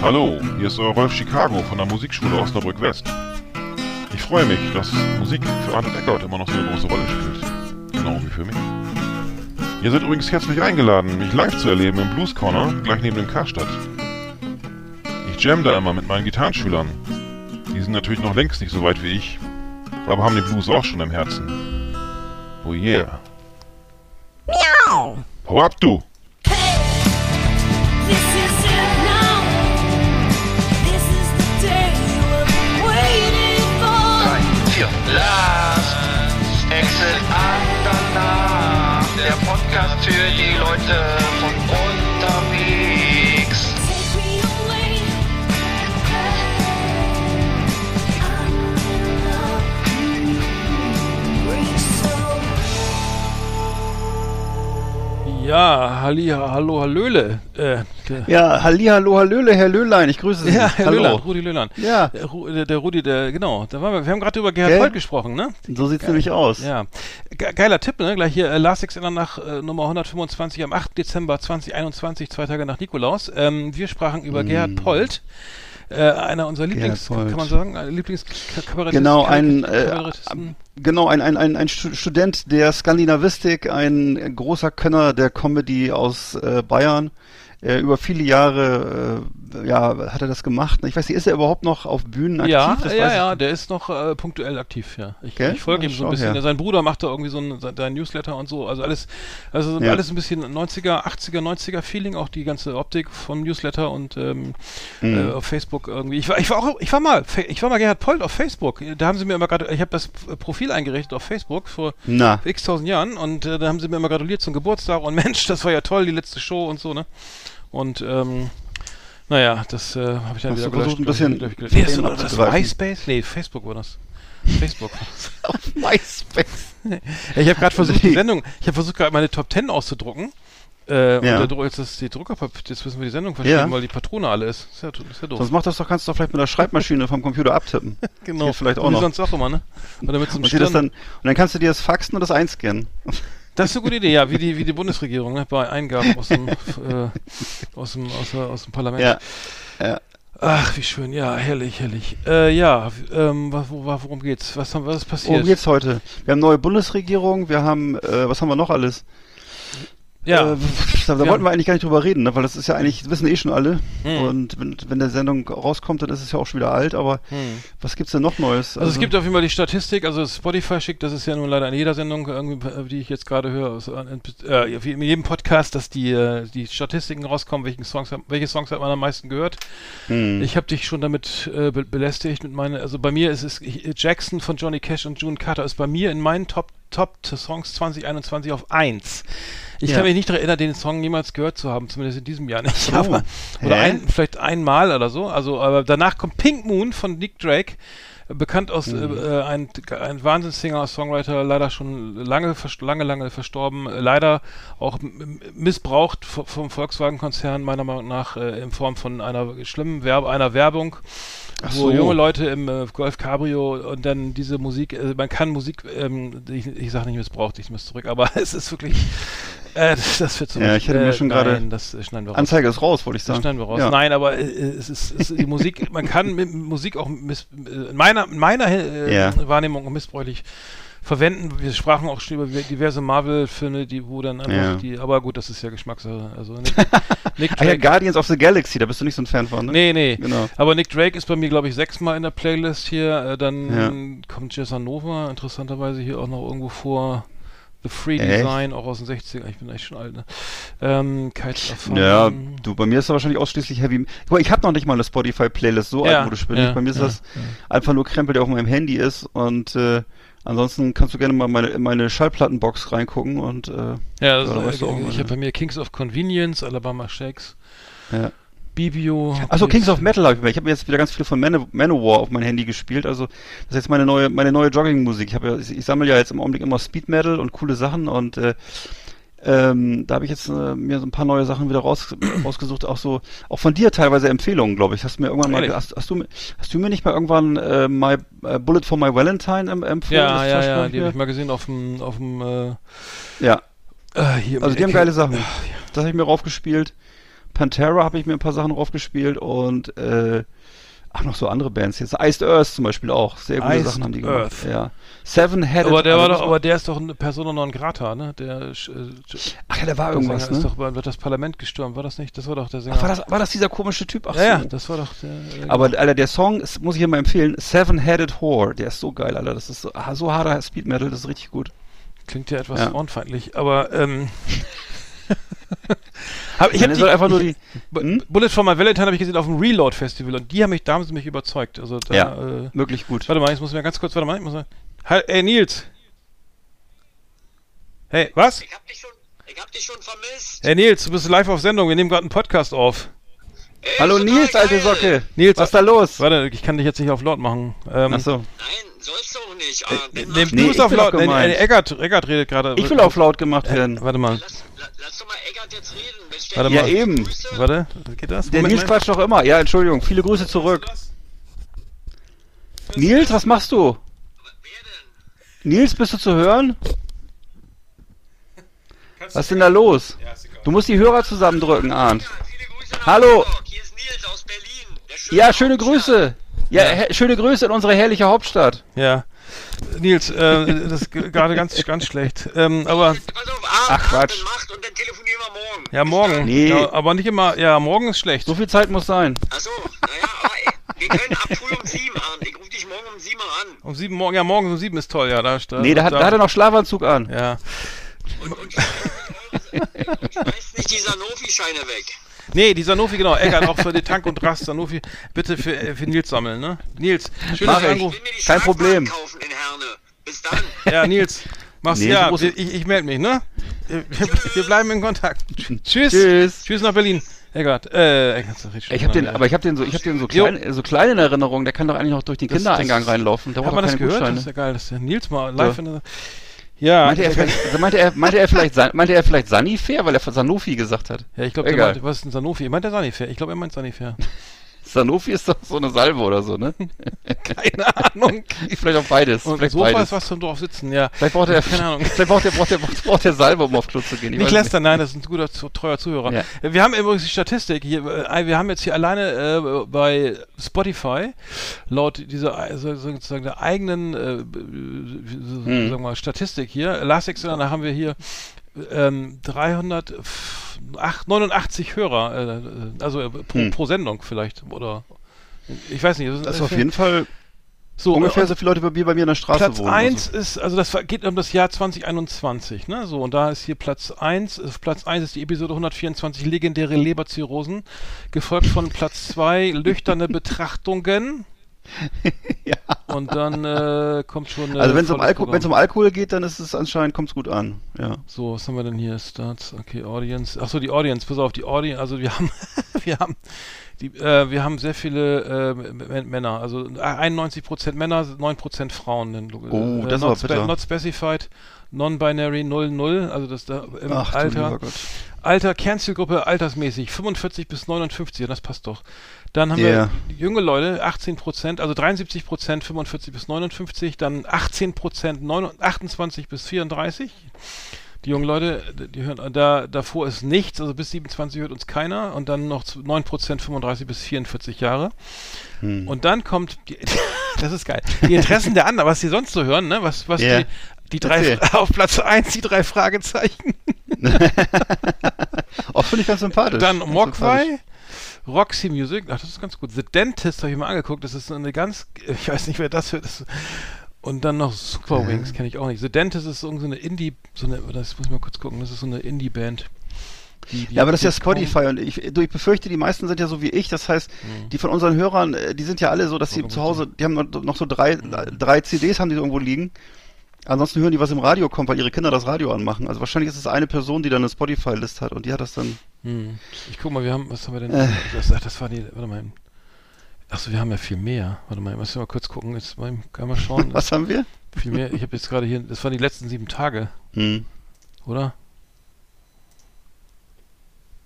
Hallo, hier ist euer Rolf Chicago von der Musikschule Osnabrück West. Ich freue mich, dass Musik für Arnold Eckert immer noch so eine große Rolle spielt. Genau wie für mich. Ihr seid übrigens herzlich eingeladen, mich live zu erleben im Blues Corner, gleich neben dem Karstadt. Ich jam da immer mit meinen Gitarrenschülern. Die sind natürlich noch längst nicht so weit wie ich, aber haben den Blues auch schon im Herzen. Oh yeah. Miau! Hau ab, du! This love. Reach so Ja, Halli, hallo, Hallöle. Äh, der, Ja, Halli, hallo, Hallöle, Herr Löhlein, ich grüße Sie. ja, Herr hallo. Löhland, Rudi Löhland. Ja, Der, Ru- der, der Rudi, der, genau, da waren wir, wir haben gerade über Gerhard? Holt gesprochen, ne? so sieht's nämlich aus. Ja. Ge geiler Tipp, ne? Gleich hier, äh, Last Extender nach äh, Nummer 125 am 8. Dezember 2021, zwei Tage nach Nikolaus. Ähm, wir sprachen über Gerhard Polt. Äh, einer unserer Lieblings, kann man sagen, äh, Lieblingskabarettisten. Genau, ein, äh. Genau, ein, ein, ein, ein Stu- Student der Skandinavistik, ein großer Könner der Comedy aus äh, Bayern. Äh, über viele Jahre äh, ja, hat er das gemacht. Ich weiß nicht, ist er überhaupt noch auf Bühnen aktiv? Ja, Das ja, ja, der ist noch äh, punktuell aktiv, ja. Ich, Gell? ich folge ihm so ein bisschen. her. Sein Bruder macht da irgendwie so ein, sein Newsletter und so. Also alles, also Ja. alles ein bisschen 90er, 80er, 90er Feeling, auch die ganze Optik vom Newsletter und ähm, Mhm. äh, auf Facebook irgendwie. Ich war, ich war auch, ich war mal, ich war mal Gerhard Polt auf Facebook. Da haben sie mir immer gerade, ich habe das Profil eingerichtet auf Facebook vor Na, x tausend Jahren und äh, da haben sie mir immer gratuliert zum Geburtstag und Mensch, das war ja toll, die letzte Show und so, ne? Und ähm, naja, das äh, habe ich dann Hast wieder du versucht, ein bisschen. Wie ist Fame das, das? MySpace? Nee, Facebook war das. Facebook. auf MySpace. ich habe gerade versucht, die Sendung, ich habe versucht gerade meine Top 10 auszudrucken. Äh, und Ja. Druck, jetzt ist die Druckerpapier, jetzt müssen wir die Sendung verschieben, Ja. weil die Patrone alle ist. Ist ja, ist ja doof. Sonst mach das doch, kannst du doch vielleicht mit der Schreibmaschine vom Computer abtippen. genau. geht vielleicht auch Wie noch. sonst auch immer, ne? Oder mit so einem Und, das dann, und dann kannst du dir das faxen und das einscannen. Das ist eine gute Idee, ja, wie die, wie die Bundesregierung, ne? Bei Eingaben aus dem, äh, aus dem, aus, aus dem Parlament. Ja. Ja. Ach, wie schön, ja, herrlich, herrlich. Äh, ja, ähm, wo, worum geht's? Was, haben, was ist passiert? Worum geht's heute? Wir haben neue Bundesregierung, wir haben, äh, was haben wir noch alles? Ja, Äh, da da Wir wollten wir eigentlich gar nicht drüber reden, ne? weil das ist ja eigentlich, das wissen eh schon alle. Hm. Und wenn, wenn der Sendung rauskommt, dann ist es ja auch schon wieder alt, aber hm. was gibt's denn noch Neues? Also, es gibt auf jeden Fall die Statistik, also Spotify schickt, das ist ja nun leider in jeder Sendung, irgendwie, äh, die ich jetzt gerade höre, aus, äh, in jedem Podcast, dass die, äh, die Statistiken rauskommen, welchen Songs, welche Songs hat man am meisten gehört. hm. Ich habe dich schon damit äh, be belästigt mit meinen, also bei mir ist es ich, Jackson von Johnny Cash und June Carter ist bei mir in meinen Top Top Songs 2021 auf 1. Ich Ja. kann mich nicht daran erinnern, den Song jemals gehört zu haben, zumindest in diesem Jahr nicht. Aber, oder Hä? ein, vielleicht einmal oder so. Also, aber danach kommt Pink Moon von Nick Drake. äh, Bekannt aus Mhm. äh, ein, ein Wahnsinnssinger, Songwriter, leider schon lange, lange, lange verstorben, äh, leider auch missbraucht vom Volkswagen-Konzern meiner Meinung nach äh, in Form von einer schlimmen Werbe, einer Werbung, Ach wo so. junge Leute im äh, Golf Cabrio und dann diese Musik, äh, man kann Musik, ähm, ich, ich sage nicht missbraucht, ich muss zurück, aber es ist wirklich, äh, das, das wird so Ja, ich hätte mir schon gerade- das äh, schneiden wir raus. Anzeige ist raus, wollte ich Das sagen. schneiden wir raus. Ja. Nein, aber äh, es ist, es ist die Musik, man kann mit Musik auch miss, äh, in meiner, in meiner äh, Ja. Wahrnehmung missbräuchlich verwenden. Wir sprachen auch schon über diverse Marvel-Filme, die wo dann einfach Ja. die, aber gut, das ist ja Geschmackssache. Also Nick, Nick Ah ja, Drake, Guardians of the Galaxy, da bist du nicht so ein Fan von, ne? nee, nee. Genau. Aber Nick Drake ist bei mir, glaube ich, sechsmal in der Playlist hier. Äh, dann Ja. kommt Jason Nova interessanterweise hier auch noch irgendwo vor. The Free Echt? Design, auch aus den 60ern. Ich bin echt schon alt, ne? Ähm, Kites of Fun. Ja, du, bei mir ist das wahrscheinlich ausschließlich Heavy. Guck mal, ich habe noch nicht mal eine Spotify-Playlist, so Ja, altmodisch bin ja, ich. Bei mir ist ja, das einfach nur Krempel, der auf meinem Handy ist und äh, ansonsten kannst du gerne mal meine, in meine Schallplattenbox reingucken und äh, Ja, da weißt du ich habe bei mir Kings of Convenience, Alabama Shakes, ja. Bibio. Achso, Kings of Metal habe ich mir. Ich habe mir jetzt wieder ganz viel von Man Manowar auf mein Handy gespielt. Also das ist jetzt meine neue meine neue Joggingmusik. Ich habe ja, ich, ich sammle ja jetzt im Augenblick immer Speed Metal und coole Sachen und äh, ähm, da habe ich jetzt äh, mir so ein paar neue Sachen wieder raus, rausgesucht, auch so, auch von dir teilweise Empfehlungen, glaube ich. Hast du mir irgendwann mal, hast, hast du, mir- hast du mir nicht mal irgendwann äh, my äh, Bullet for My Valentine em empfohlen? Ja, ja, ja, die habe ich mal gesehen auf dem, auf dem, äh, ja, äh, hier. also die haben Ecke. geile Sachen. Das habe ich mir raufgespielt. Pantera habe ich mir ein paar Sachen draufgespielt und äh, ach noch so andere Bands jetzt. Iced Earth zum Beispiel auch. Sehr gute Iced Sachen haben die Earth. gemacht. Ja. Seven Headed. Aber der war also doch, das aber der ist doch eine Persona non grata, ne? Der äh, Ach ja, da war der irgendwas, Sänger ist ne? doch bei- wird das Parlament gestürmt, war das nicht? Das war doch der Sänger. Ach, war das, war das dieser komische Typ? Ach ja, ja, so. das war doch der. äh, Aber Alter, der Song, ist, muss ich hier mal empfehlen, Seven Headed Whore, der ist so geil, Alter. Das ist so, so harter Speed Metal, das ist richtig gut. klingt ja etwas Ja. frauenfeindlich, aber ähm, hab, ich habe die halt einfach nur die. Hm? Bullet for My Valentine habe ich gesehen auf dem Reload Festival und die haben mich, da haben sie mich überzeugt. Also da, Ja. äh, Wirklich gut. warte mal, ich muss mir ganz kurz, warte mal, ich muss mal. Hi, ey Nils. Hey, was? Ich hab dich schon, ich hab dich schon vermisst. Hey Nils, du bist live auf Sendung, wir nehmen gerade einen Podcast auf. Ey, Hallo Nils, alte. Socke. Nils, was ist da los? Warte, ich kann dich jetzt nicht auf laut machen. Ähm, Achso. Nein, sollst du auch nicht. Ah, äh, wenn nee, man- du Nee, bist ich auf laut. Nee, gemeint. nee, Eggert, Eggert redet gerade. Ich will auf laut gemacht werden. Warte mal, lass, la- lass doch mal Eggert jetzt reden. Bestell Warte mal. Ja, eben. Grüße. warte, geht das? Der Moment, Nils quatscht doch immer. Ja, Entschuldigung. Viele Grüße zurück. Nils, was machst du? Wer denn? Nils, bist du zu hören? Was ist denn da los? Du musst die Hörer zusammendrücken, Arndt. Hallo. Hamburg. Hier ist Nils aus Berlin. Ja, schöne. Grüße. Ja, he- schöne Grüße in unsere herrliche Hauptstadt. Ja. Nils, äh, das ist gerade ganz, ganz schlecht. Ähm, aber Abend, Ach, Quatsch. Abend Macht und dann telefonieren wir morgen. ja, morgen. Nee. Ja, aber nicht immer. Ja, morgen ist schlecht. So viel Zeit muss sein. Achso, naja, aber ey, wir können ab früh um sieben Abend. Ich rufe dich morgen um sieben an. Um sieben morgen. Ja, morgen um sieben ist toll. Ja, da. da Nee, da hat, da hat er noch Schlafanzug an. Ja. Und, und, und schmeißt nicht die Sanofi-Scheine weg. Nee, die Sanofi, genau. Eckert auch für die Tank und Rast. Sanofi, bitte für, äh, für Nils sammeln, ne? Nils, schön, Mach die Kein Problem. kaufen in Herne. Bis dann. Ja, Nils, mach's Nee, ja. Ich, ich melde mich, ne? Wir, wir bleiben in Kontakt. Tschüss. Tschüss. Tschüss nach Berlin. Eckert, äh, Eckert, ist doch richtig Ich hab den, schön, aber ich habe den so, ich habe den so Jo. klein, so klein in Erinnerung. Der kann doch eigentlich noch durch den Das- Kindereingang das- reinlaufen. Da Hat braucht man das gehört? Das ist ja geil, dass der Nils mal live So. in der. Ja, Meinte er, ich- vielleicht, meinte er, meinte er vielleicht, San- meinte er vielleicht Sanifair, weil er von Sanofi gesagt hat. ja, ich glaube, der Egal. meint, was ist ein Sanofi? Er meint der Sanifair. Ich glaube, er meint Sanifair. Sanofi ist doch so eine Salbe oder so, ne? Keine Ahnung. vielleicht auch beides. Und vielleicht Sofa beides. ist was zum drauf sitzen, ja. Vielleicht braucht er, Keine Ahnung. vielleicht braucht er, braucht er, braucht er Salbe, um auf Klo zu gehen. Ich Nicht Lester, nein, das ist ein guter, treuer Zuhörer. Ja. Wir haben übrigens die Statistik hier, äh, wir haben jetzt hier alleine äh, bei Spotify, laut dieser äh, so- sozusagen der eigenen äh, Hm. sagen wir mal, Statistik hier, Last Extra, da haben wir hier ähm, 389 Hörer, äh, äh, also äh, pro, Hm. pro Sendung vielleicht, oder ich weiß nicht. Das ist auf jeden Fall so, ungefähr so viele Leute wie bei mir in der Straße Platz wohnen. 1 ist, also das geht um das Jahr 2021, ne? So, und da ist hier Platz 1, ist Platz 1 ist die Episode 124 legendäre Leberzirrhosen, gefolgt von Platz 2 lüchterne Betrachtungen. Ja. Und dann äh, kommt schon. äh, Also wenn es um, Alko um Alkohol geht, dann ist es anscheinend, kommt's gut an. Ja. So, was haben wir denn hier? Starts, okay, Audience. Achso, die Audience, pass auf, die Audience, also wir haben, wir haben, die, äh, wir haben sehr viele äh, Männer, also 91% Männer, 9% Frauen. Denn, Oh, das aber bitter. not specified, non-binary 00, also das da im Ach Alter. Alter, Kernzielgruppe altersmäßig, 45 bis 59, das passt doch. Dann haben Ja. wir junge Leute, 18 Prozent, also 73 Prozent, 45 bis 59, dann 18 Prozent, 28 bis 34. Die jungen Leute, die hören, da, davor ist nichts, also bis 27 hört uns keiner und dann noch zu 9 Prozent, 35 bis 44 Jahre. Hm. Und dann kommt, die, das ist geil, die Interessen der anderen, was sie sonst so hören, ne, was, was Ja. die, die drei, Erzähl. auf Platz 1 die drei Fragezeichen. Auch finde ich ganz sympathisch. Dann Mogwai. Roxy Music, ach, das ist ganz gut. The Dentist habe ich mal angeguckt, das ist so eine ganz, ich weiß nicht, wer das für das Und dann noch Super Wings, kenne ich auch nicht. The Dentist ist so eine Indie, so eine, das muss ich mal kurz gucken, das ist so eine Indie-Band. Die- die- Ja, aber das ist ja Spotify und ich, du, ich befürchte, die meisten sind ja so wie ich. Das heißt, Mhm. die von unseren Hörern, äh, die sind ja alle so, dass sie zu Hause, die haben noch- noch so drei, Mhm. drei CDs haben die irgendwo liegen. Ansonsten hören die, was im Radio kommt, weil ihre Kinder das Radio anmachen. Also wahrscheinlich ist es eine Person, die dann eine Spotify-List hat und die hat das dann. Hm. Ich guck mal, wir haben, was haben wir denn? Äh. Das, ach, das war die, warte mal. Achso, wir haben ja viel mehr. Warte mal, ich muss mal kurz gucken, jetzt mal, kann mal schauen. Was haben wir? viel mehr. Ich habe jetzt gerade hier, das waren die letzten sieben Tage, Hm. oder?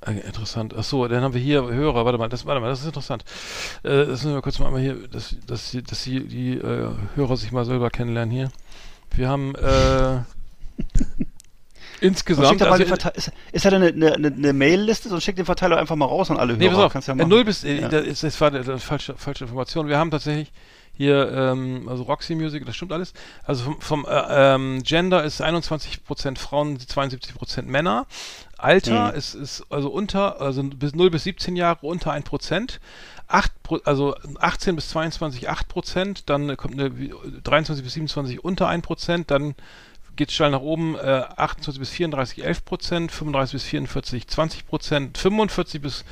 Äh, interessant. Achso, dann haben wir hier Hörer. Warte mal, das, warte mal, das ist interessant. Äh, das müssen wir kurz mal einmal hier, dass, dass, die- dass die, die äh, Hörer sich mal selber kennenlernen hier. Wir haben, äh, Insgesamt, er also, ist, ist er eine, eine, eine, eine Mail-Liste, sonst schickt den Verteiler einfach mal raus und alle Nee, Hörer. pass auf. Kannst ja äh, machen. null bis, äh, Ja. das, das war eine falsche, falsche Information. Wir haben tatsächlich hier, ähm, also Roxy Music, das stimmt alles. Also vom, vom äh, ähm, Gender ist 21% Frauen, 72% Männer. Alter Mhm. ist, ist also unter, also bis 0 bis 17 Jahre unter 1%. 8, Pro- also 18 bis 22 8%, dann kommt eine 23 bis 27 unter 1%, dann geht steil nach oben, äh, 28 bis 34 11 Prozent, 35 bis 44 20 Prozent, 45 bis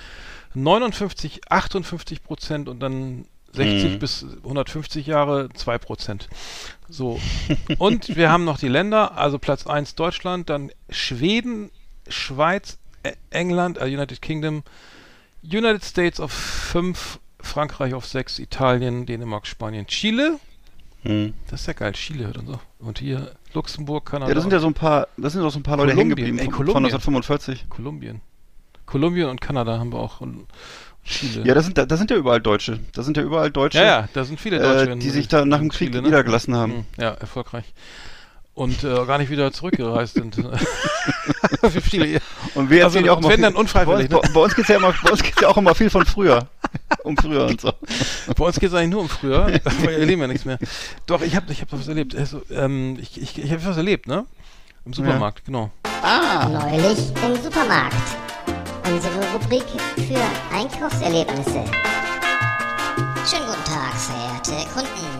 59 58 Prozent und dann 60 Mhm. bis 150 Jahre 2 Prozent. So. Und wir haben noch die Länder, also Platz 1 Deutschland, dann Schweden, Schweiz, England, äh, United Kingdom, United States auf 5, Frankreich auf 6, Italien, Dänemark, Spanien, Chile. Hm. Das ist ja geil, Chile und so. Und hier Luxemburg, Kanada. Ja, das sind ja so ein paar, das sind doch so ein paar Leute hängen geblieben ey, von, von Kolumbien. 1945. Kolumbien. Kolumbien und Kanada haben wir auch und Chile. Ja, das sind, da sind ja überall Deutsche. Da sind ja überall Deutsche, ja, ja, da sind viele Deutsche. äh, die sich da nach dem Krieg Chile, ne? niedergelassen haben. Mhm, Ja, erfolgreich. Und äh, gar nicht wieder zurückgereist sind. Und wir Also, erzählen ja auch immer wenn viel, dann unfreiwillig, Bei uns, bei, bei uns geht's ja immer, bei uns geht's ja auch immer viel von früher. Um früher und so. Bei uns geht es eigentlich nur um früher, weil wir erleben ja nichts mehr. Doch, ich habe ich hab was erlebt. Also, ähm, ich ich, ich habe was erlebt, ne? Im Supermarkt, genau. Neulich im Supermarkt. Unsere Rubrik für Einkaufserlebnisse. Schönen guten Tag, verehrte Kunden.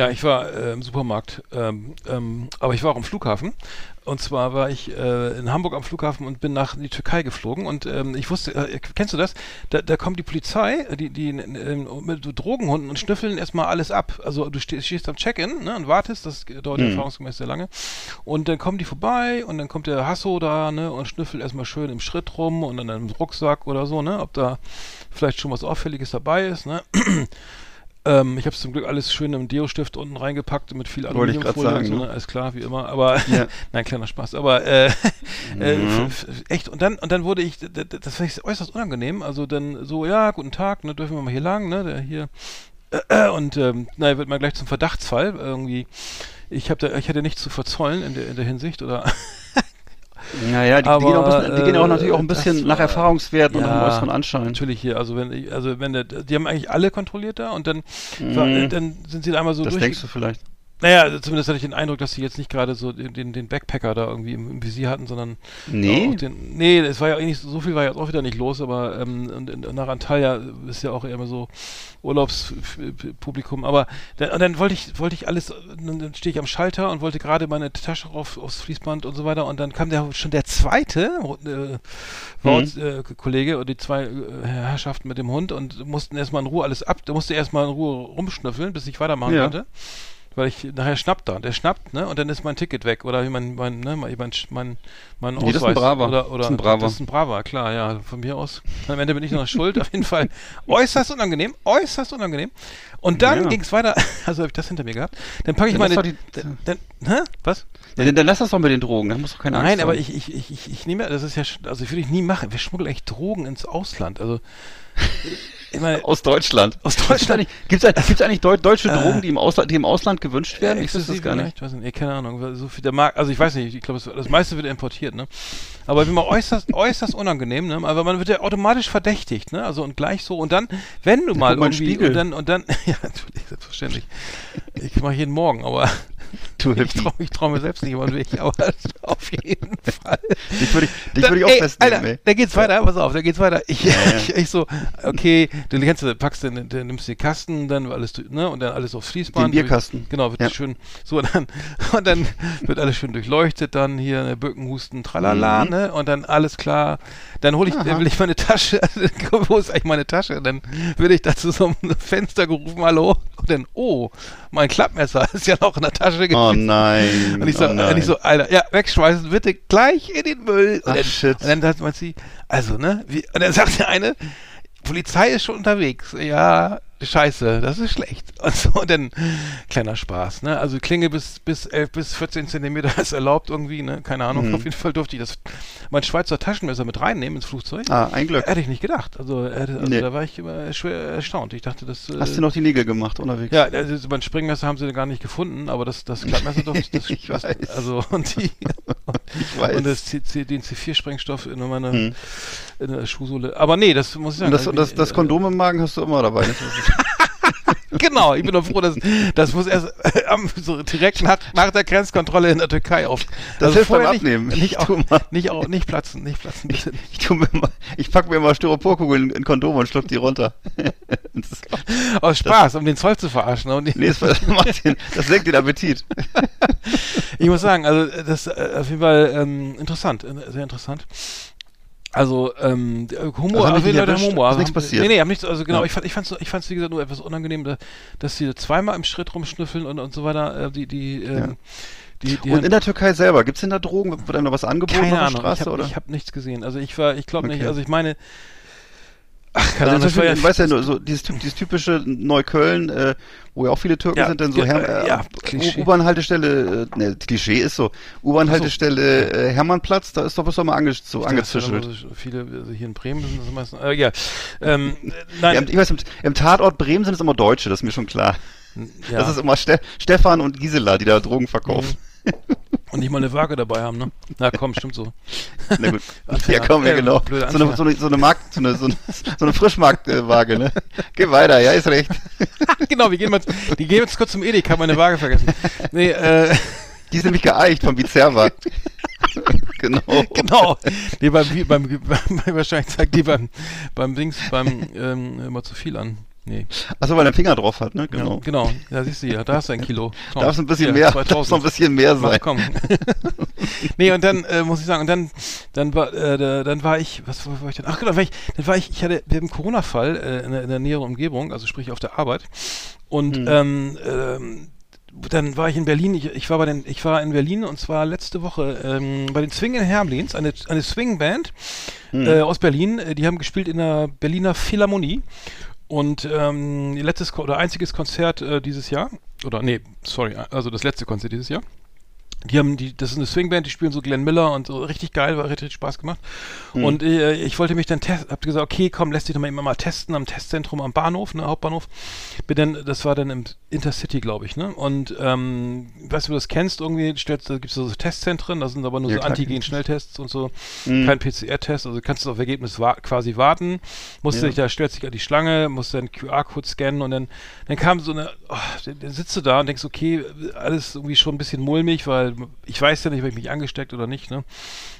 Ja, ich war äh, im Supermarkt, ähm, ähm, aber ich war auch am Flughafen. Und zwar war ich äh, in Hamburg am Flughafen und bin nach die Türkei geflogen. Und ähm, ich wusste, äh, kennst du das? Da, da kommt die Polizei, die, die äh, mit so Drogenhunden und schnüffeln erstmal alles ab. Also du stehst, stehst am Check-in ne, und wartest, das dauert erfahrungsgemäß sehr lange. Und dann kommen die vorbei und dann kommt der Hasso da ne, und schnüffelt erstmal schön im Schritt rum und dann im Rucksack oder so, ne, ob da vielleicht schon was Auffälliges dabei ist. Ne? Ähm, ich habe es zum Glück alles schön im Deo-Stift unten reingepackt mit viel Wollte ich grad Aluminiumfolie so, ne? alles klar, wie immer. Aber Ja. nein, kleiner Spaß. Aber äh, äh, Mhm. echt. Und dann und dann wurde ich, das fand ich äußerst unangenehm. Also dann so, ja, guten Tag, ne, dürfen wir mal hier lang, ne, der hier. Äh, und ähm, naja, wird mal gleich zum Verdachtsfall irgendwie. Ich habe da, ich hatte nichts zu verzollen in der in der Hinsicht oder Naja, die, Aber, die, gehen bisschen- die gehen auch natürlich auch ein äh, das bisschen nach war- Erfahrungswerten und nach dem Ja, äußeren Anschein. natürlich hier. Also wenn ich, also wenn der, die haben eigentlich alle kontrolliert da und dann war, Mhm. äh, dann sind sie da einmal so Das durch. denkst du vielleicht. Naja, also zumindest hatte ich den Eindruck, dass sie jetzt nicht gerade so den, den, den Backpacker da irgendwie im, im Visier hatten, sondern Nee. auch den, nee, es war ja eigentlich so viel war jetzt auch wieder nicht los, aber ähm, und, und nach Antalya ist ja auch eher immer so Urlaubspublikum. Aber dann, und dann wollte ich wollte ich alles, dann, stehe ich am Schalter und wollte gerade meine Tasche auf, aufs Fließband und so weiter und dann kam der schon der zweite äh, war uns, äh, Kollege und die zwei äh, Herrschaften mit dem Hund und mussten erstmal in Ruhe alles ab, musste erstmal in Ruhe rumschnüffeln, bis ich weitermachen Ja. konnte weil ich nachher schnappt da. Der schnappt, ne? Und dann ist mein Ticket weg. Oder wie mein, mein, ne, mein, mein, mein, mein Nee, das ist ein Braver. Oder, oder, Das ist ein Braver. Das ist ein Braver, klar, ja. Von mir aus. Am Ende bin ich noch schuld. Auf jeden Fall äußerst unangenehm. Äußerst unangenehm. Und dann Ja. ging es weiter. Also habe ich das hinter mir gehabt. Dann packe ich Dann meine. doch die- dann, hä? Was? Ja, dann, dann lass das doch mit den Drogen, da musst du keine Angst Nein, aber haben. ich, ich, ich, ich, ich nehme, das ist ja, also ich würde ich nie machen. Wir schmuggeln echt Drogen ins Ausland. Also, meine, Aus Deutschland. aus Deutschland. eigentlich, gibt's, eigentlich- gibt's eigentlich Deu deutsche Drogen, die im, Ausland, die im Ausland gewünscht werden? Ich wüsste das gar nicht. weiß nicht, keine Ahnung, so viel der Markt, also ich weiß nicht, ich glaube, das meiste wird importiert, ne? Aber wie man äußerst, äußerst unangenehm, ne? Aber man wird ja automatisch verdächtigt, ne? Also und gleich so und dann, wenn du mal irgendwie Spiegel. und dann und dann, ja, natürlich, selbstverständlich. Ich mache jeden Morgen, aber Du ich traue trau mir selbst nicht über den Weg, aber auf jeden Fall. Dich würde ich, dich Dann- würde ich auch ey, festnehmen, Alter, ey. Da geht's weiter, pass auf, da geht's weiter. Ich, ja. ich, ich so, okay, du kennst, du, packst den, den, nimmst den Kasten, dann alles, ne, und dann alles aufs Fließband. Den Bierkasten. Genau, wird Ja. schön, so, und dann, und dann wird alles schön durchleuchtet, dann hier, ne, Bückenhusten, tralala, Mhm. ne, und dann alles klar. Dann hole ich, dann will ich meine Tasche, wo ist eigentlich meine Tasche? Dann will ich da zu so einem Fenster gerufen, hallo, und dann, oh, mein Klappmesser ist ja noch in der Tasche Oh gewesen. nein. Und ich so, oh nein. und ich so, Alter, ja, wegschmeißen, bitte gleich in den Müll. Und Ach, dann, shit. Und dann sagt man sie, also, ne, wie, und dann sagt der eine, Polizei ist schon unterwegs. Ja, scheiße, das ist schlecht. Und so, und dann kleiner Spaß, ne? Also Klinge bis, bis 11 bis 14 Zentimeter ist erlaubt irgendwie, ne? Keine Ahnung, Mhm. auf jeden Fall durfte ich das, mein Schweizer Taschenmesser mit reinnehmen ins Flugzeug. Ah, ein Glück. Hätte ich nicht gedacht. Also, äh, also Nee. da war ich immer schwer erstaunt. Ich dachte, das. Äh, Hast du noch die Nägel gemacht unterwegs? ja, also mein Springmesser haben sie gar nicht gefunden, aber das, das Klappmesser doch. Das, Ich das, weiß. Also, und die. Ich weiß. Und das C, C, den C4-Sprengstoff in meiner Hm. in der Schuhsohle. Aber nee, das muss ich sagen. Und das, also, das, das äh, Kondom im Magen hast du immer dabei. Das ist- Genau, ich bin doch froh, dass das muss erst äh, so direkt nach, nach der Grenzkontrolle in der Türkei auf. Das hilft beim vorher nicht, Abnehmen. Nicht, Ich auch, nicht, auch, nicht platzen, nicht platzen, bitte. Ich, tu mir mal, ich pack mir mal Styroporkugeln in Kondom und schluck die runter. Das ist- Aus Spaß, um den Zoll zu verarschen. Und nee, das, das, macht den, das senkt den Appetit. Ich muss sagen, also das äh, auf jeden Fall ähm, interessant, äh, sehr interessant. Also ähm, Humor, Also haben der erwischt? Humor. Ist nichts haben- passiert? Nee, nee, haben nichts, also genau, Ja. ich fand ich fand's ich fand's wie gesagt nur etwas unangenehm, da, dass sie zweimal im Schritt rumschnüffeln und und so weiter, äh, die die ähm, Ja. die, die Und in der Türkei selber, gibt's denn da Drogen? Wird einem da was angeboten keine auf der Ahnung, Straße? ich habe hab nichts gesehen. Also ich war, ich glaube nicht, Okay. also ich meine Ach, keine Also Ahnung, war zum ja, ja, nur so dieses, dieses typische Neukölln, äh, wo ja auch viele Türken Ja, sind, dann so ja, Herm- äh, äh, ja. U-Bahn-Haltestelle, äh, ne, Klischee ist so, U-Bahn-Haltestelle äh, Hermannplatz, da ist doch was doch mal ange so ja angezischelt. immer so viele, also hier in Bremen sind das meistens, äh, ja, ähm, Ja, nein, im- ich weiß, im, im Tatort Bremen sind es immer Deutsche, das ist mir schon klar. ja. Das ist immer Ste Stefan und Gisela, die da Drogen verkaufen. Und nicht mal eine Waage dabei haben, ne? Na komm, stimmt so. Na gut. Anfänger. Ja, komm, ja, genau. So eine, so eine, so eine Markt, so eine, so eine, so eine Frischmarktwaage, ne? Geh weiter, ja, ist recht. genau, wir gehen mal, die gehen jetzt kurz zum Edeka, meine Waage vergessen. Nee, äh, Die ist nämlich geeicht vom Bizerva. genau. genau. Nee, beim, beim, beim, wahrscheinlich zeigt die beim, beim Dings, beim, ähm, immer zu viel an. Nee. Achso, weil er einen Finger drauf hat, ne? Genau. Genau. Ja, genau. Ja, siehst du ja, da hast du ein Kilo. Darf es ein bisschen hier, mehr, darf 2000. noch ein bisschen mehr Mach, sein. komm. nee, und dann äh, muss ich sagen, und dann, dann war, äh, da- dann war ich, was war, war ich denn? Ach genau, war ich, dann war ich, ich hatte, wir haben einen Corona-Fall äh, in, der, in der näheren Umgebung, also sprich auf der Arbeit. Und Hm. ähm, ähm, dann war ich in Berlin, ich, ich war bei den, ich war in Berlin und zwar letzte Woche ähm, bei den Swing in Hermlins, eine, eine Swing-Band Hm. äh, aus Berlin, äh, die haben gespielt in der Berliner Philharmonie. Und ähm, letztes oder einziges Konzert äh, dieses Jahr, oder nee, sorry, also das letzte Konzert dieses Jahr. Die haben die, das ist eine Swingband, die spielen so Glenn Miller und so richtig geil, war richtig Spaß gemacht. Und äh, ich wollte mich dann testen, hab gesagt, okay, komm, lässt dich doch mal immer mal testen am Testzentrum am Bahnhof, ne, Hauptbahnhof. Bin dann, das war dann im Intercity, glaube ich, ne? Und ähm, weißt du, du das kennst, irgendwie stellst, da gibt's so Testzentren, da sind aber nur Ja, so Antigen-Schnelltests und so, Mhm. kein PCR-Test, also kannst du auf Ergebnis wa quasi warten, musst Ja. dich da, stellst dich an die Schlange, musst dann QR-Code scannen und dann, dann kam so eine, oh, dann sitzt du da und denkst, okay, alles irgendwie schon ein bisschen mulmig, weil ich weiß ja nicht, ob ich mich angesteckt oder nicht, ne?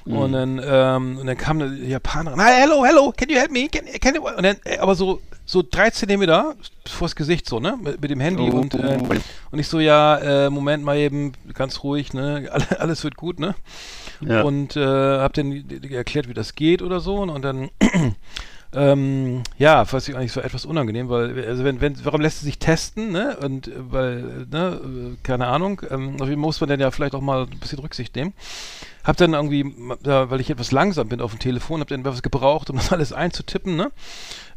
Mhm. Und dann, ähm, und dann kam eine Japanerin, hi, hello, hello, can you help me? Can, can you, und dann, äh, aber so, so drei Zentimeter vors Gesicht so, ne? Mit, mit dem Handy Oh. und, äh, und ich so, ja, äh, Moment mal eben, ganz ruhig, ne? Alle- Alles wird gut, ne? Ja. und äh, habe dann erklärt, wie das geht oder so und dann ähm, ja, weiß ich eigentlich, es war etwas unangenehm, weil also wenn, wenn warum lässt sie sich testen, ne? Und weil ne, keine Ahnung, ähm, muss man dann ja vielleicht auch mal ein bisschen Rücksicht nehmen. Hab dann irgendwie, weil ich etwas langsam bin auf dem Telefon, hab dann was gebraucht, um das alles einzutippen, ne?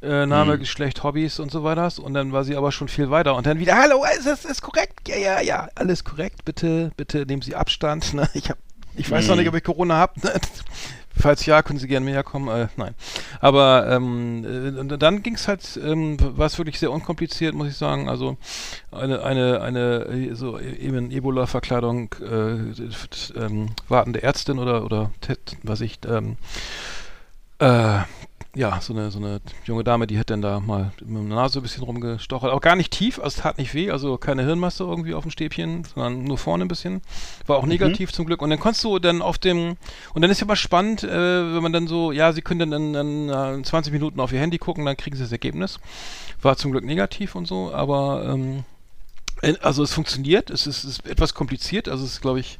Äh, Name, Geschlecht, Hobbys und so weiter. Und dann war sie aber schon viel weiter. Und dann wieder, hallo, ist das ist korrekt? Ja, ja, ja, alles korrekt. Bitte, bitte nehmen Sie Abstand. Ne? Ich hab, ich weiß noch nicht, ob ich Corona habe. Ne? Falls ja, können Sie gerne näher kommen. Äh, nein. Aber ähm, äh, dann ging es halt, ähm, war es wirklich sehr unkompliziert, muss ich sagen. Also eine, eine, eine äh, so eben Ebola-Verkleidung, äh, ähm, wartende Ärztin oder oder was ich, ähm, äh, ja, so eine, so eine junge Dame, die hat dann da mal mit der Nase ein bisschen rumgestochert. Auch gar nicht tief, also es tat nicht weh, also keine Hirnmasse irgendwie auf dem Stäbchen, sondern nur vorne ein bisschen. War auch negativ zum Glück. Und dann konntest du dann auf dem, und dann ist ja mal spannend, äh, wenn man dann so, ja, sie können dann, dann, dann äh, 20 Minuten auf ihr Handy gucken, dann kriegen sie das Ergebnis. War zum Glück negativ und so, aber ähm, äh, also es funktioniert, es ist, ist etwas kompliziert, also es ist, glaube ich,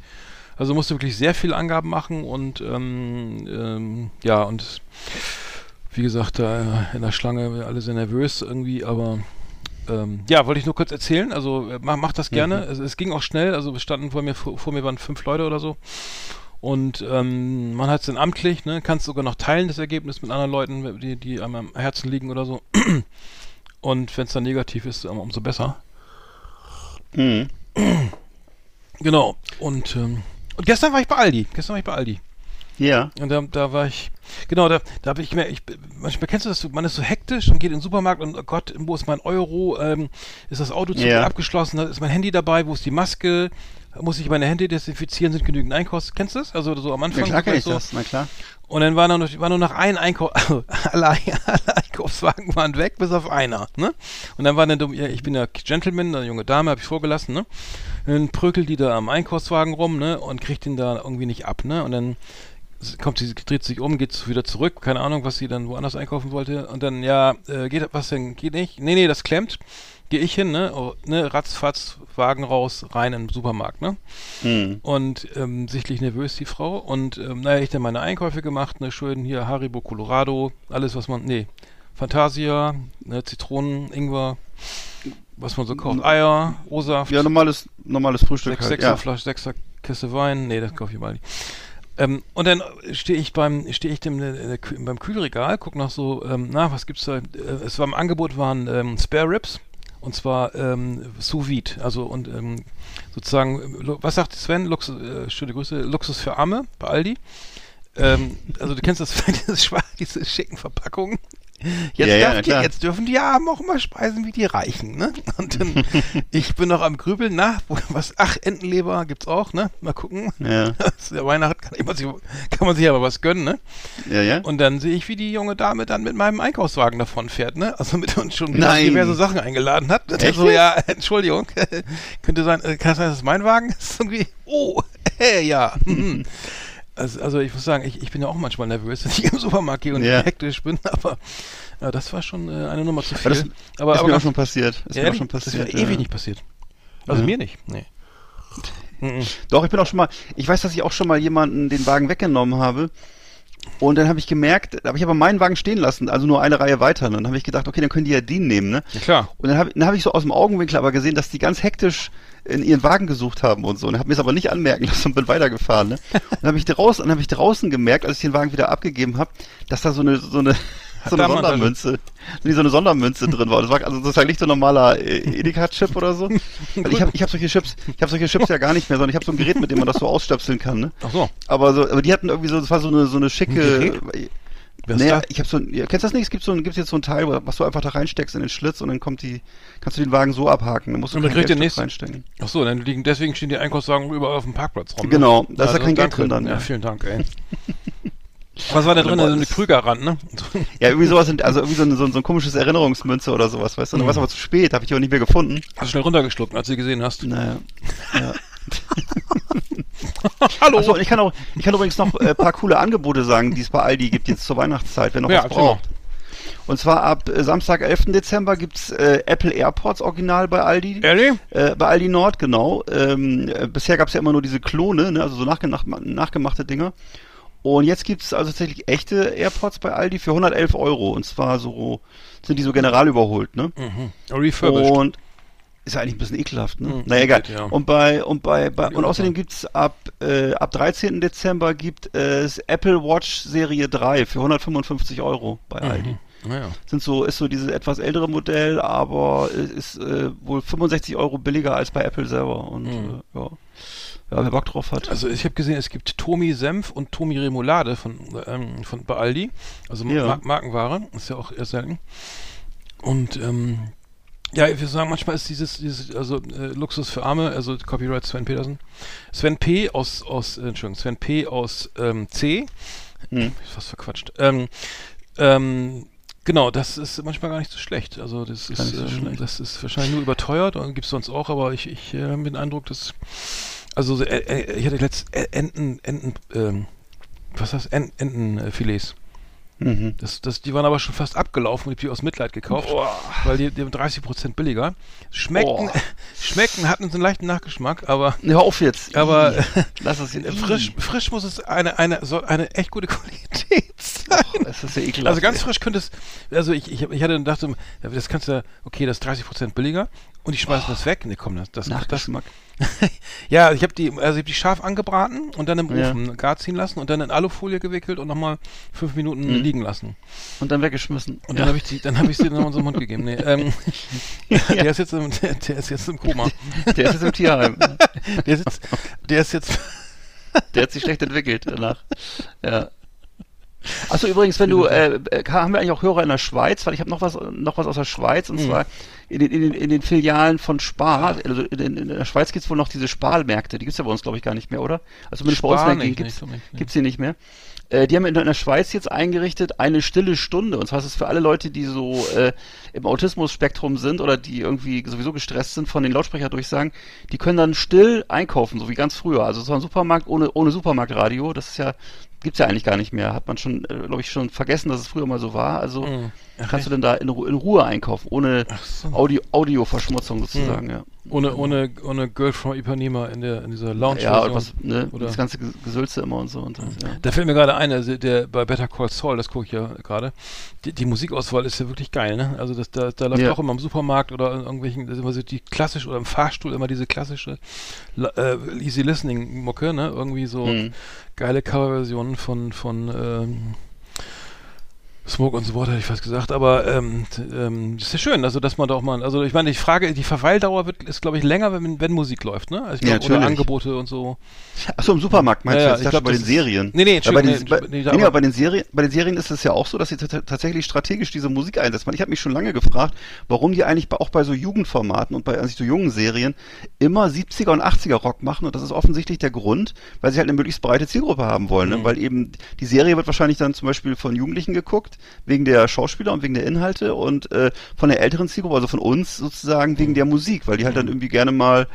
also musst du wirklich sehr viel Angaben machen und ähm, ähm, ja, und wie gesagt, da in der Schlange alle sehr nervös irgendwie, aber ähm, ja, wollte ich nur kurz erzählen. Also äh, mach, mach das gerne. Es, es ging auch schnell. Also standen vor mir, vor, vor mir waren fünf Leute oder so. Und ähm, man hat es dann amtlich, ne, kannst sogar noch teilen, das Ergebnis mit anderen Leuten, die, die einem am Herzen liegen oder so. Und wenn es dann negativ ist, um, umso besser. Mhm. Genau. Und, ähm, und gestern war ich bei Aldi. Gestern war ich bei Aldi. Ja. Und da, da war ich, genau, da, da habe ich mir, ich, manchmal kennst du das, man ist so hektisch und geht in den Supermarkt und oh Gott, wo ist mein Euro, ähm, ist das Auto zu Ja. abgeschlossen, ist mein Handy dabei, wo ist die Maske, muss ich meine Hände desinfizieren, sind genügend Einkaufs, kennst du das? Also so am Anfang. klar kenn ich so, das, na klar. Und dann war, noch, war nur noch ein Einkauf, also alle, alle Einkaufswagen waren weg, bis auf einer, ne? Und dann war dann, ich bin ja Gentleman, eine junge Dame, habe ich vorgelassen, ne? Dann prökelt die da am Einkaufswagen rum, ne? Und kriegt den da irgendwie nicht ab, ne? Und dann kommt sie, dreht sich um, geht wieder zurück, keine Ahnung, was sie dann woanders einkaufen wollte. Und dann, ja, äh, geht was denn, geht nicht? Nee, nee, das klemmt. Gehe ich hin, ne? Oh, ne? Ratzfatz, Wagen raus, rein in den Supermarkt, ne? Mhm. Und ähm, sichtlich nervös die Frau. Und ähm, naja, ich dann meine Einkäufe gemacht, ne, schön hier Haribo Colorado, alles was man, nee, Fantasia, ne, Zitronen, Ingwer, was man so kauft, Eier, O-Saft, Ja, normales, normales Frühstück sechs, halt. sechser Ja. Flasche, sechser Kiste Wein, nee, das kaufe ich mal nicht. Ähm, und dann stehe ich beim, stehe ich dem, äh, Kü- beim Kühlregal, guck nach so, ähm, na, was gibt's da? Äh, es war im Angebot waren ähm, Spare Ribs und zwar ähm, sous vide, also und ähm, sozusagen, äh, was sagt Sven? Luxus, äh, schöne Grüße, Luxus für Arme bei Aldi. Ähm, also du kennst das, schwarz, diese schicken Verpackungen. Jetzt, Ja, ja, die, jetzt dürfen die Armen auch mal speisen wie die Reichen, ne? Und dann, ich bin noch am Grübeln, na, wo, was, ach, Entenleber gibt's auch, ne? Mal gucken. Ja. Das ist ja Weihnachten kann, man sich, kann man sich aber was gönnen, ne? Ja, ja. Und dann sehe ich, wie die junge Dame dann mit meinem Einkaufswagen davon fährt, ne? Also mit uns schon diverse Sachen eingeladen hat. Echt so, ja, Entschuldigung, könnte sein, äh, kann es sein, das ist mein Wagen? Ist irgendwie, oh, äh, ja. Also, also ich muss sagen, ich, ich bin ja auch manchmal nervös, wenn ich im Supermarkt gehe und Ja. hektisch bin, aber ja, das war schon äh, eine Nummer zu viel. Aber das aber ist aber mir auch schon passiert. Ist mir auch schon das passiert. wäre ewig ja. nicht passiert. Also Ja. mir nicht, nee. Doch, ich bin auch schon mal, ich weiß, dass ich auch schon mal jemanden den Wagen weggenommen habe. Und dann habe ich gemerkt, da habe ich aber meinen Wagen stehen lassen, also nur eine Reihe weiter. Und dann habe ich gedacht, okay, dann können die ja den nehmen, ne? Ja, klar. Und dann habe dann hab ich so aus dem Augenwinkel aber gesehen, dass die ganz hektisch in ihren Wagen gesucht haben und so. Und habe mir es aber nicht anmerken lassen und bin weitergefahren. Ne? Und dann habe ich draußen, dann habe ich draußen gemerkt, als ich den Wagen wieder abgegeben habe, dass da so eine so eine so eine Sondermünze, nee, so eine Sondermünze drin war. Das war also sozusagen nicht so ein normaler äh, Edeka-Chip oder so. Weil ich habe ich hab solche Chips, ich habe solche Chips ja gar nicht mehr, sondern ich habe so ein Gerät, mit dem man das so ausstöpseln kann. Ne? Ach so. Aber so, aber die hatten irgendwie so, das war so eine so eine schicke. Gerät? Ist Naja, ich habe so ein, ja, kennst du das nicht? Es gibt so ein, gibt's jetzt so ein Teil, was du einfach da reinsteckst in den Schlitz und dann kommt die, kannst du den Wagen so abhaken. Dann musst du Und dann kriegt ihr Geldstück nächst- reinstecken. Ach so, dann liegen, deswegen stehen die Einkaufswagen überall auf dem Parkplatz rum. ne? Genau, da ist ja Also kein Geld drin dann. Ja, Ja, vielen Dank, ey. Was war da drin? Boah, So eine Krügerrand, ne? ja irgendwie sowas, sind, also irgendwie so ein, so, ein, so ein komisches Erinnerungsmünze oder sowas, weißt du? Mhm. Dann war es aber zu spät, habe ich die auch nicht mehr gefunden. Hast du schnell runtergeschluckt, als du sie gesehen hast. Naja. Ja. Hallo! Achso, ich kann auch, ich kann übrigens noch ein äh, paar coole Angebote sagen, die es bei Aldi gibt jetzt zur Weihnachtszeit, wenn noch Ja, was braucht. Und zwar ab äh, Samstag, 11. Dezember gibt's äh, Apple AirPods original bei Aldi. Ehrlich? Äh, bei Aldi Nord, genau. Ähm, äh, bisher gab es ja immer nur diese Klone, ne? also so nachge nach nachgemachte Dinger. Und jetzt gibt's also tatsächlich echte AirPods bei Aldi für 111 Euro. Und zwar so, sind die so general überholt, ne? Mhm. Refurbished. Und ist ja eigentlich ein bisschen ekelhaft, ne? Mhm, Na egal. geht, ja. Und bei und bei, bei und außerdem gibt's ab äh, ab 13. Dezember gibt es Apple Watch Serie 3 für 155 Euro bei Aldi. Mhm. Naja. Sind so ist so dieses etwas ältere Modell, aber ist äh, wohl 65 Euro billiger als bei Apple selber und Mhm. äh, ja. Ja, wer Bock drauf hat. Also ich habe gesehen, es gibt Tomi Senf und Tomi Remoulade von, ähm, von bei Aldi. Also Ja. Mar Markenware. Ist ja auch eher selten. Und ähm, ja, ich würde sagen, manchmal ist dieses, dieses also äh, Luxus für Arme, also Copyright Sven Petersen. Sven P. aus, aus äh, Entschuldigung, Sven P. aus ähm, C. Hm. Fast verquatscht. Ähm, ähm, genau, das ist manchmal gar nicht so schlecht. Also das Gar ist, so ähm, das ist wahrscheinlich nur überteuert und gibt es sonst auch, aber ich, ich äh, habe den Eindruck, dass also so, äh, äh, ich hatte letzt äh, Enten, Enten, ähm, was heißt Enten, Entenfilets. Mhm. Das, das, die waren aber schon fast abgelaufen und ich hab die aus Mitleid gekauft, weil die, die haben 30% billiger. Schmeckten, Boah. schmeckten, hatten so einen leichten Nachgeschmack, aber Hör auf jetzt. Aber- lass es jetzt. frisch, frisch muss es eine, eine, so eine echt gute Qualität sein. Es ist ja ekelhaft. Also ganz frisch könnte es, also ich, ich, ich hatte gedacht, das kannst du, okay, das ist 30% billiger und die schmeißen das weg. Nee, komm, das, das, das, Nachgeschmack. ja, ich habe die, also ich habe die scharf angebraten und dann im Ja. Ofen gar ziehen lassen und dann in Alufolie gewickelt und nochmal fünf Minuten Mhm. liegen lassen. Und dann weggeschmissen. Und dann habe ich die, dann habe ich sie noch in so Mund gegeben. Nee, ähm, der ist jetzt im, der, der ist jetzt im Koma. Der ist jetzt im Tierheim. Der sitzt, der ist jetzt, Der hat sich schlecht entwickelt danach. Ja. Achso, übrigens, wenn du, äh, äh, haben wir eigentlich auch Hörer in der Schweiz, weil ich habe noch was, noch was aus der Schweiz, Mhm. und zwar in den, in, den, in den Filialen von Spar, also in, in der Schweiz gibt's wohl noch diese Sparmärkte, die gibt's ja bei uns, glaube ich, gar nicht mehr, oder? Also zumindest bei uns Spar der nicht, Gegend gibt's, nicht, mehr. Äh, die haben in, in der Schweiz jetzt eingerichtet eine stille Stunde. Und zwar ist es für alle Leute, die so äh, im Autismus-Spektrum sind oder die irgendwie sowieso gestresst sind von den Lautsprecherdurchsagen, die können dann still einkaufen, so wie ganz früher. Also so ein Supermarkt ohne, ohne Supermarktradio, das ist ja, gibt's ja eigentlich gar nicht mehr. Hat man schon, äh, glaube ich, schon vergessen, dass es früher mal so war. Also Mhm. Kannst du denn da in, Ru in Ruhe einkaufen, ohne so. Audio Audioverschmutzung sozusagen, ja. ohne, ohne, ohne Girl from Ipanema in der, in dieser Lounge. Ja, und was, ne, Oder- das ganze Ge- Gesülze immer und so. Und, das, ja. Da fällt mir gerade ein, also der bei Better Call Saul, das gucke ich ja gerade, die, die Musikauswahl ist ja wirklich geil, ne? Also das, da, da läuft Ja. auch immer im Supermarkt oder in irgendwelchen, das ist immer so die klassische oder im Fahrstuhl immer diese klassische la- äh, Easy Listening Mucke, ne? Irgendwie so Mhm. geile Coverversionen von von ähm, Smoke und so Water, hätte ich fast gesagt, aber ähm, ähm, das ist ja schön, also dass man da auch mal, also ich meine, die Frage, die Verweildauer wird, ist glaube ich länger, wenn, wenn Musik läuft, ne? Also ich Ja, glaub, oder natürlich. Angebote und so. Achso, im Supermarkt meinst Ja, du ja, jetzt? ich Ich glaub, bei den Serien. Nee, nee, Ja, bei, den, Entschuldigung, bei, nee, nee, nee, bei den Serien, bei den Serien ist es ja auch so, dass sie tatsächlich strategisch diese Musik einsetzen. Ich habe mich schon lange gefragt, warum die eigentlich auch bei so Jugendformaten und bei also so jungen Serien immer 70er und 80er Rock machen und das ist offensichtlich der Grund, weil sie halt eine möglichst breite Zielgruppe haben wollen, Mhm. ne? weil eben die Serie wird wahrscheinlich dann zum Beispiel von Jugendlichen geguckt, wegen der Schauspieler und wegen der Inhalte und äh, von der älteren Zielgruppe, also von uns sozusagen wegen der Musik, weil die halt dann irgendwie gerne mal,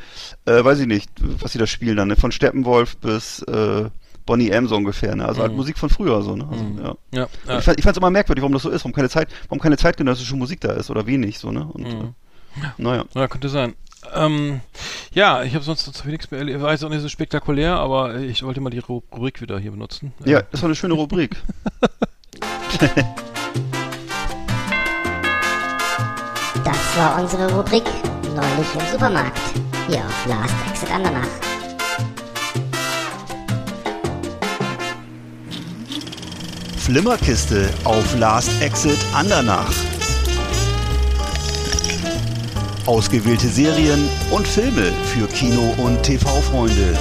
äh, weiß ich nicht, was sie da spielen dann, ne? von Steppenwolf bis äh, Bonnie M so ungefähr, ne? also halt Musik von früher so, ne? also, ja. Ja, Und ja. Ich fand es immer merkwürdig, warum das so ist, warum keine Zeit, warum keine zeitgenössische Musik da ist oder wenig so, ne? Und Mhm. äh, naja. Ja, könnte sein. Ähm, ja, ich habe sonst ich nichts mehr. War jetzt auch nicht so spektakulär, aber ich wollte mal die Ru- Rubrik wieder hier benutzen. Ja, das war eine schöne Rubrik. Das war unsere Rubrik Neulich im Supermarkt. Hier auf Last Exit Andernach. Flimmerkiste auf Last Exit Andernach. Ausgewählte Serien und Filme für Kino- und TV-Freunde.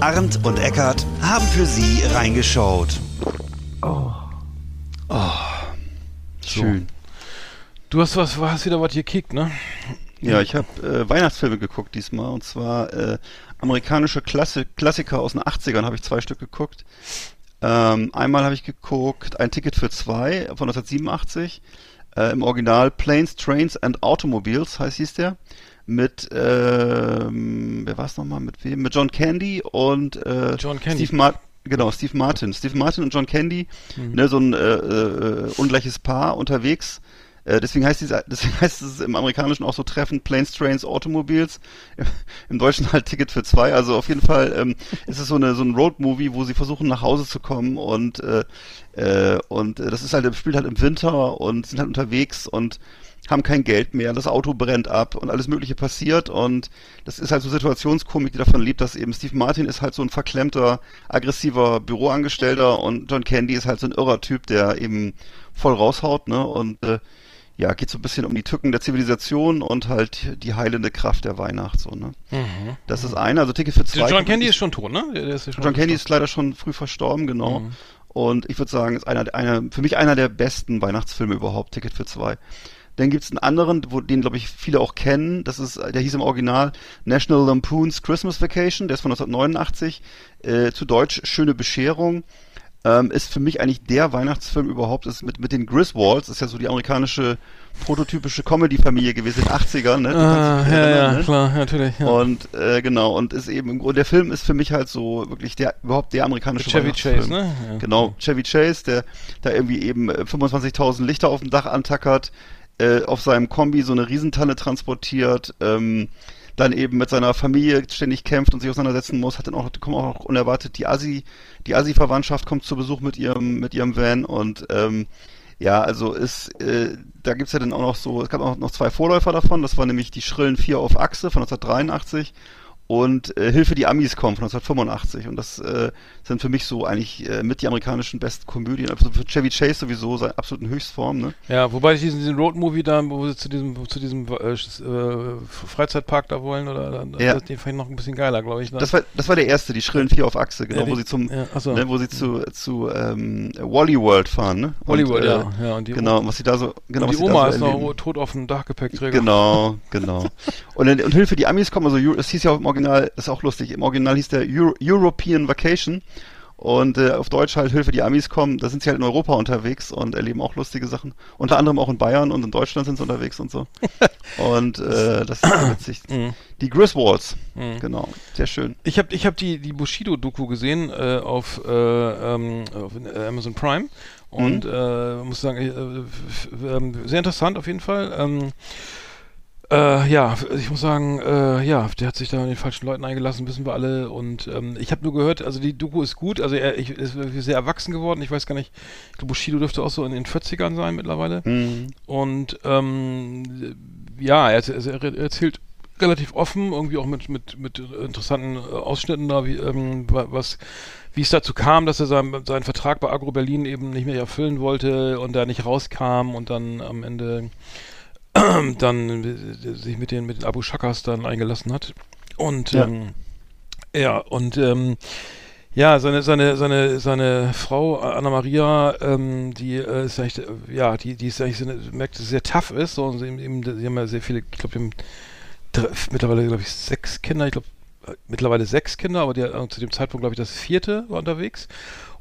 Arndt und Eckart haben für Sie reingeschaut. Schön. Du hast was, hast wieder was gekickt, ne? Ja, ich habe äh, Weihnachtsfilme geguckt diesmal und zwar äh, amerikanische Klasse Klassiker aus den 80ern habe ich zwei Stück geguckt. Ähm, einmal habe ich geguckt Ein Ticket für zwei von 1987 äh, im Original Planes, Trains and Automobiles heißt hieß der mit ähm, wer war es nochmal mit wem mit John Candy und äh, John Candy. Steve Martin Genau, Steve Martin. Steve Martin und John Candy, Mhm. ne, so ein äh, äh, ungleiches Paar unterwegs. Äh, deswegen heißt diese, deswegen heißt es im Amerikanischen auch so treffend Planes, Trains, Automobiles. Im Deutschen halt Ticket für zwei. Also auf jeden Fall ähm, ist es so eine so ein Road-Movie, wo sie versuchen nach Hause zu kommen und äh, äh, und äh, das ist halt spielt halt im Winter und sind halt unterwegs und haben kein Geld mehr, das Auto brennt ab und alles Mögliche passiert und das ist halt so Situationskomik, die davon lebt, dass eben Steve Martin ist halt so ein verklemmter, aggressiver Büroangestellter und John Candy ist halt so ein irrer Typ, der eben voll raushaut, ne, und äh, ja, geht so ein bisschen um die Tücken der Zivilisation und halt die heilende Kraft der Weihnacht, so, ne. Das ist eine, also Ticket für zwei. Mhm. John Candy ist schon tot, ne? Ja schon John Candy ist leider schon früh verstorben, genau. Mhm. Und ich würde sagen, ist einer, einer, für mich einer der besten Weihnachtsfilme überhaupt, Ticket für zwei. Dann gibt's einen anderen, wo, den glaube ich viele auch kennen. Das ist, der hieß im Original National Lampoon's Christmas Vacation. Der ist von 1989. Äh, zu Deutsch Schöne Bescherung. Ähm, ist für mich eigentlich der Weihnachtsfilm überhaupt. Ist mit mit den Griswolds. Ist ja so die amerikanische prototypische Comedy-Familie gewesen in den 80ern. Ne? Ah, ja, erinnern, ja, ne? klar, natürlich. Ja. Und äh, genau, und ist eben Grunde, der Film ist für mich halt so wirklich der überhaupt der amerikanische Chevy. Chase, ne? Ja. Genau, Chevy Chase, der da irgendwie eben äh, 25.000 Lichter auf dem Dach antackert, äh, auf seinem Kombi so eine Riesentanne transportiert, ähm, dann eben mit seiner Familie ständig kämpft und sich auseinandersetzen muss, hat dann auch, kommt auch unerwartet die Asi, die Asi-Verwandtschaft kommt zu Besuch mit ihrem, mit ihrem Van und ähm, ja, also ist, äh, da gibt's ja dann auch noch so, es gab auch noch zwei Vorläufer davon, das war nämlich die Schrillen 4 auf Achse von 1983 und äh, Hilfe die Amis kommen von 1985 und das äh, sind für mich so eigentlich äh, mit die amerikanischen besten Komödien, also für Chevy Chase sowieso seine absoluten Höchstform, ne? Ja, wobei ich diesen, diesen Roadmovie da, wo sie zu diesem, zu diesem äh, äh, Freizeitpark da wollen, oder Ja. den fand ich noch ein bisschen geiler, glaube ich. Ne? Das war, das war der erste, die Schrillen 4 auf Achse, genau, Ja, die- wo sie zum, ja, so. ne, wo sie zu, zu ähm, Wally World fahren, ne? Hollywood, und, äh, ja, ja. Und die, Genau, was sie da so, genau, die Oma ist noch tot auf dem Dachgepäckträger. Genau, genau. Und, dann- und Hilfe, die Amis kommen, also es hieß ja auch Original, das ist auch lustig, im Original hieß der Euro European Vacation und äh, auf Deutsch halt Hilfe, die Amis kommen, da sind sie halt in Europa unterwegs und erleben auch lustige Sachen. Unter anderem auch in Bayern und in Deutschland sind sie unterwegs und so. und äh, das ist witzig. Mhm. Die Griswolds, Mhm. genau, sehr schön. Ich habe ich hab die, die Bushido-Doku gesehen äh, auf, äh, ähm, auf äh, Amazon Prime und äh, muss sagen, äh, ähm, sehr interessant auf jeden Fall. Ähm, äh, ja, ich muss sagen, äh, ja, der hat sich da an den falschen Leuten eingelassen, wissen wir alle. Und ähm, ich habe nur gehört, also die Doku ist gut, also er ich, ist sehr erwachsen geworden. Ich weiß gar nicht, ich glaube, Bushido dürfte auch so in den 40ern sein mittlerweile. Mhm. Und ähm, ja, er, er, er erzählt relativ offen, irgendwie auch mit, mit, mit interessanten äh, Ausschnitten da, wie, ähm, wa- was, wie es dazu kam, dass er seinen, seinen Vertrag bei Agro Berlin eben nicht mehr erfüllen wollte und da nicht rauskam und dann am Ende dann sich mit den, mit den Abu Shakas dann eingelassen hat. Und Ja. ähm, ja, und ähm, ja, seine, seine, seine, seine Frau Anna Maria, ähm, die äh, ist eigentlich, ja, die, die ist eigentlich, so eine, merkt, dass sie sehr tough ist. So, und sie, eben, sie haben ja sehr viele, ich glaube, mittlerweile, glaube ich, sechs Kinder. Ich glaube, äh, mittlerweile sechs Kinder, aber die, äh, zu dem Zeitpunkt, glaube ich, das vierte war unterwegs.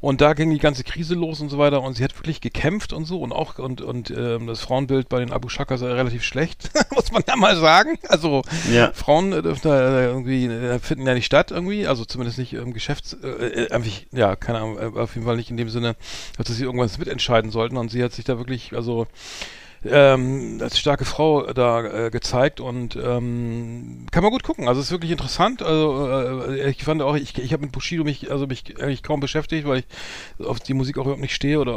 Und da ging die ganze Krise los und so weiter. Und sie hat wirklich gekämpft und so. Und auch, und, und ähm, das Frauenbild bei den Abu Shakas ist relativ schlecht, muss man ja mal sagen. Also, Ja. Frauen äh, dürfen da äh, irgendwie, äh, finden ja nicht statt irgendwie, also zumindest nicht im Geschäfts, äh, einfach, ja, keine Ahnung, auf jeden Fall nicht in dem Sinne, dass sie irgendwas mitentscheiden sollten und sie hat sich da wirklich, also ähm, als starke Frau da äh, gezeigt und ähm, kann man gut gucken. Also es ist wirklich interessant. Also äh, ich fand auch, ich, ich habe mit Bushido mich also mich eigentlich kaum beschäftigt, weil ich auf die Musik auch überhaupt nicht stehe oder äh,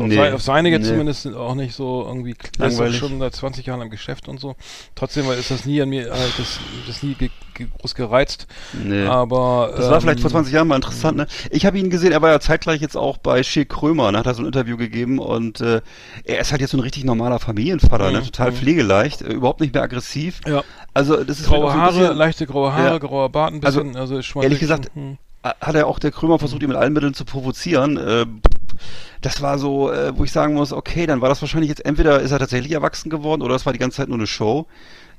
auf, Nee. sei, auf seine jetzt Nee. zumindest auch nicht so irgendwie der ist Langweilig. schon seit 20 Jahren im Geschäft und so. Trotzdem weil ist das nie an mir, äh, das, das nie groß gereizt. Nee. Aber Das war ähm, vielleicht vor 20 Jahren mal interessant, ne? Ich habe ihn gesehen, er war ja zeitgleich jetzt auch bei Schick Krömer, ne? hat er so ein Interview gegeben und äh, er ist halt jetzt so ein richtig normaler Familienvater, ne? Mhm, Total mhm. pflegeleicht, äh, überhaupt nicht mehr aggressiv. Ja. Also das ist Graue so Haare, bisschen- leichte graue Haare, Ja. grauer Bart ein Also, bisschen, also, mal ehrlich gesagt, hm. hat er auch der Krömer versucht, ihn mit allen Mitteln zu provozieren. Äh, das war so, äh, wo ich sagen muss, okay, dann war das wahrscheinlich jetzt entweder ist er tatsächlich erwachsen geworden oder es war die ganze Zeit nur eine Show.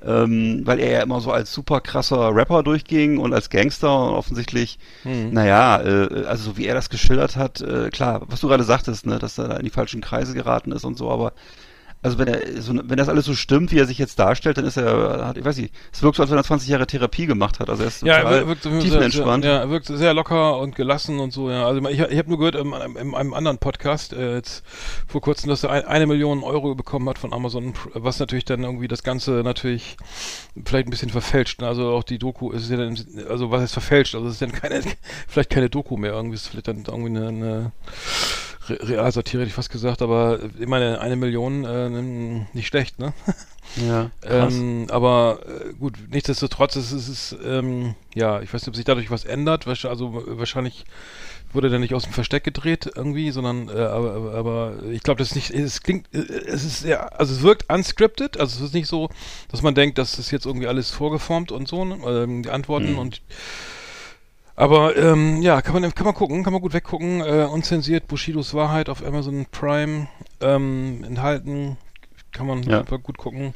Ähm, weil er ja immer so als super krasser Rapper durchging und als Gangster und offensichtlich, Mhm. naja, äh, also so wie er das geschildert hat, äh, klar, was du gerade sagtest, ne, dass er da in die falschen Kreise geraten ist und so, aber also wenn er so, wenn das alles so stimmt, wie er sich jetzt darstellt, dann ist er, hat, ich weiß nicht, es wirkt so, als wenn er 20 Jahre Therapie gemacht hat. Also er ist Ja, er wirkt, tiefenentspannt. Sehr, ja, er wirkt sehr locker und gelassen und so. Ja, also ich, ich habe nur gehört in, einem- in einem anderen Podcast äh, jetzt vor kurzem, dass er ein, eine Million Euro bekommen hat von Amazon, was natürlich dann irgendwie das Ganze natürlich vielleicht ein bisschen verfälscht. Ne? Also auch die Doku ist ja dann, also was heißt verfälscht? Also es ist dann keine, vielleicht keine Doku mehr. Irgendwie ist vielleicht dann irgendwie eine, eine Realsatire, hätte ich fast gesagt, aber ich meine, eine Million, äh, nicht schlecht, ne? Ja. Ähm, aber äh, gut, nichtsdestotrotz ist es, ist, ähm, ja, ich weiß nicht, ob sich dadurch was ändert. Also wahrscheinlich wurde der nicht aus dem Versteck gedreht irgendwie, sondern äh, aber, aber, ich glaube, das ist nicht, es klingt, äh, es ist sehr, also es wirkt unscripted, also es ist nicht so, dass man denkt, dass das jetzt irgendwie alles vorgeformt und so, ne? ähm, die Antworten Mhm. und aber ähm, ja, kann man kann man gucken, kann man gut weggucken. Äh, unzensiert Bushidos Wahrheit auf Amazon Prime ähm, enthalten, kann man Ja. super gut gucken.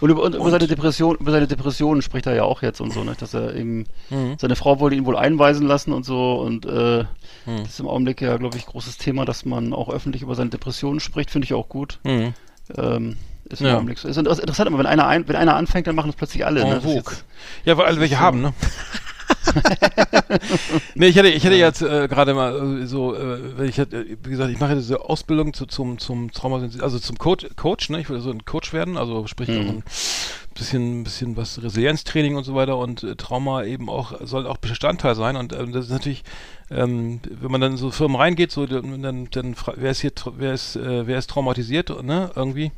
Und über, und über Und- seine Depression, über seine Depressionen spricht er ja auch jetzt und so, ne? dass er eben, Mhm. seine Frau wollte ihn wohl einweisen lassen und so und äh, Mhm. das ist im Augenblick ja, glaube ich, großes Thema, dass man auch öffentlich über seine Depressionen spricht, finde ich auch gut. Mhm. Ähm, ist im Ja. Augenblick so. Ist inter- interessant, aber wenn einer, ein, wenn einer anfängt, dann machen das plötzlich alle. Ne? Das jetzt- Ja, weil alle welche so. haben, ne? nee, ich hätte, ich hätte jetzt äh, gerade mal äh, so, äh, ich hätte, äh, wie gesagt, ich mache diese Ausbildung zu, zum, zum Trauma, also zum Coach, Coach, ne? Ich will so ein Coach werden, also sprich Mhm. ein bisschen, bisschen was Resilienztraining und so weiter und äh, Trauma eben auch, soll auch Bestandteil sein und ähm, das ist natürlich, ähm, wenn man dann so Firmen reingeht, so, dann, dann, dann wer ist hier, wer ist, äh, wer ist traumatisiert, ne, irgendwie,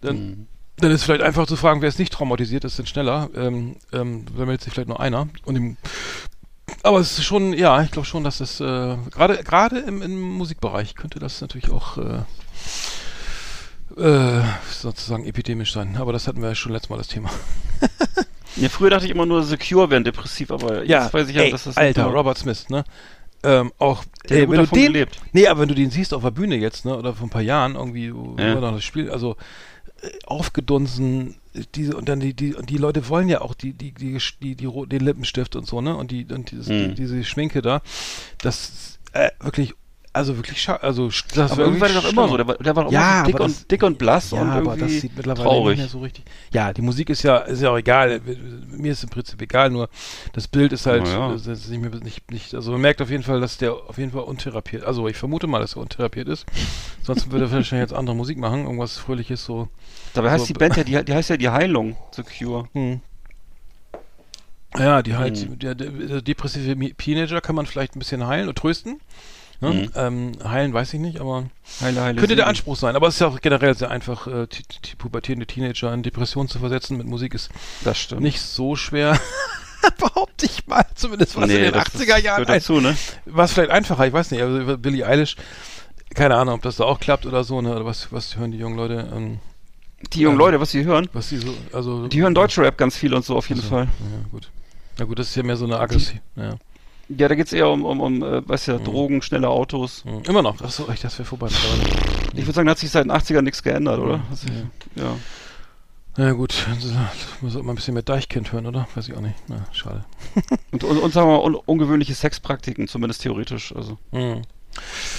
dann, Mhm. Dann ist vielleicht einfach zu fragen, wer ist nicht traumatisiert, ist dann schneller, ähm, ähm, dann meldet sich vielleicht nur einer und im, aber es ist schon, ja, ich glaube schon, dass das äh, gerade gerade im, im Musikbereich könnte das natürlich auch äh, äh, sozusagen epidemisch sein. Aber das hatten wir ja schon letztes Mal das Thema. Ja, früher dachte ich immer nur Secure wären depressiv, aber jetzt weiß ich ja, ey, dass das Alter, nur- Robert Smith, ne? Ähm, auch, Der ey, wenn du den, gelebt. nee, aber wenn du den siehst auf der Bühne jetzt, ne, oder vor ein paar Jahren irgendwie, wo Ja. das Spiel, also aufgedunsen, äh, diese und dann die die und die Leute wollen ja auch die die die die, die, den Lippenstift und so, ne, und die und dieses, Mhm. die, diese Schminke da, das äh, wirklich also wirklich scha also das Aber irgendwie war das doch immer so. Der war, der war Ja, immer so dick, das- und, dick und blass Ja, und aber das sieht mittlerweile traurig. nicht mehr so richtig. Ja, die Musik ist ja, ist ja auch egal. Mir ist im Prinzip egal, nur das Bild ist halt, ja. ist nicht mehr, nicht, nicht, also man merkt auf jeden Fall, dass der auf jeden Fall untherapiert, also ich vermute mal, dass er untherapiert ist. Sonst würde er wahrscheinlich jetzt andere Musik machen, irgendwas Fröhliches so. Dabei heißt so- die Band ja, die, die heißt ja die Heilung, Secure. Hm. Ja, die halt, Hm. der, der, der depressive Teenager kann man vielleicht ein bisschen heilen und trösten. Ne? Mhm. Ähm, heilen weiß ich nicht, aber Heile, heile könnte der. Anspruch sein. Aber es ist ja auch generell sehr einfach, äh, die, die pubertierende Teenager in Depression zu versetzen mit Musik ist Das stimmt. nicht so schwer. Behaupte ich mal, zumindest was in den das 80er ist- Jahren dazu, ne? war es vielleicht einfacher, ich weiß nicht, also Billie Eilish, keine Ahnung, ob das da auch klappt oder so, ne, oder was, was hören die jungen Leute, ähm, Die jungen Ähm, Leute, was sie hören, was die so, also. die hören deutsche Rap ganz viel und so auf jeden also, Fall. Ja, gut. Na gut, das ist ja mehr so eine aggressiv, ja. Ja, da geht's eher um, um, um äh, weißt Mhm. ja, Drogen, schnelle Autos. Mhm. Immer noch, achso, echt, das wäre vorbei. Ich würde sagen, da hat sich seit den 80ern nichts geändert, oder? Ja. Hat sich- Ja. Ja gut, also, muss mal ein bisschen mehr Deichkind hören, oder? Weiß ich auch nicht. Na, schade. Und, und, und sagen wir mal, un ungewöhnliche Sexpraktiken, zumindest theoretisch. Also. Mhm.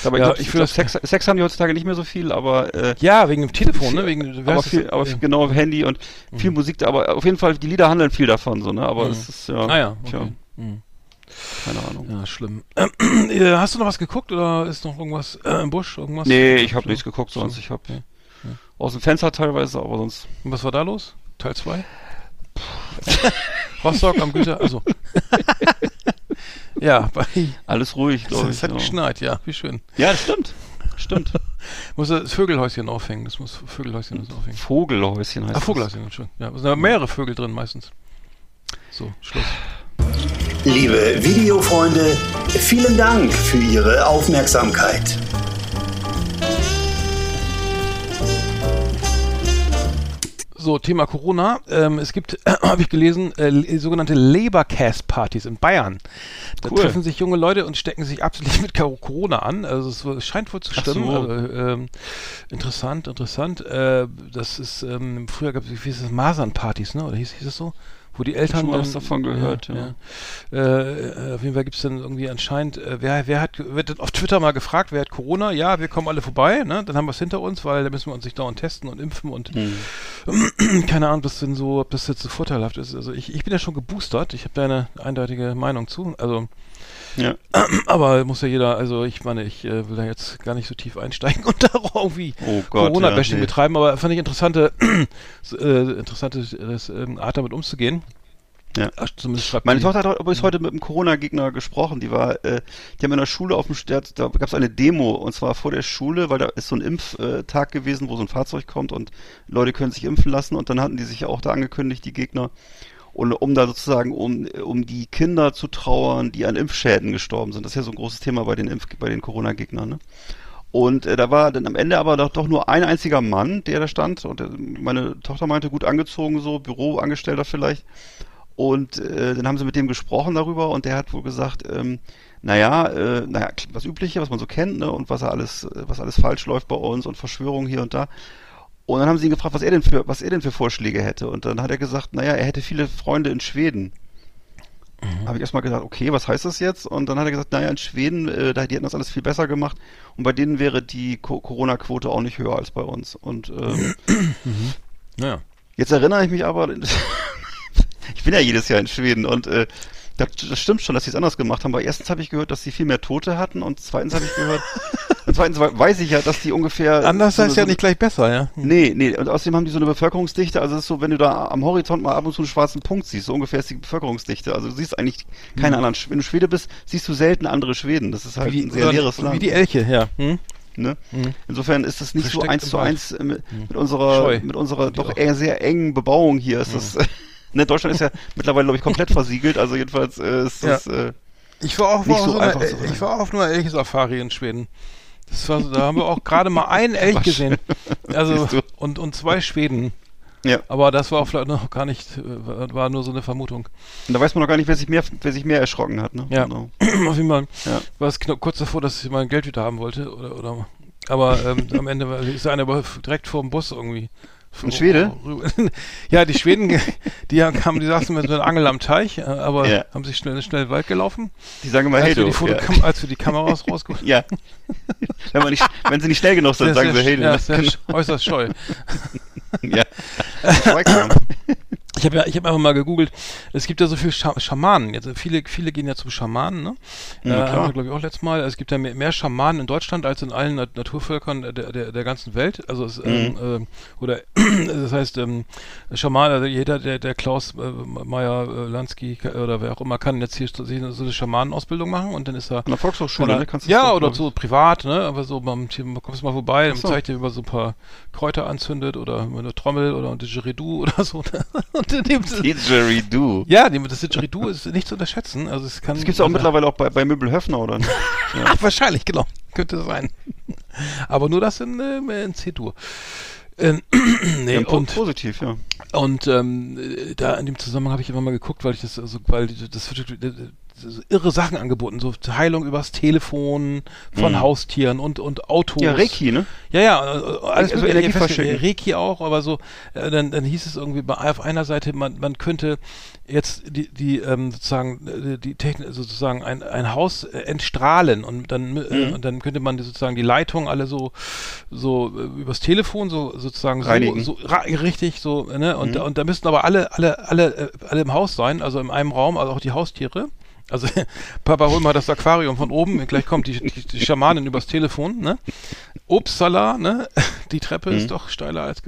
Aber Ja, ich, glaub, ich ich will glaub, das- Sex, Sex haben die heutzutage nicht mehr so viel, aber äh, Ja, wegen dem Telefon, ne? Wegen, aber viel, aber Ja. genau Handy und viel Musik da, aber auf jeden Fall, die Lieder handeln viel davon, so, ne? Aber Mhm. es ist ja, Ah ja, okay. Mhm. Keine Ahnung. Ja, schlimm. Äh, Hast du noch was geguckt oder ist noch irgendwas äh, im Busch? Irgendwas? Nee, ich habe nichts geguckt sonst. So. Ich habe Ja. aus dem Fenster teilweise, aber sonst. Und was war da los? Teil 2? Rostock am Güter, also. ja, bei, Alles ruhig, glaube es ich. hat Ja. geschneit, ja, wie schön. ja, das stimmt. Stimmt. Muss das Vögelhäuschen aufhängen, das muss Vögelhäuschen muss aufhängen. Vogelhäuschen heißt Ach, das. Vogelhäuschen, Entschuldigung. Ja, es sind mehrere Vögel drin meistens. So, Schluss. Liebe Videofreunde, vielen Dank für Ihre Aufmerksamkeit. So, Thema Corona. Ähm, es gibt, habe ich gelesen, äh, le- sogenannte Labourcast-Partys in Bayern. Da Cool. treffen sich junge Leute und stecken sich absichtlich mit Cor- Corona an. Also es scheint wohl zu stimmen. so. Also, ähm, interessant, interessant. Äh, das ist, ähm, früher gab es, wie hieß es, Masernpartys, ne? Oder hieß, hieß es so? Wo die Eltern schon was davon gehört, ja. ja. Äh, äh, auf jeden Fall gibt es dann irgendwie anscheinend, äh, wer, wer hat, wird auf Twitter mal gefragt, wer hat Corona? Ja, wir kommen alle vorbei, ne? Dann haben wir es hinter uns, weil da müssen wir uns nicht dauernd testen und impfen und Hm. keine Ahnung, was denn so, ob das jetzt so vorteilhaft ist. Also ich, ich bin ja schon geboostert, ich habe da eine eindeutige Meinung zu. Also, Ja. aber muss ja jeder, also ich meine, ich äh, will da jetzt gar nicht so tief einsteigen und da irgendwie Oh. Corona-Bashing ja, nee. betreiben, aber fand ich interessante, äh, interessante das, ähm, Art damit umzugehen. Ja. Ach, Meine Tochter hat heute- übrigens heute mit einem Corona-Gegner gesprochen. Die war, äh, die haben in der Schule auf dem da gab es eine Demo und zwar vor der Schule, weil da ist so ein Impftag gewesen, wo so ein Fahrzeug kommt und Leute können sich impfen lassen und dann hatten die sich ja auch da angekündigt, die Gegner, und um da sozusagen um, um die Kinder zu trauern, die an Impfschäden gestorben sind. Das ist ja so ein großes Thema bei den Impf bei den Corona-Gegnern, ne? Und äh, da war dann am Ende aber doch, doch nur ein einziger Mann, der da stand. Und äh, meine Tochter meinte, gut angezogen, so Büroangestellter vielleicht. Und äh, dann haben sie mit dem gesprochen darüber und der hat wohl gesagt, ähm, naja, äh, naja, was Übliche, was man so kennt, ne, und was er alles, äh, was alles falsch läuft bei uns und Verschwörungen hier und da. Und dann haben sie ihn gefragt, was er denn für, was er denn für Vorschläge hätte. Und dann hat er gesagt, naja, er hätte viele Freunde in Schweden. Habe ich erstmal gesagt, okay, was heißt das jetzt? Und dann hat er gesagt, naja, in Schweden, äh, die hätten das alles viel besser gemacht und bei denen wäre die Co Corona-Quote auch nicht höher als bei uns. Und ähm, Naja. Jetzt erinnere ich mich aber, ich bin ja jedes Jahr in Schweden und äh, das, das stimmt schon, dass sie es anders gemacht haben. Aber erstens habe ich gehört, dass sie viel mehr Tote hatten und zweitens habe ich gehört, Und zweitens wei- weiß ich ja, dass die ungefähr. Anders so heißt eine- ja nicht gleich besser, ja. Hm. Nee, nee, und außerdem haben die so eine Bevölkerungsdichte, also es ist so, wenn du da am Horizont mal ab und zu einen schwarzen Punkt siehst, so ungefähr ist die Bevölkerungsdichte. Also du siehst eigentlich keine anderen, Sch- wenn du Schwede bist, siehst du selten andere Schweden. Das ist halt Hm. Wie ein sehr leeres wie Land. die Elche, ja. Hm? ne? Hm. Insofern ist das nicht so Versteckt eins im zu eins äh, mit, mit unserer, Scheu. mit unserer doch auch. eher sehr engen Bebauung hier ist das, ne, Deutschland ist ja mittlerweile, glaube ich, komplett versiegelt, also jedenfalls äh, ist das, äh, Ich war auch, war auch so so eine, zu ich war auch auf einer Elchsafari in Schweden. Das war so, da haben wir auch gerade mal einen Elch gesehen. Also und, und zwei Schweden. ja. Aber das war auch vielleicht noch gar nicht, äh, war nur so eine Vermutung. Und da weiß man noch gar nicht, wer sich mehr, wer sich mehr erschrocken hat, ne? Ja. Genau. Auf jeden Fall Ja. war es kurz davor, dass ich mein Geld wieder haben wollte. Oder, oder, aber ähm, am Ende war, ist einer direkt vor dem Bus irgendwie. Ein Schwede? ja, die Schweden, die haben, kamen, die saßen mit einer Angel am Teich, äh, aber Ja. haben sich schnell, schnell in den Wald gelaufen. Die sagen immer, hey du. ja. als wir die Kameras rausgeholt ja. wenn, nicht, wenn sie nicht schnell genug sind, Sehr, sagen sehr, sie, hey du. ja, sehr sch- äußerst scheu. ja. Schweigsam. Ich habe ja, ich habe einfach mal gegoogelt. Es gibt ja so viele Scha Schamanen. Jetzt viele, viele gehen ja zum Schamanen. Ne? Ja, äh, haben wir glaube ich auch letztes Mal. Es gibt ja mehr, mehr Schamanen in Deutschland als in allen Nat Naturvölkern der, der, der ganzen Welt. Also es, ähm, Mhm. äh, oder das heißt ähm, Schaman. Also jeder, der, der Klaus äh, Meyer äh, Lansky oder wer auch immer kann jetzt hier so so eine Schamanenausbildung machen und dann ist er An der Volkshochschule, oder, ne? Kannst du ja, doch, oder so privat, ne? Aber so, beim, hier, kommst du mal vorbei, dann so. zeigt dir, man so ein paar Kräuter anzündet oder mit einer Trommel oder ein Didgeridoo oder so. ne? Und es- Didgeridoo. ja, das Didgeridoo ist nicht zu unterschätzen. Also es kann. Das gibt's auch mittlerweile auch bei, bei Möbel Höfner, oder nicht? Ach, wahrscheinlich, genau. Könnte sein. Aber nur das in, äh, in C-Dur. Ähm, nee, Ja, und, positiv, ja. und ähm, äh, da in dem Zusammenhang habe ich immer mal geguckt, weil ich das, also, weil das wird so irre Sachen angeboten, so Heilung übers Telefon von Mhm. Haustieren und, und Autos. Ja, Reiki, ne? Ja, ja, äh, alles Also. Energie verschicken. Reiki auch, aber so, äh, dann, dann hieß es irgendwie bei, auf einer Seite, man, man könnte jetzt die, die ähm, sozusagen, äh, die Technik, sozusagen ein, ein Haus äh, entstrahlen und dann, äh, Mhm. und dann könnte man die, sozusagen die Leitung alle so, so äh, übers Telefon so sozusagen Reinigen. so, so richtig so, ne, und, Mhm. und da müssten aber alle, alle, alle, äh, alle im Haus sein, also in einem Raum, also auch die Haustiere. Also Papa, hol mal das Aquarium von oben, gleich kommt die, die, die Schamanin übers Telefon, ne? Obstsalat, ne? Die Treppe Mhm. ist doch steiler als.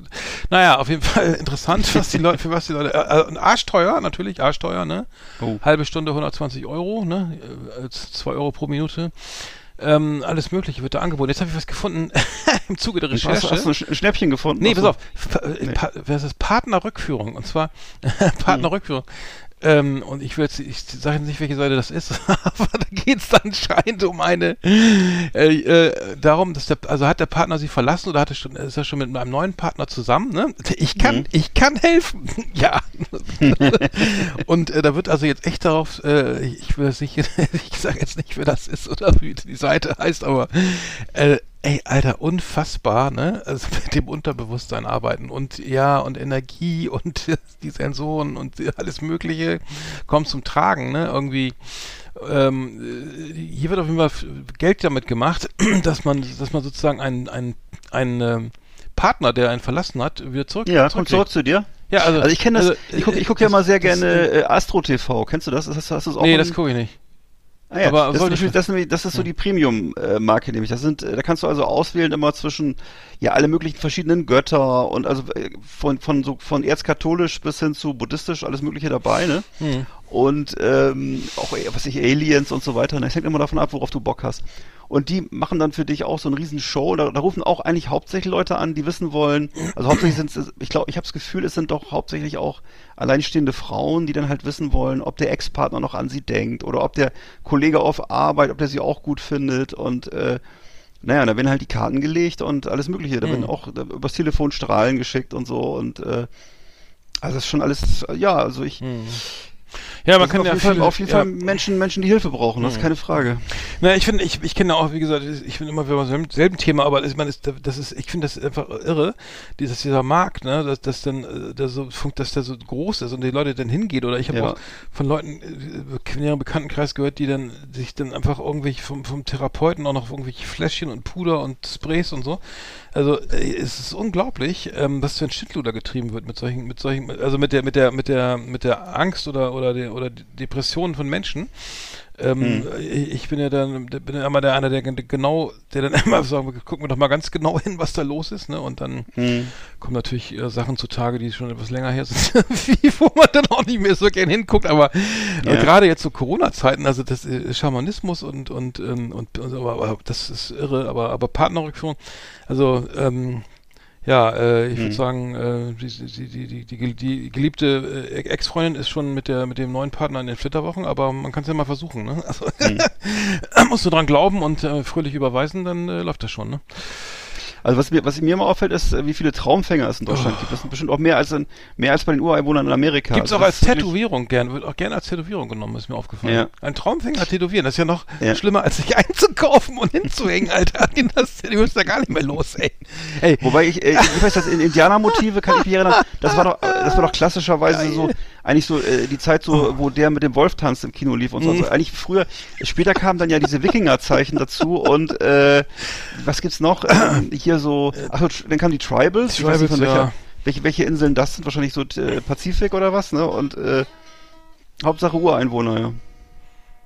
Naja, auf jeden Fall interessant, was die Leute, für was die Leute. Äh, äh, arschteuer, natürlich, arschteuer, ne? Oh. Halbe Stunde 120 Euro, ne? Äh, Als 2 Euro pro Minute. Ähm, alles Mögliche wird da angeboten. Jetzt habe ich was gefunden im Zuge der Hast, Recherche. du- hast du ein Sch- ein Schnäppchen gefunden? Nee, pass auf. Pa äh, Nee. pa wer ist das? Partnerrückführung. Und zwar Partnerrückführung. Ähm, und ich will jetzt, ich sage jetzt nicht, welche Seite das ist, aber da geht es anscheinend um eine, äh, äh, darum, dass der, also hat der Partner sie verlassen oder hat er schon, ist er schon mit einem neuen Partner zusammen, ne? Ich kann, Mhm. ich kann helfen. ja. und äh, da wird also jetzt echt darauf, äh, ich will das nicht, ich sage jetzt nicht, wer das ist oder wie die Seite heißt, aber äh, ey, Alter, unfassbar, ne? Also mit dem Unterbewusstsein arbeiten und ja, und Energie und die Sensoren und alles Mögliche kommt zum Tragen, ne? Irgendwie ähm, äh, hier wird auf jeden Fall Geld damit gemacht, dass man, dass man sozusagen einen, einen, einen ähm, Partner, der einen verlassen hat, wieder zurück. Ja, kommt zurück zu dir. Ja, also, Also ich kenne das, also, ich gucke guck ja mal sehr das- gerne äh, Astro TV. Kennst du das? Hast, hast auch? Nee, das gucke ich nicht. Ah, ja. aber das, ist das, nämlich, das ist so die Premium-Marke nämlich. Das sind, äh, da kannst du also auswählen immer zwischen ja alle möglichen verschiedenen Götter und also äh, von von so von erzkatholisch bis hin zu buddhistisch alles Mögliche dabei, ne? Hm. Und ähm, auch was ich Aliens und so weiter. Ne? Es hängt immer davon ab, worauf du Bock hast. Und die machen dann für dich auch so eine riesen Show. Da, da rufen auch eigentlich hauptsächlich Leute an, die wissen wollen. Also hauptsächlich sind es, ich glaube, ich habe das Gefühl, es sind doch hauptsächlich auch alleinstehende Frauen, die dann halt wissen wollen, ob der Ex-Partner noch an sie denkt oder ob der Kollege auf Arbeit, ob der sie auch gut findet und äh, naja, da werden halt die Karten gelegt und alles Mögliche. Da werden auch da, übers Telefon Strahlen geschickt und so und äh, also das ist schon alles, ja, also ich, Ja, man das kann auf ja jeden Fall, auf jeden ja. Fall Menschen, Menschen, die Hilfe brauchen, das ist keine Frage. Na, ich finde, ich, ich kenne auch, wie gesagt, ich bin immer wieder beim selben, selben Thema, aber ich meine, ist, das ist, ich finde das einfach irre, dieses, dieser Markt, ne, dass, dass dann, äh, der so, dass der so groß ist und die Leute dann hingehen oder ich habe Ja. auch von Leuten äh, in ihrem Bekanntenkreis gehört, die dann sich dann einfach irgendwelche vom, vom Therapeuten auch noch irgendwelche Fläschchen und Puder und Sprays und so. Also äh, es ist unglaublich, ähm, was für ein Schindluder getrieben wird mit solchen, mit solchen, also mit der, mit der, mit der, mit der Angst oder oder der, oder Depressionen von Menschen. Ähm, Hm. Ich bin ja dann bin ja immer der einer, der gen- genau, der dann immer sagt, gucken wir doch mal ganz genau hin, was da los ist, ne? Und dann Hm. kommen natürlich äh, Sachen zutage, die schon etwas länger her sind, wie, wo man dann auch nicht mehr so gern hinguckt. Aber Ja. äh, gerade jetzt so Corona-Zeiten, also das äh, Schamanismus und und ähm, und, und aber, aber das ist irre. Aber aber Partnerrückführung, also ähm, ja, äh, ich würde Hm. sagen, äh, die, die, die, die, die, die geliebte äh, Ex-Freundin ist schon mit der mit dem neuen Partner in den Flitterwochen, aber man kann es ja mal versuchen. Ne? Also musst du dran glauben und äh, fröhlich überweisen, dann äh, läuft das schon. Ne? Also was mir, was mir immer auffällt, ist, äh, wie viele Traumfänger es in Deutschland gibt. Das sind bestimmt auch mehr als in, mehr als bei den Ureinwohnern in Amerika. Gibt's Also auch als Tätowierung gern, wird auch gerne als Tätowierung genommen, ist mir aufgefallen. Ja. Ein Traumfänger tätowieren, das ist ja noch Ja. schlimmer, als sich einzukaufen und hinzuhängen, Alter. Das, du willst da gar nicht mehr los, ey. ey Wobei ich, äh, ich weiß, das in Indianermotive kann ich mich erinnern, das war doch, das war doch klassischerweise so, eigentlich so äh, die Zeit so, wo der mit dem Wolf tanzt im Kino lief und so. Also eigentlich früher, später kamen dann ja diese Wikingerzeichen dazu und äh, was gibt's noch? Hier so, ach, dann kamen die Tribals, ich weiß nicht, von Tribals, welcher, ja. welche, welche Inseln das sind, wahrscheinlich so äh, Pazifik oder was, ne? Und äh, Hauptsache Ureinwohner, ja.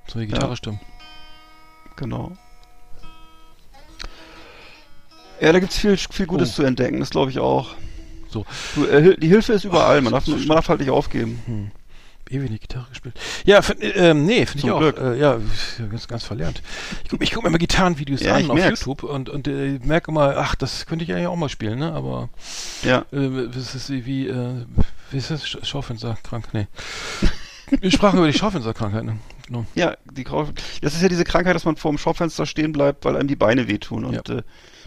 so die Gitarre Ja. stimmt. Genau. Ja, da gibt's viel, viel Gutes Oh. zu entdecken, das glaube ich auch. So. Du, äh, die Hilfe ist überall, man, darf, man darf halt nicht aufgeben. Ewig die Gitarre gespielt. Ja, find, ähm, nee, finde ich auch. Äh, ja, ganz, ganz verlernt. Ich gucke guck mir immer Gitarrenvideos Ja, an auf merk's. YouTube und, und äh, merke immer, ach, das könnte ich eigentlich auch mal spielen, ne? Aber Ja. äh, das ist wie, äh, wie ist das? Sch Schaufensterkrank? Nee. Wir sprachen über die Schaufensterkrankheit, ne? Genau. Ja, die das ist ja diese Krankheit, dass man vor dem Schaufenster stehen bleibt, weil einem die Beine wehtun. Und äh,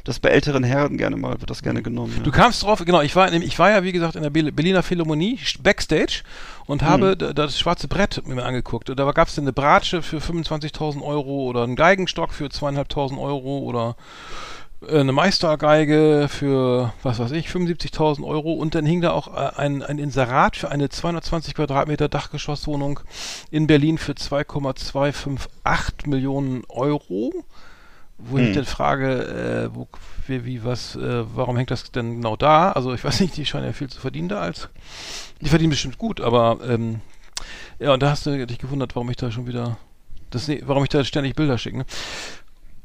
das bei älteren Herren gerne mal, wird das gerne genommen. Ja. Du kamst drauf, genau, ich war, ich war ja, wie gesagt, in der Be- Berliner Philharmonie, Backstage, und habe Hm. da- das schwarze Brett mir angeguckt. Und da gab es eine Bratsche für 25.000 Euro oder einen Geigenstock für 2.500 Euro oder äh, eine Meistergeige für, was weiß ich, 75.000 Euro. Und dann hing da auch äh, ein, ein Inserat für eine 220 Quadratmeter Dachgeschosswohnung in Berlin für 2,258 Millionen Euro. Wo ich Hm. dann frage, äh, wo, wie, wie, was, äh, warum hängt das denn genau da? Also ich weiß nicht, die scheinen ja viel zu verdienen da als. Die verdienen bestimmt gut, aber ähm, ja, und da hast du dich gewundert, warum ich da schon wieder. Das, nee, warum ich da ständig Bilder schicke, ne?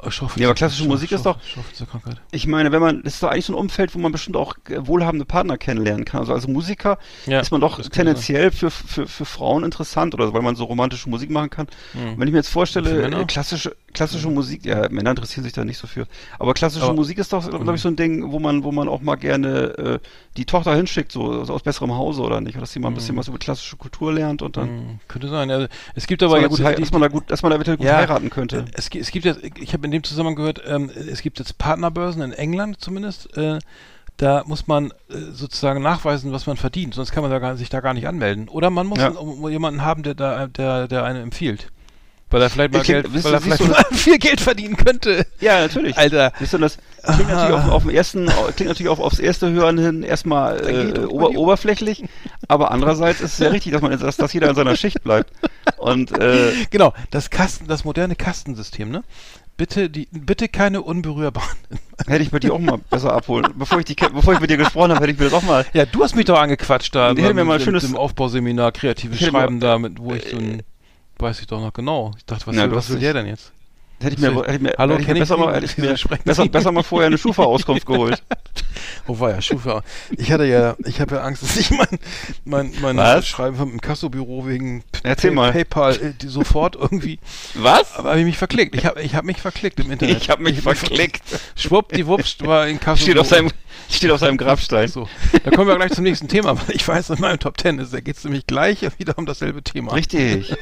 Oh, Ja, aber klassische Schauf- Musik ist Schauf- doch-. Ich meine, wenn man, das ist doch eigentlich so ein Umfeld, wo man bestimmt auch äh, wohlhabende Partner kennenlernen kann. Also als Musiker Ja, ist man doch tendenziell für, für, für Frauen interessant oder so, weil man so romantische Musik machen kann. Mhm. Wenn ich mir jetzt vorstelle, äh, klassische, klassische Musik, ja, Männer interessieren sich da nicht so für. Aber klassische Aber- Musik ist doch, glaube ich, so ein Ding, wo man, wo man auch mal gerne äh, die Tochter hinschickt, so, so aus besserem Hause oder nicht. Dass sie mal ein bisschen was über klassische Kultur lernt und dann, könnte sein. Also, es gibt dass, aber man da jetzt gut, die- dass man da gut, dass man da eventuell gut Ja, heiraten könnte. Es, gi- es gibt jetzt, ich habe in dem Zusammenhang gehört, ähm, es gibt jetzt Partnerbörsen in England zumindest. Äh, da muss man äh, sozusagen nachweisen, was man verdient, sonst kann man da gar, sich da gar nicht anmelden. Oder man muss Ja. einen- jemanden haben, der da, der, der einen empfiehlt. Weil er vielleicht mal Geld, weil er vielleicht mal viel Geld verdienen könnte. Ja, natürlich. Alter. Siehst du, das klingt natürlich auf, auf dem ersten, klingt natürlich auf, aufs erste Hören hin erstmal äh, ober, oberflächlich, aber andererseits ist es ja richtig, dass man, dass, dass jeder in seiner Schicht bleibt. Und äh, Genau, das Kasten, das moderne Kastensystem, ne? Bitte die, bitte keine unberührbaren. hätte ich bei dir auch mal besser abholen. Bevor ich, die, bevor ich mit dir gesprochen habe, hätte ich mir das auch mal. Ja, du hast mich doch angequatscht da hätte mir mal ein mit schönes- dem Aufbauseminar kreatives Schreiben da, mit, wo ich so ein, weiß ich doch noch genau. Ich dachte, was, Na, will, was will der denn jetzt? Hätte ich mir, hätte ich mir, Hallo, hätte ich kenn mir ich besser Sie? mal, hätte ich mir Wieso sprechen besser, Sie? besser mal vorher eine Schufa-Auskunft geholt. Oh war ja, Schufa. Ich hatte ja, ich habe ja Angst, dass ich mein, mein, mein Was? Schreiben vom Kassobüro wegen P- Erzähl Pay- mal. PayPal äh, die sofort irgendwie. Was? Aber habe ich mich verklickt. Ich habe ich hab mich verklickt im Internet. Ich habe mich verklickt. Schwuppdiwupps war in Kasso. Steht auf seinem, steht auf seinem Grabstein. So, da kommen wir gleich zum nächsten Thema, weil ich weiß, in meinem Top Ten ist, da geht es nämlich gleich wieder um dasselbe Thema. Richtig.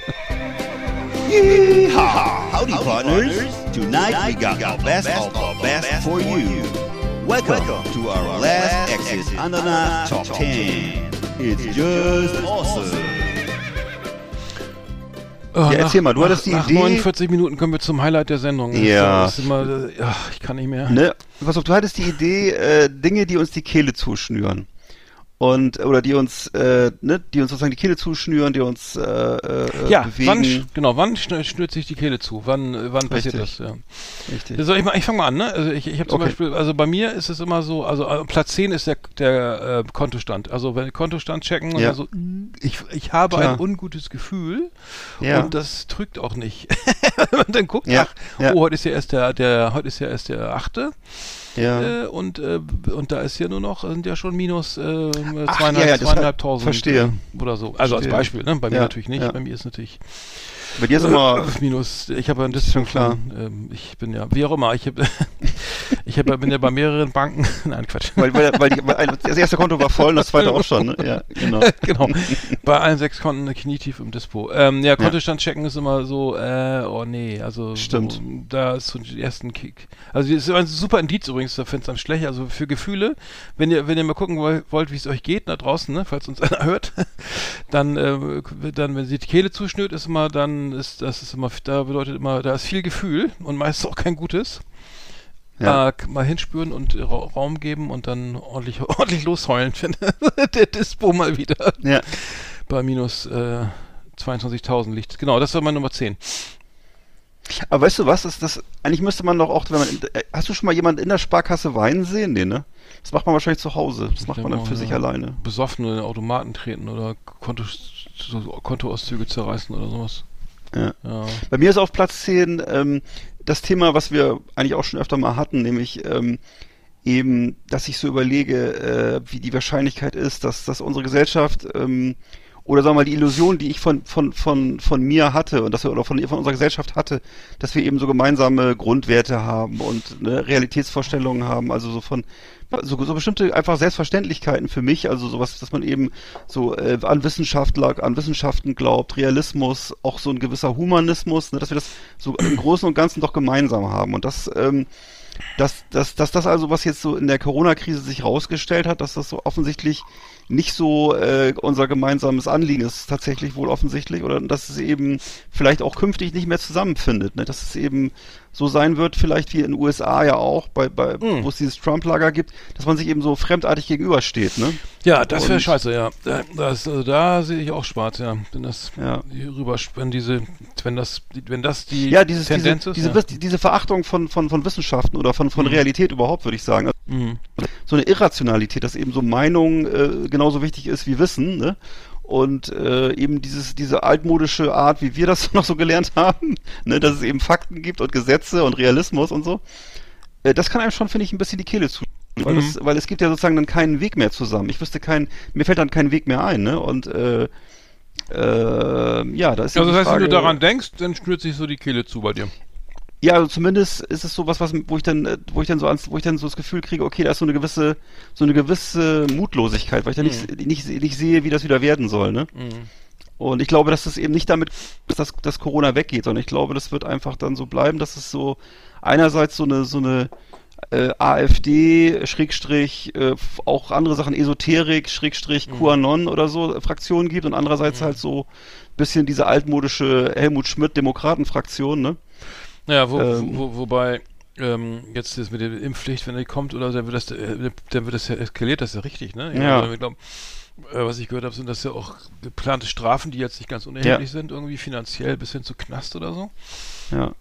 Yeehaw! Howdy, partners. Tonight we got our best of our best for you. Welcome to our last Exit Ananas Top 10. It's just awesome. Oh, Ja, erzähl mal, du nach, hattest die nach Idee- 49 Minuten kommen wir zum Highlight der Sendung. Ja. Das ist immer, ja, ich kann nicht mehr. Ne? Pass auf, du hattest die Idee, äh, Dinge, die uns die Kehle zuschnüren. Und oder die uns, äh, ne, die uns sozusagen die Kehle zuschnüren, die uns äh, äh, Ja, bewegen. wann, genau, wann schnür, schnürt sich die Kehle zu? Wann, äh, wann passiert Richtig. das? Ja. Richtig. Soll ich ich fange mal an, ne? Also ich, ich habe zum Okay. Beispiel, also bei mir ist es immer so, also äh, Platz 10 ist der, der äh, Kontostand. Also wenn Kontostand checken und Ja. so, ich, ich habe Klar. ein ungutes Gefühl Ja. und das trügt auch nicht. Wenn man dann guckt, Ja, ach, oh, heute ist ja erst der, der, heute ist ja erst der achte ja. äh, und, äh, und da ist ja nur noch, sind ja schon minus äh, Ach, zweieinhalb, ja, ja, zweieinhalbtausend verstehe. äh, oder so. Also als Verstehe. Beispiel, ne? Bei mir natürlich nicht, bei mir ist natürlich Bei dir ist immer, minus, ich habe ja ein Das ist schon von, ähm, ich bin ja, wie auch immer, ich, hab, ich hab, bin ja bei mehreren Banken, nein, Quatsch. weil, weil, weil, die, weil das erste Konto war voll das zweite auch schon, ne? Ja, genau. genau. Bei allen sechs Konten knietief im Dispo. Ähm, ja, Kontostand checken ist immer so, äh, oh nee, also Stimmt. So, da ist so die ersten Kick. Also das ist ein super Indiz übrigens, da find's dann schlecht. Also für Gefühle, wenn ihr, wenn ihr mal gucken woll- wollt, wie es euch geht da draußen, ne, falls uns einer hört, dann, äh, dann, wenn sie die Kehle zuschnürt, ist immer, dann ist das ist immer, da bedeutet immer, da ist viel Gefühl und meistens auch kein gutes. Ja. Äh, mal hinspüren und Ra Raum geben und dann ordentlich, ordentlich losheulen, wenn der Dispo mal wieder Ja. bei minus äh, 22.000 liegt. Genau, das war meine Nummer 10. Aber weißt du was, ist das, eigentlich müsste man doch auch, wenn man, äh, hast du schon mal jemanden in der Sparkasse weinen sehen? Nee, ne? Das macht man wahrscheinlich zu Hause. Das macht man dann für sich alleine. Besoffen in den Automaten treten oder Konto, Kontoauszüge zerreißen oder sowas. Ja. Ja. Bei mir ist auf Platz 10 ähm, das Thema, was wir eigentlich auch schon öfter mal hatten, nämlich ähm, eben, dass ich so überlege, äh, wie die Wahrscheinlichkeit ist, dass, dass unsere Gesellschaft ähm, oder sagen wir mal die Illusion, die ich von von von von mir hatte und dass wir oder von von unserer Gesellschaft hatte, dass wir eben so gemeinsame Grundwerte haben und ne, Realitätsvorstellungen haben, also so von so, so bestimmte einfach Selbstverständlichkeiten für mich, also sowas, dass man eben so äh, an Wissenschaftler, an Wissenschaften glaubt, Realismus, auch so ein gewisser Humanismus, ne, dass wir das so im Großen und Ganzen doch gemeinsam haben. Und das ähm, dass, dass, dass das also, was jetzt so in der Corona-Krise sich rausgestellt hat, dass das so offensichtlich nicht so äh, unser gemeinsames Anliegen ist, tatsächlich wohl offensichtlich, oder dass es eben vielleicht auch künftig nicht mehr zusammenfindet, ne? dass es eben so sein wird, vielleicht wie in den USA ja auch, bei, bei Hm. wo es dieses Trump-Lager gibt, dass man sich eben so fremdartig gegenübersteht, ne? Ja, das wäre scheiße, ja. Da, das, also da sehe ich auch schwarz, ja. Wenn das Ja. rüber, wenn diese, wenn das, wenn das die Ja, dieses, Tendenz diese, ist. diese, ja. Diese Verachtung von, von, von Wissenschaften oder von, von Realität überhaupt, würde ich sagen. Mhm. so eine Irrationalität, dass eben so Meinung äh, genauso wichtig ist wie Wissen, ne? Und äh, eben dieses, diese altmodische Art, wie wir das noch so gelernt haben, ne, dass es eben Fakten gibt und Gesetze und Realismus und so, äh, das kann einem schon, finde ich, ein bisschen die Kehle zu. Weil, Mhm. es, weil es gibt ja sozusagen dann keinen Weg mehr zusammen. Ich wüsste keinen, mir fällt dann kein Weg mehr ein, ne? Und äh, äh, ja, da ist ja Also das heißt, Frage, wenn du daran denkst, dann schnürt sich so die Kehle zu bei dir. Ja, also zumindest ist es sowas, was, wo ich dann, äh, wo ich dann so ans, wo ich dann so das Gefühl kriege, okay, da ist so eine gewisse, so eine gewisse Mutlosigkeit, weil ich dann nicht, nicht, nicht sehe, wie das wieder werden soll, ne? Mhm. Und ich glaube, dass das eben nicht damit, dass das, dass Corona weggeht, sondern ich glaube, das wird einfach dann so bleiben, dass es so einerseits so eine, so eine äh, AfD, Schrägstrich, äh, auch andere Sachen, Esoterik, Schrägstrich, QAnon oder so äh, Fraktionen gibt und andererseits halt so bisschen diese altmodische Helmut Schmidt Demokratenfraktion, ne? Naja, wo, Ähm. wo, wobei ähm, jetzt das mit der Impfpflicht, wenn die kommt, oder dann wird das, äh, dann wird das ja eskaliert, das ist ja richtig, ne? Ja. Also, ich glaub, äh, was ich gehört habe, sind das ja auch geplante Strafen, die jetzt nicht ganz unerheblich sind, irgendwie finanziell bis hin zu Knast oder so. Ja.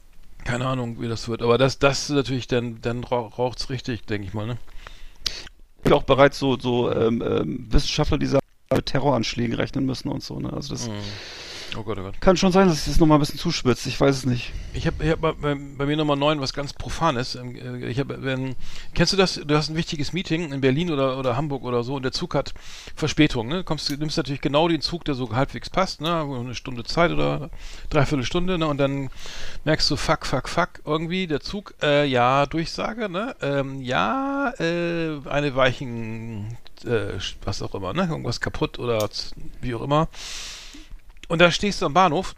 Keine Ahnung, wie das wird. Aber das, das ist natürlich, dann, dann raucht's richtig, denke ich mal, ne? ja auch bereits so, so ähm, ähm, Wissenschaftler, die sagen, mit Terroranschlägen rechnen müssen und so. Ne? Also das Mhm. Oh Gott, oh Gott. kann schon sein, dass sich das nochmal ein bisschen zuspitzt. Ich weiß es nicht. Ich habe ich hab bei, bei, bei mir Nummer 9 was ganz Profanes. Ähm, äh, Ich hab, wenn, kennst du das? Du hast ein wichtiges Meeting in Berlin oder, oder Hamburg oder so und der Zug hat Verspätung. Ne? Kommst, du nimmst natürlich genau den Zug, der so halbwegs passt, ne? eine Stunde Zeit oder dreiviertel Stunde ne? und dann merkst du, fuck, fuck, fuck, irgendwie der Zug, äh, ja, Durchsage, ne? ähm, ja, äh, eine Weichen, äh, was auch immer, ne? irgendwas kaputt oder wie auch immer. Und da stehst du am Bahnhof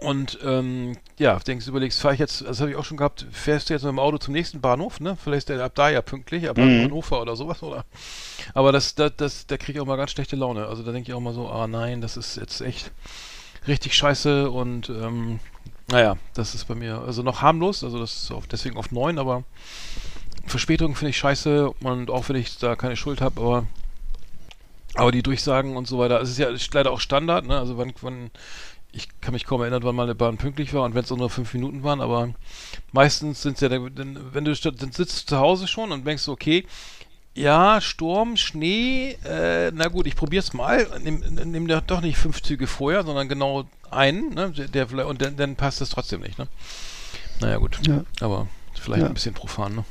und ähm, ja, denkst, überlegst, fahre ich jetzt, das habe ich auch schon gehabt, fährst du jetzt mit dem Auto zum nächsten Bahnhof, ne? Vielleicht ist der ab da ja pünktlich, ab Mhm. Hannover oder sowas, oder? Aber das, das, das, da kriege ich auch mal ganz schlechte Laune. Also da denke ich auch mal so, ah nein, das ist jetzt echt richtig scheiße und ähm, naja, das ist bei mir also noch harmlos, also das ist auf, deswegen auf 9, aber Verspätung finde ich scheiße und auch wenn ich da keine Schuld habe, aber Aber die Durchsagen und so weiter, es ist ja ist leider auch Standard, ne? Also wann, wann, ich kann mich kaum erinnern, wann mal eine Bahn pünktlich war und wenn es auch nur fünf Minuten waren, aber meistens sind es ja, dann, wenn du dann sitzt du zu Hause schon und denkst, okay, ja, Sturm, Schnee, äh, na gut, ich probier's mal, nimm, nimm doch nicht fünf Züge vorher, sondern genau einen, ne? Der, der und dann, dann passt es trotzdem nicht, ne? Naja, gut. Ja. Aber vielleicht Ja. ein bisschen profan, ne?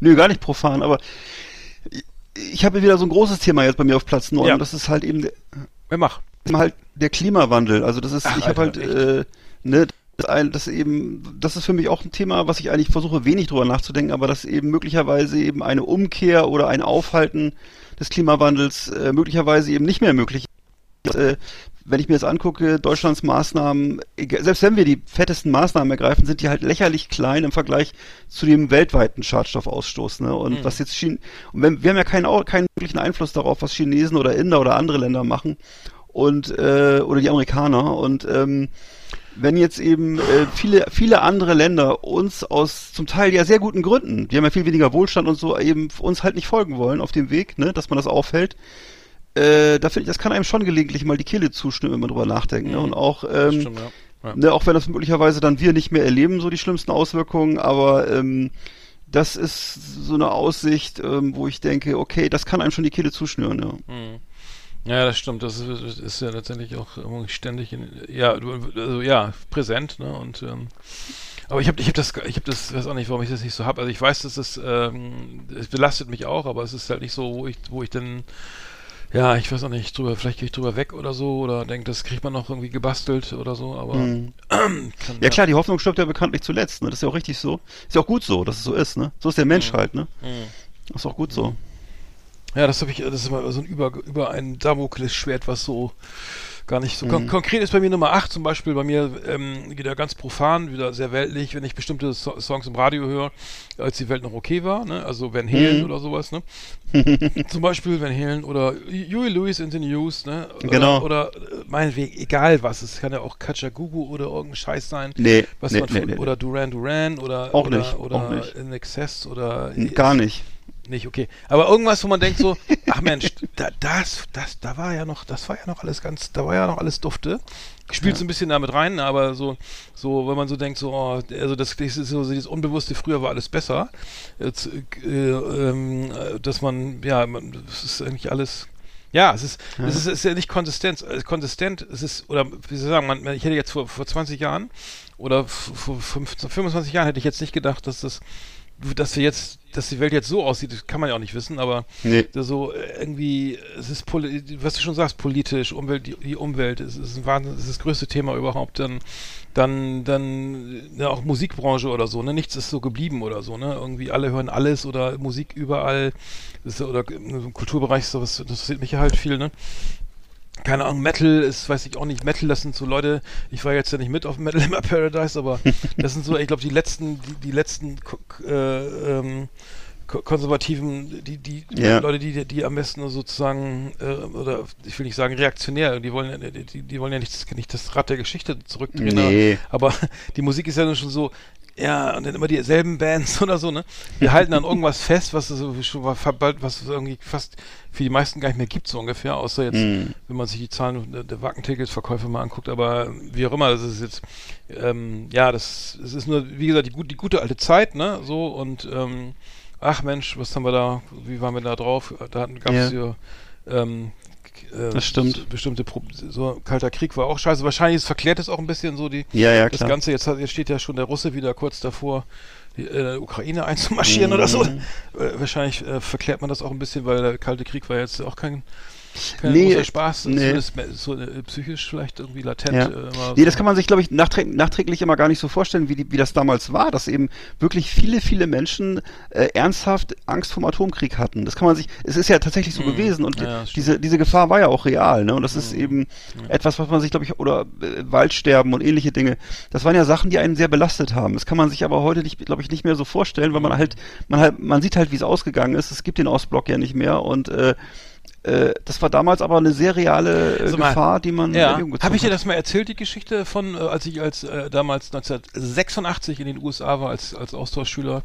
Nö, gar nicht profan, aber ich, habe wieder so ein großes Thema jetzt bei mir auf Platz 9. Ja. Das ist halt eben der, Wer macht? halt der Klimawandel. Also das ist, Ach, ich habe halt, äh, ne, das, ein, das eben, das ist für mich auch ein Thema, was ich eigentlich versuche wenig drüber nachzudenken, aber dass eben möglicherweise eben eine Umkehr oder ein Aufhalten des Klimawandels äh, möglicherweise eben nicht mehr möglich ist. Äh, wenn ich mir jetzt angucke, Deutschlands Maßnahmen, selbst wenn wir die fettesten Maßnahmen ergreifen, sind die halt lächerlich klein im Vergleich zu dem weltweiten Schadstoffausstoß. Ne? Und Mhm. was jetzt China, und wenn, wir haben ja keinen, keinen wirklichen Einfluss darauf, was Chinesen oder Inder oder andere Länder machen und äh, oder die Amerikaner. Und ähm, wenn jetzt eben äh, viele, viele andere Länder uns aus zum Teil ja sehr guten Gründen, die haben ja viel weniger Wohlstand und so, eben uns halt nicht folgen wollen auf dem Weg, ne, dass man das aufhält, äh, da finde ich, das kann einem schon gelegentlich mal die Kehle zuschnüren, wenn man drüber nachdenkt. Ne? Mhm. Und auch, ähm, stimmt, ja. Ja. ne, auch wenn das möglicherweise dann wir nicht mehr erleben, so die schlimmsten Auswirkungen, aber ähm, das ist so eine Aussicht, ähm, wo ich denke, okay, das kann einem schon die Kehle zuschnüren, ja. Mhm. Ja, das stimmt. Das ist, ist ja letztendlich auch ständig, in, ja, also ja, präsent. Ne? Und ähm, aber ich habe, ich habe das, ich habe das, weiß auch nicht, warum ich das nicht so habe. Also ich weiß, dass es, ähm, es belastet mich auch, aber es ist halt nicht so, wo ich, wo ich dann, ja, ich weiß auch nicht, drüber, vielleicht gehe ich drüber weg oder so oder denke, das kriegt man noch irgendwie gebastelt oder so. Aber Mhm. kann, Ja klar, die Hoffnung stirbt ja bekanntlich zuletzt, ne? Das ist ja auch richtig so. Ist ja auch gut so, dass es so ist, ne? So ist der Mensch halt, ne? Mhm. Das ist auch gut so. Ja, das habe ich, das ist immer so ein über, über ein Damoklesschwert, was so gar nicht so kon Mhm. konkret ist bei mir Nummer 8 zum Beispiel, bei mir ähm, wieder ganz profan, wieder sehr weltlich, wenn ich bestimmte so Songs im Radio höre, als die Welt noch okay war, ne? Also Van Halen Mhm. oder sowas, ne? zum Beispiel Van Halen oder Huey Lewis in the News, ne? Oder, Genau. Oder äh, meinetwegen, egal was, es kann ja auch Kachagugu oder irgendein Scheiß sein, Nee, was nee, man nee, nee, oder Duran Duran oder Auch oder, nicht, oder auch nicht. In Excess oder. Gar nicht. Nicht, okay. Aber irgendwas, wo man denkt so, ach Mensch, da, das, das, da war ja noch, das war ja noch alles ganz, da war ja noch alles Dufte. Spielt so ein bisschen damit rein, aber so, so, wenn man so denkt, so, oh, also das, das ist so dieses Unbewusste, früher war alles besser. Jetzt, äh, äh, dass man, ja, man, das ist eigentlich alles, ja, es ist, es ist, es ist ja nicht konsistent, äh, konsistent, es ist, oder wie soll ich sagen, man, ich hätte jetzt vor, vor 20 Jahren oder vor 15, 25 Jahren hätte ich jetzt nicht gedacht, dass das, dass wir jetzt, dass die Welt jetzt so aussieht, das kann man ja auch nicht wissen, aber Nee. so äh, irgendwie, es ist, was du schon sagst, politisch, Umwelt, die, die Umwelt, es ist ein Wahnsinn, es ist das größte Thema überhaupt, dann, dann, dann, ja, auch Musikbranche oder so, ne, nichts ist so geblieben oder so, ne, irgendwie alle hören alles oder Musik überall, ist, oder im Kulturbereich sowas, das interessiert mich ja halt viel, ne, keine Ahnung, Metal ist, weiß ich auch nicht, Metal, das sind so Leute, ich war jetzt ja nicht mit auf Metal in Paradise, aber das sind so, ich glaube, die letzten, die, die letzten äh, ähm, ko- konservativen, die, die Ja. Leute, die, die am besten sozusagen, äh, oder ich will nicht sagen reaktionär, die wollen, ja- die, die wollen ja nicht, nicht das Rad der Geschichte zurückdrehen, Nee. aber die Musik ist ja nun schon so, ja, und dann immer dieselben Bands oder so, ne? Wir halten an irgendwas fest, was es schon was es irgendwie fast für die meisten gar nicht mehr gibt, so ungefähr, außer jetzt, Mhm. wenn man sich die Zahlen der, der Wackenticketsverkäufe mal anguckt, aber wie auch immer, das ist jetzt, ähm, ja, das, es ist nur, wie gesagt, die, gut, die gute alte Zeit, ne, so, und, ähm, ach Mensch, was haben wir da, wie waren wir da drauf? Da gab es Ja. hier, ähm, äh, Das stimmt. so Bestimmte, Pro so, Kalter Krieg war auch scheiße. Wahrscheinlich verklärt es auch ein bisschen so die, Ja, ja, das. Ganze, jetzt, hat, jetzt steht ja schon der Russe wieder kurz davor, die äh, Ukraine einzumarschieren oder so. Mhm. Äh, wahrscheinlich äh, verklärt man das auch ein bisschen, weil der Kalte Krieg war jetzt auch kein, kein Nee, großer Spaß. nee. Me- so äh, psychisch vielleicht irgendwie latent. Ja. Äh, Nee, so. das kann man sich, glaube ich, nachträglich, nachträglich immer gar nicht so vorstellen, wie, die, wie das damals war, dass eben wirklich viele, viele Menschen äh, ernsthaft Angst vor dem Atomkrieg hatten. Das kann man sich, es ist ja tatsächlich so Mhm. gewesen und Ja, ja, diese, diese Gefahr war ja auch real, ne? Und das ist Mhm. eben etwas, was man sich, glaube ich, oder äh, Waldsterben und ähnliche Dinge, das waren ja Sachen, die einen sehr belastet haben. Das kann man sich aber heute glaube ich, nicht mehr so vorstellen, weil man Mhm. halt, man halt, man sieht halt, wie es ausgegangen ist. Es gibt den Ostblock ja nicht mehr und äh, Äh, das war damals aber eine sehr reale äh, mal, Gefahr, die man Ja, habe ich dir das mal erzählt, die Geschichte von, äh, als ich als äh, damals 1986 in den USA war, als, als Austauschschüler,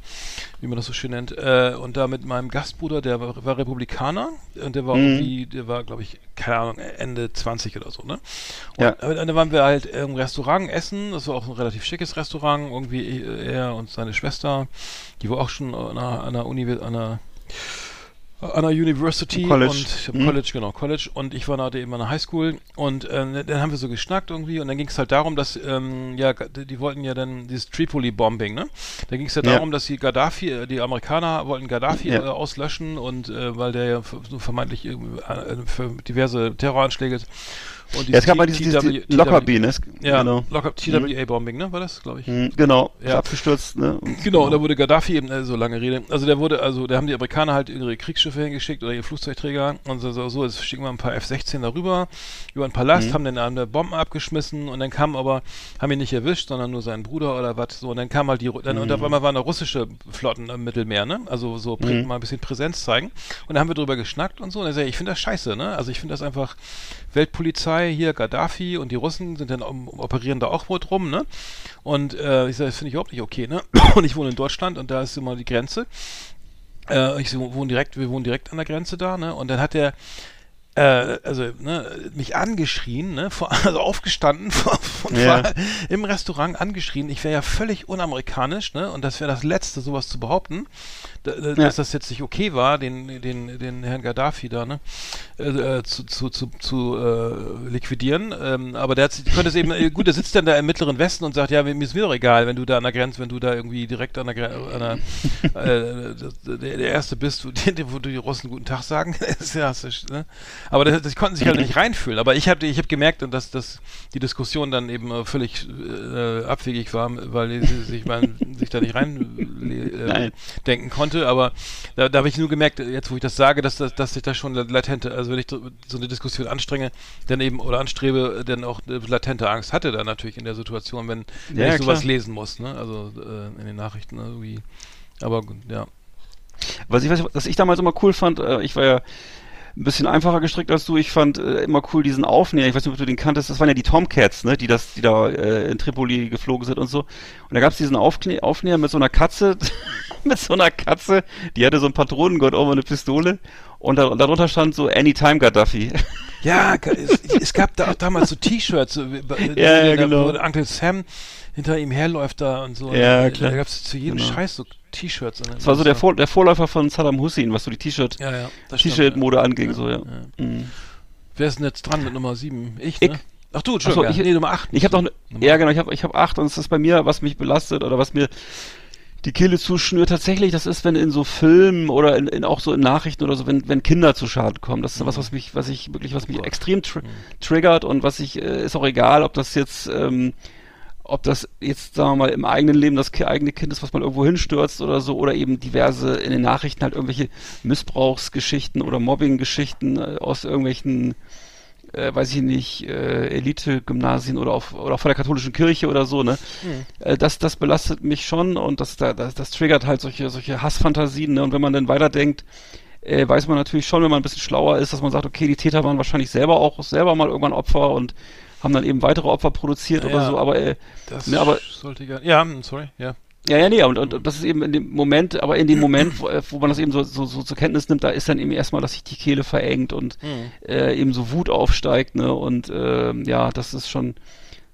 wie man das so schön nennt, äh, und da mit meinem Gastbruder, der war, war Republikaner und der war Mhm. irgendwie, der war, glaube ich, keine Ahnung, Ende 20 oder so, ne? Und, Ja. äh, dann waren wir halt im Restaurant essen, das war auch ein relativ schickes Restaurant, irgendwie äh, er und seine Schwester, die war auch schon an einer, an einer Uni, an einer an einer University College. und Mhm. College, genau, College und ich war da eben an der Highschool und ähm, dann haben wir so geschnackt irgendwie und dann ging es halt darum, dass ähm, ja, die, wollten ja dann dieses Tripoli-Bombing, ne? Da ging es ja Ja. darum, dass die Gaddafi, äh, die Amerikaner wollten Gaddafi Ja. äh, auslöschen und äh, weil der ja vermeintlich äh, für diverse Terroranschläge und Ja, es gab mal dieses, dieses Lockerbie, ne? Ja, genau. Locker, TWA-Bombing, ne? War das, glaube ich? Mhm, Genau, Ja. abgestürzt, ne? Und- Genau, und da wurde Gaddafi eben, äh, so lange Rede, also der wurde, also da haben die Amerikaner halt ihre Kriegsschiffe hingeschickt oder ihre Flugzeugträger und so, so, so jetzt schicken wir ein paar F-16 darüber über einen Palast, Mhm. haben dann eine Bomben abgeschmissen und dann kam aber, haben ihn nicht erwischt, sondern nur seinen Bruder oder was, so, und dann kam halt die, dann, und Mhm. auf einmal waren da russische Flotten im Mittelmeer, ne, also so Mhm. mal ein bisschen Präsenz zeigen und da haben wir drüber geschnackt und so und er sagt, ich finde das scheiße, ne, also ich finde das einfach, Weltpolizei hier, Gaddafi und die Russen sind dann, um, operieren da auch wohl rum, ne, und äh, ich sage, das finde ich überhaupt nicht okay, ne? Und ich wohne in Deutschland und da ist immer die Grenze. Äh, ich wohne direkt, wir wohnen direkt an der Grenze da, ne? Und dann hat er äh, also ne, mich angeschrien, ne, vor, also aufgestanden vor, und Ja. war im Restaurant angeschrien. Ich wäre ja völlig unamerikanisch, ne, und das wäre das Letzte, sowas zu behaupten, da, da, dass das jetzt nicht okay war, den, den, den Herrn Gaddafi da, ne, äh, äh, zu, zu, zu, zu äh, liquidieren. Ähm, aber der hat, konnte es eben, äh, gut, der sitzt dann da im Mittleren Westen und sagt, ja, mir ist mir doch egal, wenn du da an der Grenze, wenn du da irgendwie direkt an der Grenze, äh, der, der Erste bist, wo die, wo die Russen guten Tag sagen. ist ja, ist, ne? Aber das, das konnten sich halt nicht reinfühlen. Aber ich habe ich hab gemerkt, dass, dass die Diskussion dann eben äh, völlig abwegig war, weil sie sich, man, sich da nicht rein äh, Konnte. Aber da, da habe ich nur gemerkt, jetzt wo ich das sage, dass, das, dass ich da schon latente, also wenn ich so so eine Diskussion anstrenge, dann eben oder anstrebe, dann auch eine latente Angst hatte da natürlich in der Situation, wenn, wenn Ja, ich sowas klar. lesen muss, ne? Also äh, in den Nachrichten irgendwie. Aber gut, ja. Was ich, was, ich damals immer cool fand, äh, ich war ja ein bisschen einfacher gestrickt als du. Ich fand äh, immer cool diesen Aufnäher. Ich weiß nicht, ob du den kanntest. Das waren ja die Tomcats, ne, die das, die da äh, in Tripoli geflogen sind und so. Und da gab's diesen Aufknä Aufnäher mit so einer Katze, mit so einer Katze, die hatte so ein Patronengurt oben und eine Pistole. Und, da, darunter stand so Anytime Gaddafi. Ja, es, es gab da auch damals so T-Shirts, so, Ja, ja, genau. wo Uncle Sam hinter ihm herläuft da und so. Ja, Und, klar. Da gab es zu jedem Genau. Scheiß so T-Shirts. Das war so der, Vor der Vorläufer von Saddam Hussein, was so die T-Shirt, Ja, ja. T-Shirt-Mode anging, so, ja. Mhm. Wer ist denn jetzt dran mit Nummer 7? Ich, Ich. ne? Ach du, Entschuldigung. Ach so, ich- nee, Nummer 8. Ich habe noch, ne, ja genau, ich habe ich hab acht und es ist bei mir, was mich belastet oder was mir die Kehle zuschnürt tatsächlich, das ist, wenn in so Filmen oder in, in auch so in Nachrichten oder so, wenn, wenn Kinder zu Schaden kommen. Das ist was, was mich, was ich wirklich, was mich Gott. extrem tr triggert und was ich, äh, ist auch egal, ob das jetzt, ähm, ob das jetzt, sagen wir mal, im eigenen Leben das eigene Kind ist, was mal irgendwo hinstürzt oder so, oder eben diverse in den Nachrichten halt irgendwelche Missbrauchsgeschichten oder Mobbinggeschichten äh, aus irgendwelchen äh, weiß ich nicht, äh, Elite-Gymnasien oder, auf, oder auch von der katholischen Kirche oder so, ne? Äh, das, das belastet mich schon und das, da- das, das triggert halt solche, solche Hassfantasien, ne? Und wenn man dann weiterdenkt, äh, weiß man natürlich schon, wenn man ein bisschen schlauer ist, dass man sagt, okay, die Täter waren wahrscheinlich selber auch selber mal irgendwann Opfer und haben dann eben weitere Opfer produziert Ja, oder so, aber äh, Das ne, aber sollte ja. Ja, hm, sorry, ja. Ja, ja, nee, und, und das ist eben in dem Moment, aber in dem Moment, wo, äh, wo man das eben so, so, so zur Kenntnis nimmt, da ist dann eben erstmal, dass sich die Kehle verengt und Hm. äh, eben so Wut aufsteigt, ne? Und ähm, ja, das ist schon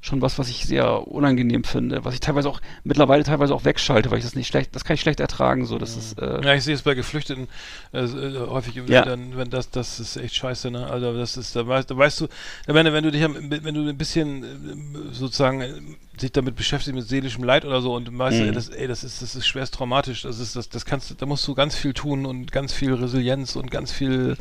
schon was, was ich sehr unangenehm finde, was ich teilweise auch mittlerweile teilweise auch wegschalte, weil ich das nicht schlecht, das kann ich schlecht ertragen, so, das ist äh, Ja, ich sehe es bei Geflüchteten äh, äh, häufig, Ja. dann, wenn das, das ist echt scheiße, ne? Also das ist, da weißt, da weißt du, meine, wenn du dich, wenn du ein bisschen äh, sozusagen äh, sich damit beschäftigst mit seelischem Leid oder so und weißt, Mhm. ey, das, ey, das ist, das ist schwerst traumatisch, das ist, das, das kannst du, da musst du ganz viel tun und ganz viel Resilienz und ganz viel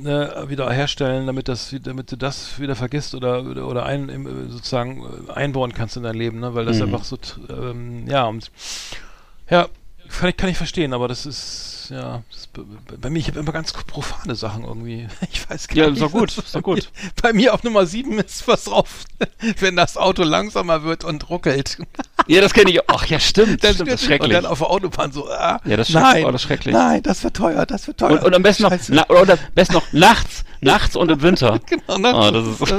ne, wieder herstellen, damit das, damit du das wieder vergisst oder oder, ein, sozusagen äh, einbauen kannst in dein Leben, ne? Weil das Mhm. einfach so, ähm, ja und ja, kann ich, kann ich verstehen, aber das ist ja, das bei- mir, ich habe immer ganz profane Sachen irgendwie. Ich weiß gar Ja, nicht. doch gut, mir- gut. Bei mir auf Nummer 7 ist was drauf, wenn das Auto langsamer wird und ruckelt. Ja, das kenne ich auch. Ach ja, stimmt. Dann stimmt das ist und schrecklich. dann auf der Autobahn so, ah, Ja, das nein, oh, das ist schrecklich. nein, das wird teuer, das wird teuer. Und, und am besten noch, na, oder am besten noch nachts, nachts und im Winter. Genau, das ist-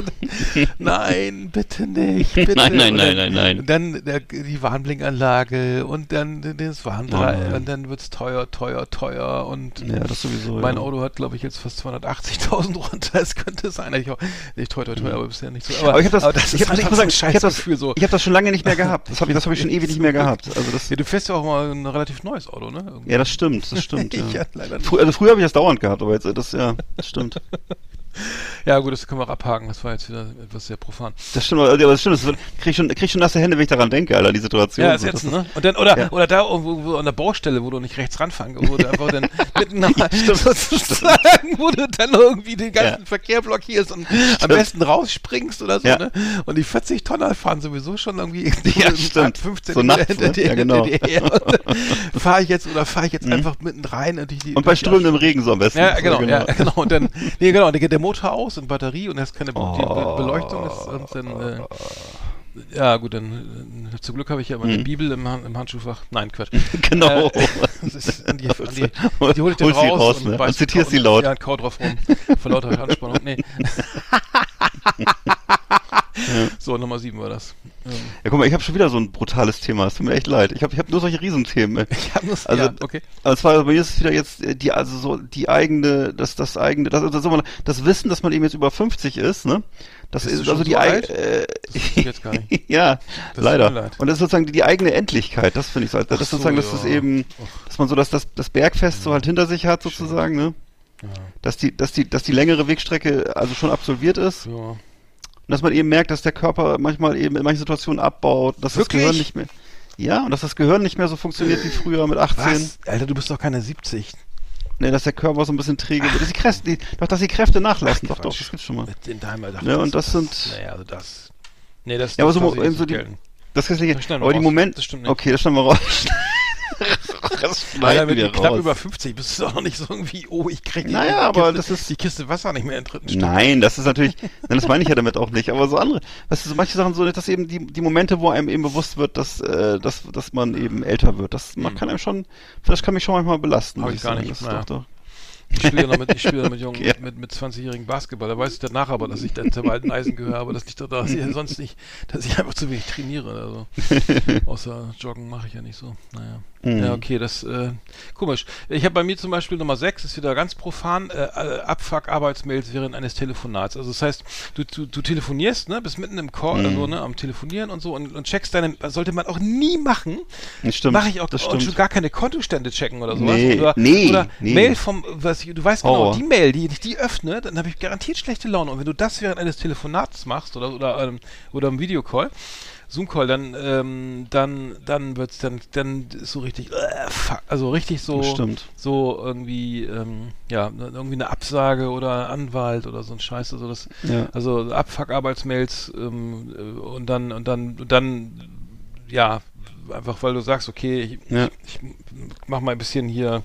nein, bitte nicht. Bitte. Nein, nein, Und nein, dann, nein, nein. Und dann der, die Warnblinkanlage und dann das Warndreieck Oh. und dann wird's teuer, teuer, teuer und Ja, das sowieso. mein ja. Auto hat, glaube ich, jetzt fast 280.000 runter. Es könnte sein, ich auch, nicht toi, toi, toi, aber bisher nicht so. Aber ich habe das, aber das ich hab, ich muss sagen, ich habe das, so. ich hab das schon lange nicht mehr gehabt. Das habe ich, das habe ich schon ewig nicht mehr gehabt. Also das, Ja, du fährst ja auch mal ein relativ neues Auto, ne? Irgendwie. ja, das stimmt, das stimmt. Ja. Frü also früher habe ich das dauernd gehabt, aber jetzt, das, ja, das stimmt. Ja, gut, das können wir auch abhaken. Das war jetzt wieder etwas sehr profan. Das stimmt, aber das stimmt. Das krieg ich schon, krieg ich schon nasse Hände, wenn ich daran denke, Alter, die Situation. Ja, ist So, jetzt, ne? Und dann, oder, Ja. oder da irgendwo wo an der Baustelle, wo du nicht rechts ranfangen, wo du einfach dann mitten nach, stimmt, sozusagen, wo du dann irgendwie den ganzen Ja. Verkehr blockierst und am besten rausspringst oder so, Ja. ne? Und die 40 Tonner fahren sowieso schon irgendwie Ja, stimmt. 15 So nachts, ne? Ja, genau. Fahre ich jetzt oder fahre ich jetzt einfach mitten rein und die, die Und bei strömendem Regen so am besten. ja, So, genau, ja, genau. Und dann, nee, genau, geht der Motor aus und Batterie und hast keine Be Oh. Beleuchtung ist und dann, äh, ja, gut, dann, äh, zum Glück habe ich ja meine Hm. Bibel im, Han- im Handschuhfach. Nein, Quatsch. Genau. Äh, ist die, die, Hol- die hole ich dann raus, raus, und, ne? Und zitierst sie laut. Ja, und kau drauf rum. Vor lauter Anspannung. Nee. So, Nummer 7 war das. Ja, guck mal, ich habe schon wieder so ein brutales Thema. Es tut mir echt leid. Ich habe ich hab nur solche Riesenthemen. ich habe das, Also, ja, okay. Also zwar bei mir ist es wieder jetzt äh, die also so die eigene das das eigene das das, das, das Wissen, dass man eben jetzt über 50 ist, ne? Das ist also die so eig- alt? äh, Das jetzt gar nicht. ja, leider. Und das ist sozusagen die, die eigene Endlichkeit, das finde ich so. Das Ach ist so, sozusagen, dass das ja. eben, dass man so das, das, das Bergfest so halt hinter sich hat sozusagen, ne? Dass die, dass die, dass die längere Wegstrecke also schon absolviert ist. Ja. Und dass man eben merkt, dass der Körper manchmal eben in manchen Situationen abbaut, dass Wirklich? das Gehirn nicht mehr. Ja, und dass das Gehirn nicht mehr so funktioniert wie früher mit 18. Was? Alter, du bist doch keine 70. Nee, dass der Körper so ein bisschen träge wird. Dass die Kräfte, die, doch, dass die Kräfte nachlassen. doch, doch, Quatsch. das gibt's schon mal. Mit in deinem Alter. Ja, und das sind- Naja, also das. Nee, das Ja, aber so, nicht so die, gelten. das ist Das schneiden wir aber die. Moment, Das stimmt nicht. okay, das schneiden wir raus. das schneiden wenn wir du knapp raus. über 50 bist, ist es auch noch nicht so irgendwie, oh, ich krieg die, Naja, aber Kiste, das ist- die Kiste Wasser nicht mehr in dritten Stück. Nein, das ist natürlich, nein, das meine ich ja damit auch nicht, aber so andere, weißt du, so manche Sachen so, dass eben die, die Momente, wo einem eben bewusst wird, dass, äh, dass, dass man eben älter wird, das man kann einem schon, das kann mich schon manchmal belasten. Hab ich gar sagen. nicht, Das doch, doch. Ich spiele noch mit, ich spiele noch mit jungen, Okay. mit, mit 20-jährigen Basketball. Da weiß ich danach aber, dass ich dann zum alten Eisen gehöre, aber das liegt doch daran, dass ich sonst nicht, dass ich einfach zu wenig trainiere. Also. Außer Joggen mache ich ja nicht so. Naja. Mhm. Ja, okay, das äh, komisch. Ich habe bei mir zum Beispiel Nummer 6, ist wieder ganz profan, äh, äh, Abfuck-Arbeitsmails während eines Telefonats. Also das heißt, du, du, du telefonierst, ne, bist mitten im Call, Mhm. also ne, am Telefonieren und so und, und checkst deine, sollte man auch nie machen. Das stimmt. Mache ich auch, das und schon gar keine Kontostände checken oder sowas. Nee, oder nee, oder nee. Mail vom, was ich, du weißt genau, Horror. die Mail, die ich die öffne, dann habe ich garantiert schlechte Laune. Und wenn du das während eines Telefonats machst oder oder ähm, oder im Videocall, Zoom-Call, dann ähm, dann dann wird's dann dann so richtig, äh, fuck, also richtig so stimmt. so irgendwie ähm, ja irgendwie eine Absage oder Anwalt oder so ein Scheiß, also das Ja. also Abfuck-Arbeitsmails ähm, äh, und dann und dann und dann ja einfach weil du sagst, okay, ich, Ja. ich, ich mach mal ein bisschen hier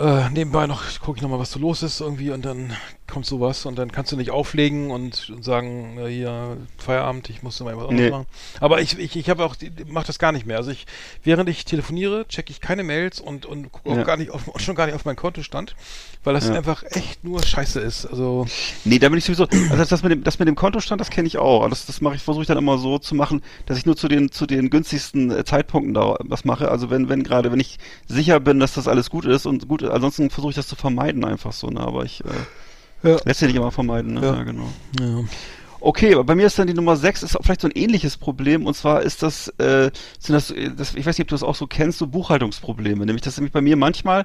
äh, nebenbei noch, gucke ich noch mal, was so los ist irgendwie und dann kommt sowas und dann kannst du nicht auflegen und, und sagen, äh, hier Feierabend, ich muss mal was Nee. machen. Aber ich, ich, ich habe auch, mache das gar nicht mehr. Also ich, während ich telefoniere, checke ich keine Mails und, und gucke auch Ja. gar nicht auf, schon gar nicht auf meinen Kontostand, weil das Ja. einfach echt nur Scheiße ist. Also Nee, da bin ich sowieso, also das mit dem, das mit dem Kontostand, das kenne ich auch. Das, das mache ich, versuche ich dann immer so zu machen, dass ich nur zu den, zu den günstigsten äh, Zeitpunkten da was mache. Also wenn, wenn gerade, wenn ich sicher bin, dass das alles gut ist und gut, ansonsten versuche ich das zu vermeiden einfach so, ne, aber ich, äh, Ja. lässt sich nicht immer vermeiden, ne, Ja. ja, genau. ja. Okay, aber bei mir ist dann die Nummer 6 ist vielleicht so ein ähnliches Problem und zwar ist das, äh, sind das, äh, das, ich weiß nicht, ob du das auch so kennst, so Buchhaltungsprobleme. Nämlich, das ist nämlich bei mir manchmal,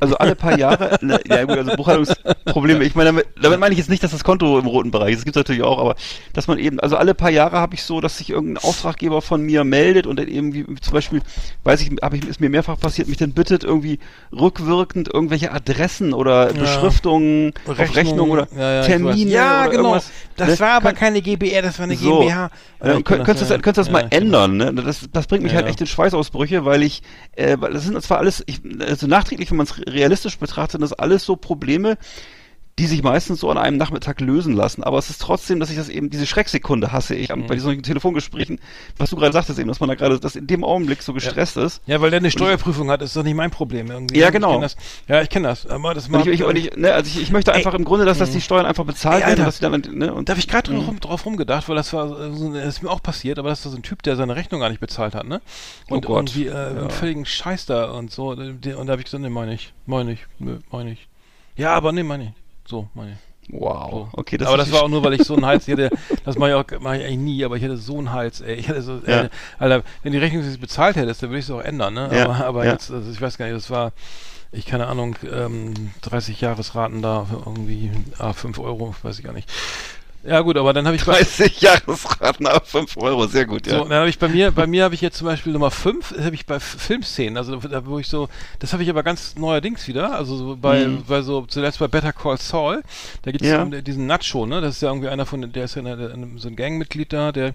also alle paar Jahre, ne, ja gut, also Buchhaltungsprobleme, ich meine, damit, damit meine ich jetzt nicht, dass das Konto im roten Bereich ist, das gibt natürlich auch, aber dass man eben, also alle paar Jahre habe ich so, dass sich irgendein Auftraggeber von mir meldet und dann irgendwie zum Beispiel, weiß ich, habe ich, ist mir mehrfach passiert, mich dann bittet, irgendwie rückwirkend irgendwelche Adressen oder Ja. Beschriftungen auf Rechnung oder ja, ja, Termine. Ja, oder genau. irgendwas. Das ne? war aber kann- keine GBR, das war eine So. GmbH. Ja, könnt, könntest, das, könntest das mal ändern, ne? Das, das bringt mich halt echt in Schweißausbrüche, weil ich, äh, das sind zwar alles, ich, also nachträglich, wenn man es realistisch betrachtet, sind das alles so Probleme, die sich meistens so an einem Nachmittag lösen lassen. Aber es ist trotzdem, dass ich das eben, diese Schrecksekunde hasse ich Mhm. bei diesen Telefongesprächen, was du gerade sagtest eben, dass man da gerade, dass in dem Augenblick so gestresst ist. Ja, weil der eine Steuerprüfung hat, ist doch nicht mein Problem irgendwie. Ja, Ich genau. das. Ja, ich kenne das. Aber das Und macht, ich, ich, und ich, ne, also ich, ich möchte einfach im Grunde, dass, dass Mhm. die Steuern einfach bezahlt Ey, werden, dass sie dann, ne, und Da habe ich gerade Mhm. drauf, drauf rumgedacht, weil das war, äh, so- das ist mir auch passiert, aber das war so ein Typ, der seine Rechnung gar nicht bezahlt hat, ne? Oh Und Gott. irgendwie äh, Ja. einen völligen Scheiß da und so. Und da habe ich gesagt, nee, meine ich, meine ich, meine ich. Ja, aber nee, meine ich. So, meine wow, So. okay, das aber das war auch nur, weil ich so einen Hals hatte. Das mache ich auch mach ich eigentlich nie, aber ich hatte so einen Hals, ey. Ich hatte so, Ja. äh, Alter, wenn die Rechnung sich bezahlt hättest, dann würde ich es auch ändern, ne? Ja, Aber, aber ja. jetzt, also ich weiß gar nicht, das war, ich keine Ahnung, ähm, 30 Jahresraten da irgendwie, ah, 5 Euro, weiß ich gar nicht. Ja gut, aber dann habe ich bei, 30 Jahresraten ab 5 Euro, sehr gut, ja. so, dann habe ich bei mir, bei mir habe ich jetzt zum Beispiel Nummer 5, habe ich bei Filmszenen, also da, wo ich so, das habe ich aber ganz neuerdings wieder, also so bei, Mhm. bei so, zuletzt bei Better Call Saul, da gibt es Ja. diesen Nacho, ne, das ist ja irgendwie einer von, der ist ja eine, eine, so ein Gangmitglied da, der,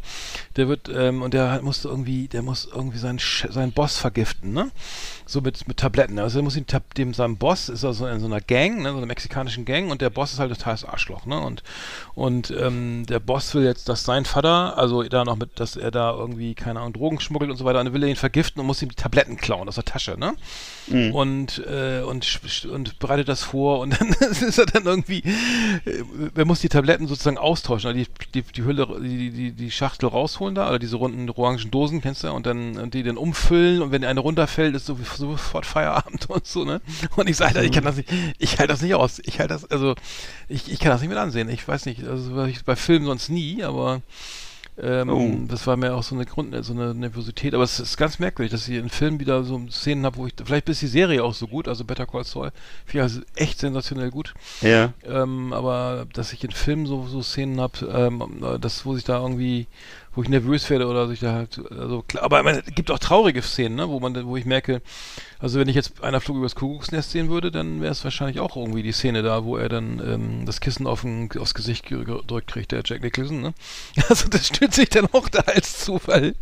der wird, ähm, und der musste irgendwie, der muss irgendwie seinen, Sch- seinen Boss vergiften, ne, so mit, mit Tabletten, also er muss ihn, dem, seinem Boss ist also in so einer Gang, ne, so einer mexikanischen Gang und der Boss ist halt total das Arschloch, ne, und, und, ähm, der Boss will jetzt, dass sein Vater, also da noch mit, dass er da irgendwie, keine Ahnung, Drogen schmuggelt und so weiter, und dann will er ihn vergiften und muss ihm die Tabletten klauen aus der Tasche, ne? Mhm. Und, äh, und, und bereitet das vor und dann ist er dann irgendwie, äh, er muss die Tabletten sozusagen austauschen, also die, die, die Hülle, die, die, die Schachtel rausholen da, oder diese runden orangen Dosen, kennst du, und dann und die dann umfüllen und wenn eine runterfällt, ist so, sofort Feierabend und so, ne? Und ich sage, Alter, ich kann das nicht, ich halte das nicht aus. Ich halte das, also, ich, ich kann das nicht mit ansehen. Ich weiß nicht, also ich bei Filmen sonst nie, aber ähm, Oh. das war mir auch so eine Grund, so eine Nervosität. Aber es ist ganz merkwürdig, dass ich in Filmen wieder so Szenen habe, wo ich, vielleicht ist die Serie auch so gut, also Better Call Saul, finde ich also echt sensationell gut. Ja. Ähm, aber dass ich in Filmen so, so Szenen habe, ähm, äh, das, wo sich da irgendwie, wo ich nervös werde oder sich da halt, also klar, aber ich meine, es gibt auch traurige Szenen, ne, wo man, wo ich merke, also wenn ich jetzt einer Flug übers Kuckucksnest sehen würde, dann wäre es wahrscheinlich auch irgendwie die Szene da, wo er dann ähm, das Kissen auf den, aufs Gesicht ge- gedrückt kriegt, der Jack Nicholson, ne? Also das stürzt sich dann auch da als Zufall.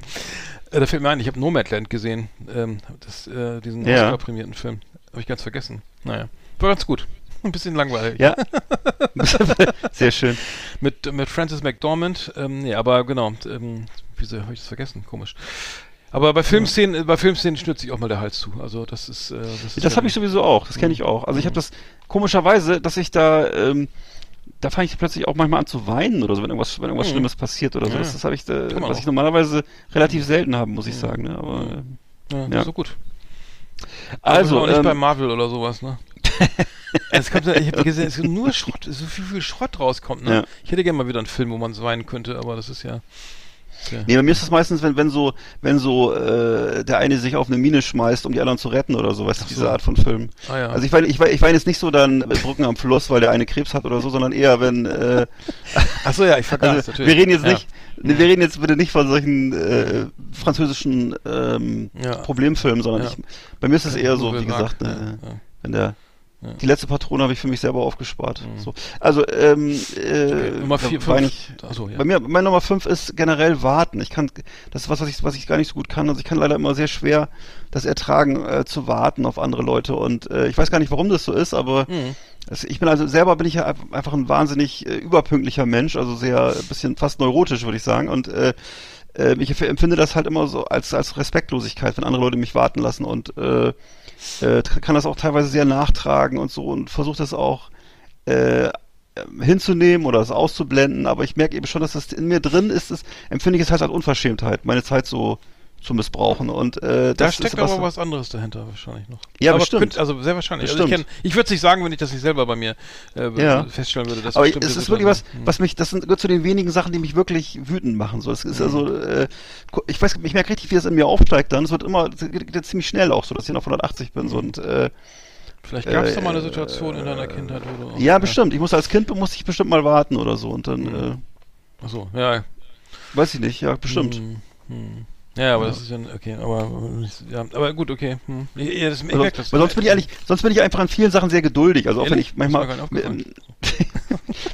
Äh, da fällt mir ein, ich habe Nomadland gesehen, ähm, das, äh, diesen Ja. Oscar-prämierten Film. Habe ich ganz vergessen. Naja, war ganz gut. Ein bisschen langweilig. Ja. Sehr schön. Mit, mit Francis McDormand, ähm, nee, aber genau, ähm, wieso habe ich das vergessen? Komisch. Aber bei Filmszenen, äh, bei Filmszenen stürzt sich auch mal der Hals zu. Also das ist, äh, das ist Das ja- habe ich sowieso auch, das kenne ich auch. Also ich habe das komischerweise, dass ich da, ähm, da fange ich plötzlich auch manchmal an zu weinen oder so, wenn irgendwas, wenn irgendwas Mhm. Schlimmes passiert oder so. Ja, Das, ja. das habe ich, äh, Kann man was auch. ich normalerweise relativ selten habe, muss ich Mhm. sagen. Ne? Aber, Mhm. äh, ja, ja. so gut. also, nicht ähm, bei Marvel oder sowas, ne? Es kommt, ja- ich habe gesehen, es ist nur Schrott, so viel, viel Schrott rauskommt, ne? Ja. Ich hätte gerne mal wieder einen Film, wo man so weinen könnte, aber das ist ja. ja. Nee, bei mir ist das meistens, wenn, wenn so, wenn so äh, der eine sich auf eine Mine schmeißt, um die anderen zu retten oder so, weißt du, so. diese Art von Film. Ah ja. Also ich weine, ich weine, ich weine jetzt nicht so dann äh, Brücken am Fluss, weil der eine Krebs hat oder so, sondern eher wenn äh, Achso, ja, ich vergaß also natürlich. wir reden jetzt ja. nicht, nee, wir reden jetzt bitte nicht von solchen äh, französischen ähm, Ja. Problemfilmen, sondern Ja. ich, bei mir ist es eher so, wie gesagt, mag, ne, ja, ja. wenn der Ja. die letzte Patrone habe ich für mich selber aufgespart. Mhm. So. Also ähm, äh, Okay, Nummer da vier, weine fünf. ich, Achso, ja. bei mir, meine Nummer 5 ist generell warten. Ich kann, das ist was, was ich, was ich gar nicht so gut kann. Also ich kann leider immer sehr schwer das ertragen, äh, zu warten auf andere Leute. Und äh, ich weiß gar nicht, warum das so ist, aber Mhm. es, ich bin also selber bin ich ja einfach ein wahnsinnig äh, überpünktlicher Mensch, also sehr ein bisschen fast neurotisch, würde ich sagen. Und äh, äh, ich empfinde das halt immer so als, als Respektlosigkeit, wenn andere Leute mich warten lassen und äh, äh, kann das auch teilweise sehr nachtragen und so und versuche das auch äh, hinzunehmen oder es auszublenden, aber ich merke eben schon, dass das in mir drin ist, das empfinde ich es halt als Unverschämtheit, meine Zeit so zu missbrauchen und äh, Da das steckt ist aber was anderes dahinter wahrscheinlich noch. Ja, aber bestimmt. Könnt, also sehr wahrscheinlich. Also ich ich würde es nicht sagen, wenn ich das nicht selber bei mir äh, Ja. feststellen würde. Dass aber es ist wirklich was, Situationen- was mich, das sind, gehört zu den wenigen Sachen, die mich wirklich wütend machen. So, es ist also, äh, ich weiß, ich merke richtig, wie es in mir aufsteigt dann. Es wird immer, es geht, geht ziemlich schnell auch so, dass ich auf 180 bin. So, und äh, Vielleicht gab es äh, da mal eine Situation in deiner Kindheit, wo du. ja, bestimmt. Ich muss als Kind musste ich bestimmt mal warten oder so und dann, Mhm. äh, Achso, ja. weiß ich nicht, ja, bestimmt. Hm, hm. Ja, aber das ist ja okay, aber ja, aber gut, okay. Hm. Ja, das, ich Weil merk sonst, das. sonst bin ich eigentlich, sonst bin ich einfach an vielen Sachen sehr geduldig. Also auch wenn Ehrlich? ich manchmal.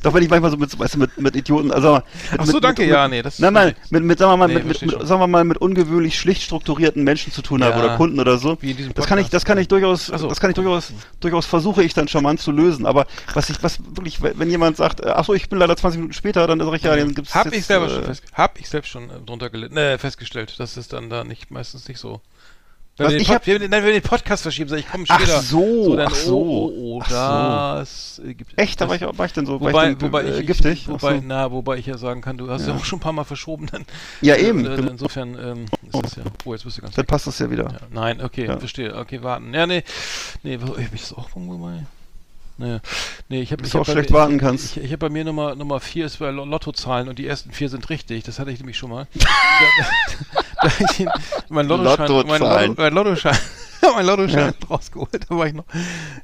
Doch wenn ich manchmal so mit, weißt du, mit, mit Idioten, also mit, Ach so, mit, danke, mit, ja, nee, das- Nein, nein, mit, mit, sagen wir mal, Nee, mit, mit, sagen wir mal, mit ungewöhnlich schlicht strukturierten Menschen zu tun habe Ja. oder Kunden oder so. Wie in diesem das kann ich, das kann ich durchaus, so. das kann ich durchaus, durchaus versuche ich dann charmant zu lösen. Aber was ich, was wirklich, wenn jemand sagt, äh, ach so, ich bin leider 20 Minuten später, dann sage ich ja, dann gibt's Hab jetzt, ich selber äh, schon fest, hab ich selbst schon äh, drunter gelitten, äh, festgestellt, dass es dann da nicht meistens nicht so. Wenn Was, wir, den ich Pod, hab- wir, nein, wenn wir den Podcast verschieben, sag ich, komm Ach später. so, dann, ach so, Oh, oh, oh ach so. das äh, gibt Echt, da das- war ich, war ich denn so, Wobei, war ich denn, wobei äh, ich, giftig? Wobei, so. na, wobei ich ja sagen kann, du hast ja, Ja. auch schon ein paar Mal verschoben. Dann, Ja, eben, Äh. Insofern ähm, ist es ja. Oh, jetzt bist du ganz Dann weg. passt das ja wieder. Ja, nein, okay, Ja. verstehe. Okay, warten. Ja, nee, nee, wo- hab ich das auch irgendwo mal? Nee, nee ich habe Dass ich du hab auch bei schlecht mir, warten kannst. Ich, ich habe bei mir Nummer Nummer vier ist bei Lo- Lottozahlen und die ersten vier sind richtig. Das hatte ich nämlich schon mal. da, da, ihn- mein Lottoschein, mein, Lottozahlen. Lotto, mein Lottoschein, mein Lottoschein rausgeholt. Da war ich noch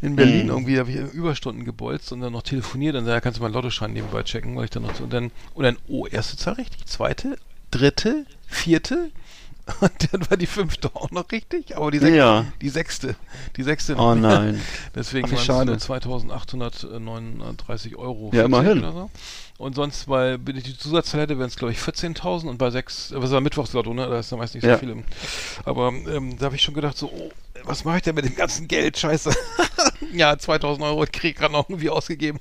in Berlin Mhm. irgendwie, da habe ich Überstunden gebolzt und dann noch telefoniert und da kannst du meinen Lottoschein nebenbei checken, weil ich dann noch so und dann und dann oh erste Zahl richtig, zweite, dritte, vierte. Und dann war die fünfte auch noch richtig, aber die, sech Ja. die sechste, die sechste Oh nein. Deswegen waren es schade. nur 2839 Euro. Ja, 40 immerhin. Oder so. Und sonst, bei, wenn ich die Zusatzzahl hätte, wären es, glaube ich, 14.000 und bei 6, was war Mittwochslotto, ne? Da ist ja meist nicht so Ja. viel. Im, aber ähm, da habe ich schon gedacht, so, oh, was mache ich denn mit dem ganzen Geld? Scheiße. ja, 2.000 Euro krieg ich gerade noch irgendwie ausgegeben.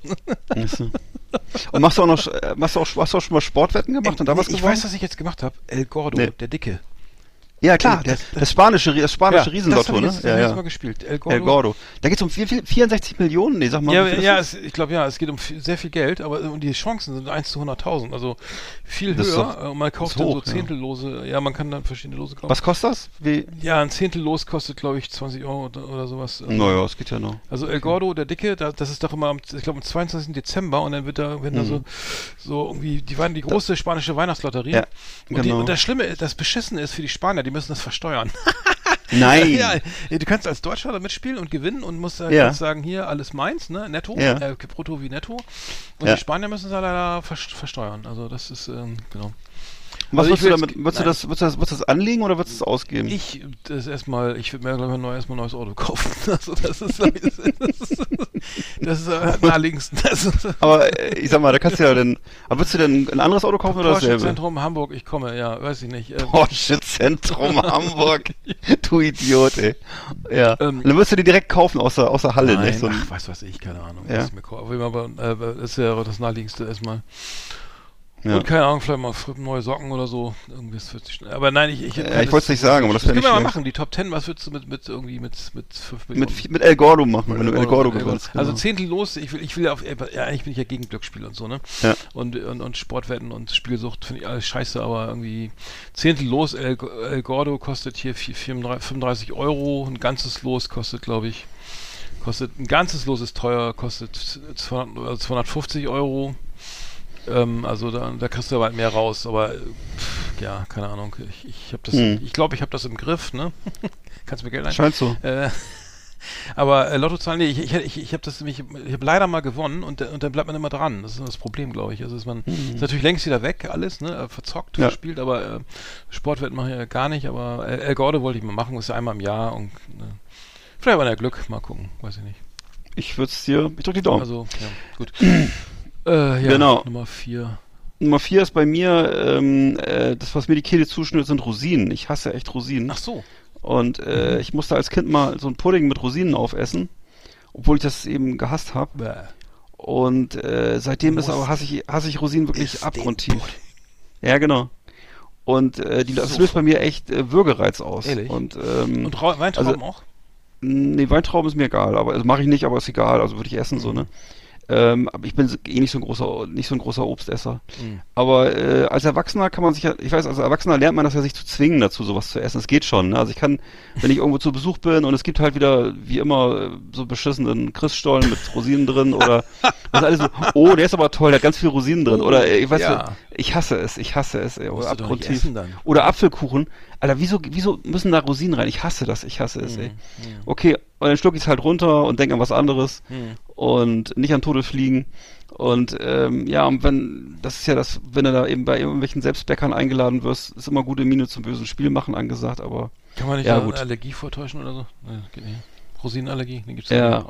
Und machst du auch noch, äh, machst du auch, hast du auch schon mal Sportwetten gemacht und da Nee, was ich gewonnen? weiß, was ich jetzt gemacht habe. El Gordo, Nee. der Dicke. Ja, klar, Das- das, das spanische, das spanische hab ich ne? Ja, ja. mal gespielt. El Gordo. El Gordo. Da geht's um wie viel, 64 Millionen? Nee, sag mal. Ja, ja es, ich glaube, ja, es geht um viel, sehr viel Geld, aber die Chancen sind 1 zu 100.000, also viel Das höher. doch- und man kauft ist dann hoch, so ja. Zehntellose, ja. man kann dann verschiedene Lose kaufen. Was kostet das? Wie? Ja, ein Zehntel los kostet, glaube ich, 20 Euro oder, oder sowas. Also, Naja, es geht ja noch. Also El Gordo, der Dicke, da, das ist doch immer, am, ich glaube, am 22. Dezember und dann wird da, wenn da so, so irgendwie, die waren die große spanische Weihnachtslotterie. Mhm. Ja, und, die, genau. und das Schlimme, das Beschissene ist für die Spanier, die müssen das versteuern. Nein. ja, du kannst als Deutscher da mitspielen und gewinnen und musst äh, Ja. sagen, hier, alles meins, ne, netto, Ja. äh, brutto wie netto. Und die Spanier müssen es leider ver versteuern. Also das ist, ähm, genau. Was Also würdest du damit, würdest du das, würdest du das, würdest du das anlegen oder würdest du es ausgeben? Ich, das erstmal, ich würde mir, glaube ich, neu, erstmal ein neues Auto kaufen. Also das ist, glaub ich, das ist, das ist äh, naheliegendsten. Das ist, aber ich sag mal, da kannst du ja dann, aber würdest du denn ein anderes Auto kaufen oder Porsche dasselbe? Zentrum Hamburg, ich komme, ja, weiß ich nicht. Äh, Porsche Zentrum Hamburg. Du Idiot, ey. Ja. Ähm, dann würdest du die direkt kaufen aus der, aus der Halle, Nein, nicht? So ein, ach, weiß was ich, keine Ahnung. Ja. was ich mir aber, äh, das ist ja das naheliegendste erstmal. Ja. Und keine Ahnung, vielleicht mal neue Socken oder so. Irgendwie das sich schnell. Aber nein, ich. Ich, Ja, ich wollte es nicht sagen, aber das das wäre können nicht wir mal machen. Die Top 10, was würdest du mit, mit irgendwie mit, mit 5 Millionen? Mit, mit El Gordo machen, wenn du El Gordo gewinnst. Also genau. Zehntel los, ich will, ich will ja auf, ja, eigentlich bin ich ja gegen Glücksspiel und so, ne? Ja. Und, und, und Sportwetten und Spielsucht finde ich alles scheiße, aber irgendwie Zehntel los, El, El Gordo kostet hier vier- 34 35 Euro, ein ganzes Los kostet, glaube ich, kostet, ein ganzes Los ist teuer, kostet 200, also 250 Euro. Ähm, also da, da kriegst du aber halt mehr raus, aber äh, pff, ja, keine Ahnung. Ich, ich habe das, Hm. ich glaube, ich habe das im Griff, ne? Kannst mir Geld ein. Scheint so. Äh, aber äh, Lottozahlen, nee, ich, ich, ich, ich habe das nämlich, ich habe leider mal gewonnen und, und dann bleibt man immer dran. Das ist das Problem, glaube ich. Also ist man ist natürlich längst wieder weg, alles, ne, äh, verzockt, Mhm. Ja. verspielt, aber äh, Sportwetten mache ich ja gar nicht, aber El, El Gordo wollte ich mal machen, ist ja einmal im Jahr und äh, vielleicht war der Glück, mal gucken, weiß ich nicht. Ich würde es dir, ich drück die Daumen. Also, ja, gut. äh, ja, Genau. Nummer vier. Nummer vier ist bei mir, ähm, äh, das, was mir die Kehle zuschnürt, sind Rosinen. Ich hasse echt Rosinen. Ach so. Und äh, ich musste als Kind mal so ein Pudding mit Rosinen aufessen, obwohl ich das eben gehasst habe. Und äh, seitdem ist aber hasse ich, hasse ich Rosinen wirklich abgrundtief. Ja, genau. Und äh, die, das So. löst bei mir echt äh, Würgereiz aus. Ehrlich? Und, ähm, Und Ra Weintrauben also- auch? Nee, Weintrauben ist mir egal, aber also mache ich nicht, aber ist egal, also würde ich essen so, ne? Ähm, aber ich bin eh nicht so ein großer, nicht so ein großer Obstesser. Mhm. Aber äh, als Erwachsener kann man sich ja, ich weiß, als Erwachsener lernt man das ja, sich zu zwingen dazu, sowas zu essen. Es geht schon. Ne? Also ich kann, wenn ich irgendwo zu Besuch bin und es gibt halt wieder, wie immer, so beschissenen Christstollen mit Rosinen drin oder was alles so, oh, der ist aber toll, der hat ganz viel Rosinen drin. oder äh, ich weiß ja. Ja. ich hasse es, ich hasse es, ey, oder abgrundtief. Oder Apfelkuchen. Alter, wieso, wieso müssen da Rosinen rein? Ich hasse das, ich hasse es, ey. Okay, und dann schluck ich es halt runter und denke an was anderes Hm. und nicht an Tode fliegen. Und ähm, ja, und wenn, das ist ja das, wenn du da eben bei irgendwelchen Selbstbäckern eingeladen wirst, ist immer gute Miene zum bösen Spiel machen angesagt, aber Kann man nicht Ja, eine. Allergie vortäuschen oder so? Nee, geht nicht. Rosinenallergie? Nee, gibt's ja. nicht.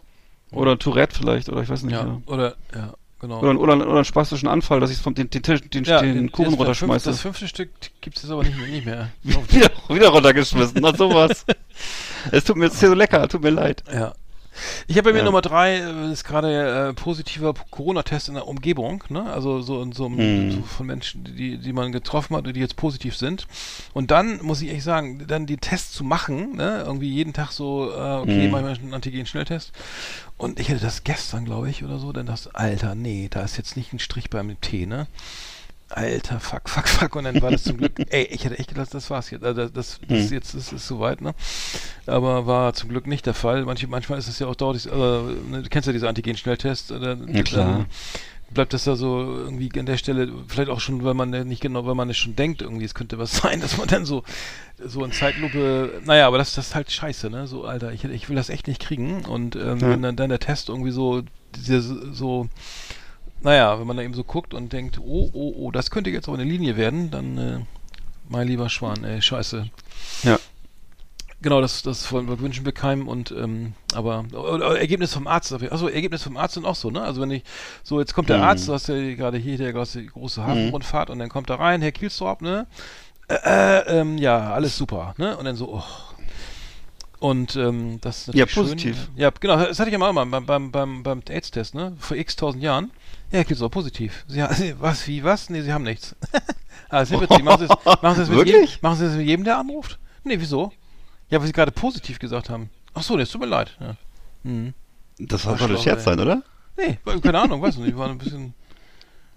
Oder Tourette vielleicht, oder ich weiß nicht. Ja, Ja. oder, ja. Genau. Oder, oder, oder einen spastischen Anfall, dass ich vom, den, den, Tisch- den, den, Kuchen das, runterschmeiße. Das fünfte Stück gibt es aber nicht mehr. Nicht mehr. wieder, wieder runtergeschmissen, na sowas. es tut mir, ist hier so lecker, tut mir leid. Ja. Ich habe bei mir Ja. Nummer drei, äh, ist gerade äh, positiver Corona-Test in der Umgebung, ne? Also so, so, Hm. so von Menschen, die, die man getroffen hat, die jetzt positiv sind. Und dann muss ich echt sagen, dann die Tests zu machen, ne? Irgendwie jeden Tag so, äh, okay, Hm. mach ich mal einen Antigen-Schnelltest. Und ich hatte das gestern, glaube ich, oder so, dann das, Alter, nee, da ist jetzt nicht ein Strich beim T, ne? Alter, fuck, fuck, fuck. Und dann war das zum Glück, ey, ich hätte echt gedacht, das war's jetzt. Also das, das, das Hm. jetzt ist, ist soweit, ne? Aber war zum Glück nicht der Fall. Manche, manchmal ist es ja auch dauert, also, ne, du kennst ja diese Antigen-Schnelltests. äh, Ja, klar. Bleibt das da so irgendwie an der Stelle, vielleicht auch schon, weil man nicht genau, weil man es schon denkt, irgendwie, es könnte was sein, dass man dann so, so in Zeitlupe, naja, aber das, das ist halt scheiße, ne? So, Alter, ich, ich will das echt nicht kriegen. Und ähm, Ja. wenn dann, dann der Test irgendwie so, diese, so, naja, wenn man da eben so guckt und denkt, oh, oh, oh, das könnte jetzt aber eine Linie werden, dann, äh, mein lieber Schwan, ey, scheiße. Ja. Genau, das, das wollen wir, wünschen wir keinem und, ähm, aber, oder Ergebnis vom Arzt, also Ergebnis vom Arzt sind auch so, ne? Also wenn ich, so, jetzt kommt der Mhm. Arzt, du hast ja gerade hier der große, große Hafenrundfahrt und dann kommt da rein, Herr Kielstorp, ne? Äh, äh, ähm, ja, alles super, ne? Und dann so, oh. Und ähm, das ist Ja, natürlich schön. positiv. Ja, genau, das hatte ich ja mal beim, beim, beim, beim AIDS-Test, ne? Vor x tausend Jahren. Ja, Herr Kielstorp, positiv. Sie, was, wie, was? Nee, Sie haben nichts. ah, witzig. Machen Sie das, machen Sie das mit jedem, Wirklich? machen Sie das mit jedem, der anruft? Nee, wieso? Ja, weil Sie gerade positiv gesagt haben. Ach so, das tut mir leid. Ja. Mhm. Das soll doch ein Scherz sein, oder? Nee, keine Ahnung, weiß nicht. War ein bisschen.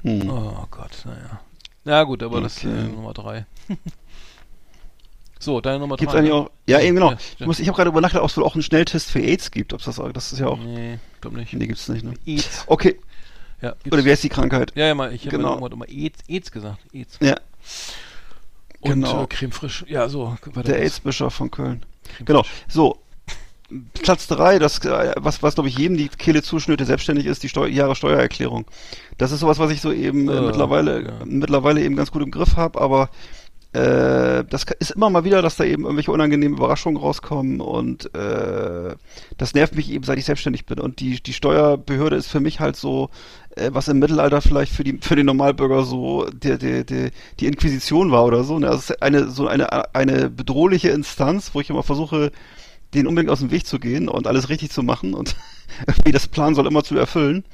Hm. Oh Gott, naja. Ja, gut, aber das ist Okay. äh, Nummer drei. so, deine Nummer Gibt's drei. eigentlich ne? auch, ja, eben genau. Ja, Ich, muss, ich habe gerade übernachtet, ob es wohl auch einen Schnelltest für AIDS gibt. Ob das, das ist ja auch, Nee, glaub nicht. nee, gibt's nicht, ne? AIDS. Okay, Ja, oder wie heißt die Krankheit? ja, ja, mal, ich habe Genau. immer AIDS, AIDS gesagt. AIDS. Ja, Und genau. äh, Creme frisch. Ja, so. der. AIDS-Bischof von Köln. Creme Genau, frisch. so. Platz drei, das, äh, was, was glaube ich jedem die Kehle zuschnürt, der selbstständig ist, die Steu Jahressteuererklärung. Das ist sowas, was ich so eben äh, Äh, mittlerweile, ja. mittlerweile eben ganz gut im Griff habe, aber äh, das ist immer mal wieder, dass da eben irgendwelche unangenehmen Überraschungen rauskommen und äh, das nervt mich eben, seit ich selbstständig bin. Und die, die Steuerbehörde ist für mich halt so, äh, was im Mittelalter vielleicht für die für den Normalbürger so der, der, der, die Inquisition war oder so. Ne? Also eine so eine eine bedrohliche Instanz, wo ich immer versuche, den unbedingt aus dem Weg zu gehen und alles richtig zu machen und irgendwie das Plan soll immer zu erfüllen.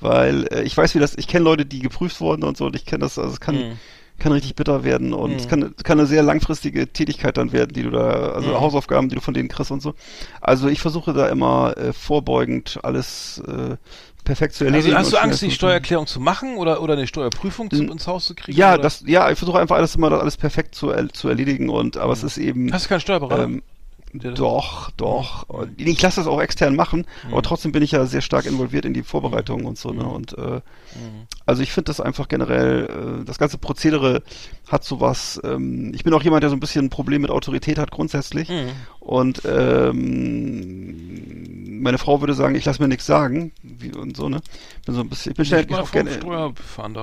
Weil äh, ich weiß, wie das, ich kenne Leute, die geprüft wurden und so, und ich kenne das, also es kann, Mhm. Kann richtig bitter werden und Mhm. es kann, kann eine sehr langfristige Tätigkeit dann werden, die du da, also Mhm. Hausaufgaben, die du von denen kriegst und so. Also ich versuche da immer äh, vorbeugend alles äh, perfekt zu erledigen. Also hast du Angst, die Steuererklärung zu machen oder, oder eine Steuerprüfung zu, Mhm. ins Haus zu kriegen? Ja, oder? das, ja, ich versuche einfach alles immer alles perfekt zu, er, zu erledigen und aber es ist eben Hast du keinen Steuerberater? ähm, das- Doch, doch. Und Ich lasse das auch extern machen, Mhm. aber trotzdem bin ich ja sehr stark involviert in die Vorbereitungen und so. Ne? Und äh, Mhm. also ich finde das einfach generell, äh, das ganze Prozedere hat sowas. Ähm, ich bin auch jemand, der so ein bisschen ein Problem mit Autorität hat grundsätzlich. Mhm. Und ähm, meine Frau würde sagen, ich lasse mir nichts sagen wie, und so. Ne, bin so ein bisschen. Ich bin schnell auch gerne.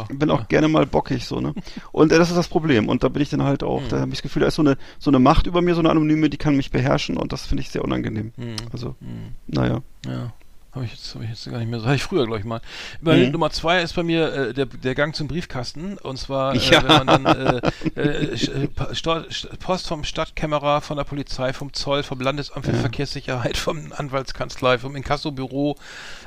Bin auch gerne mal bockig so, ne? Und äh, das ist das Problem. Und da bin ich dann halt auch, Mhm. da habe ich das Gefühl, da ist so eine so eine Macht über mir, so eine anonyme, die kann mich beherrschen und das finde ich sehr unangenehm. Mhm. Also, Mhm. naja. Ja. Habe ich jetzt, habe ich jetzt gar nicht mehr so. Hatte ich früher, glaube ich, mal. Bei Mhm. Nummer zwei ist bei mir äh, der, der Gang zum Briefkasten. Und zwar, äh, Ja. wenn man dann äh, äh, äh, Post vom Stadtkämmerer, von der Polizei, vom Zoll, vom Landesamt für Verkehrssicherheit, vom Anwaltskanzlei, vom Inkassobüro,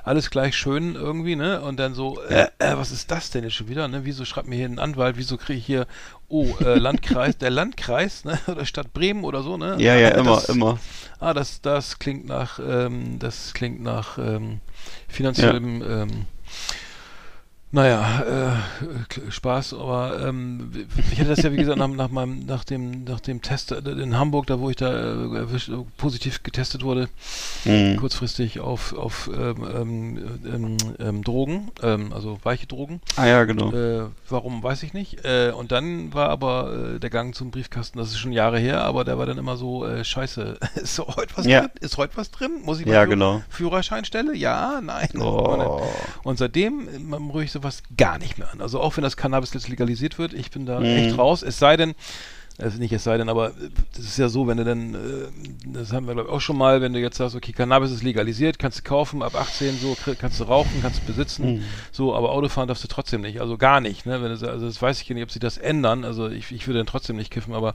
alles gleich schön irgendwie, ne? Und dann so, äh, was ist das denn jetzt schon wieder, ne? Wieso schreibt mir hier ein Anwalt, wieso kriege ich hier, oh, äh, Landkreis, der Landkreis, ne? Oder Stadt Bremen oder so, ne? Ja, ja, Äh, immer, das, immer. Ah, das, das klingt nach, ähm, das klingt nach ähm, finanziellem, ähm, naja, äh, K- Spaß, aber ähm, ich hatte das ja wie gesagt nach, nach meinem, nach dem, nach dem Test in Hamburg, da wo ich da äh, erwischt, äh, positiv getestet wurde, Mhm. kurzfristig auf, auf ähm, ähm, ähm, ähm, Drogen, ähm, also weiche Drogen. Ah ja, genau. Äh, warum, weiß ich nicht. Äh, und dann war aber äh, der Gang zum Briefkasten, das ist schon Jahre her, aber der war dann immer so, äh, scheiße, ist so heute was Ja. drin? Ist heute was drin? Muss ich mal Ja, Führ- genau. Führerscheinstelle? Ja, nein. Oh. Und seitdem äh, man rühre ich sowas gar nicht mehr an. Also auch wenn das Cannabis jetzt legalisiert wird, ich bin da Mhm. echt raus. Es sei denn, Also nicht es sei denn, aber das ist ja so, wenn du dann, äh, das haben wir glaube ich auch schon mal, wenn du jetzt sagst, okay, Cannabis ist legalisiert, kannst du kaufen, ab 18 so, kannst du rauchen, kannst du besitzen, Mhm. so, aber Autofahren darfst du trotzdem nicht, also gar nicht, ne? Wenn du, also das weiß ich ja nicht, ob sie das ändern, also ich, ich würde dann trotzdem nicht kiffen, aber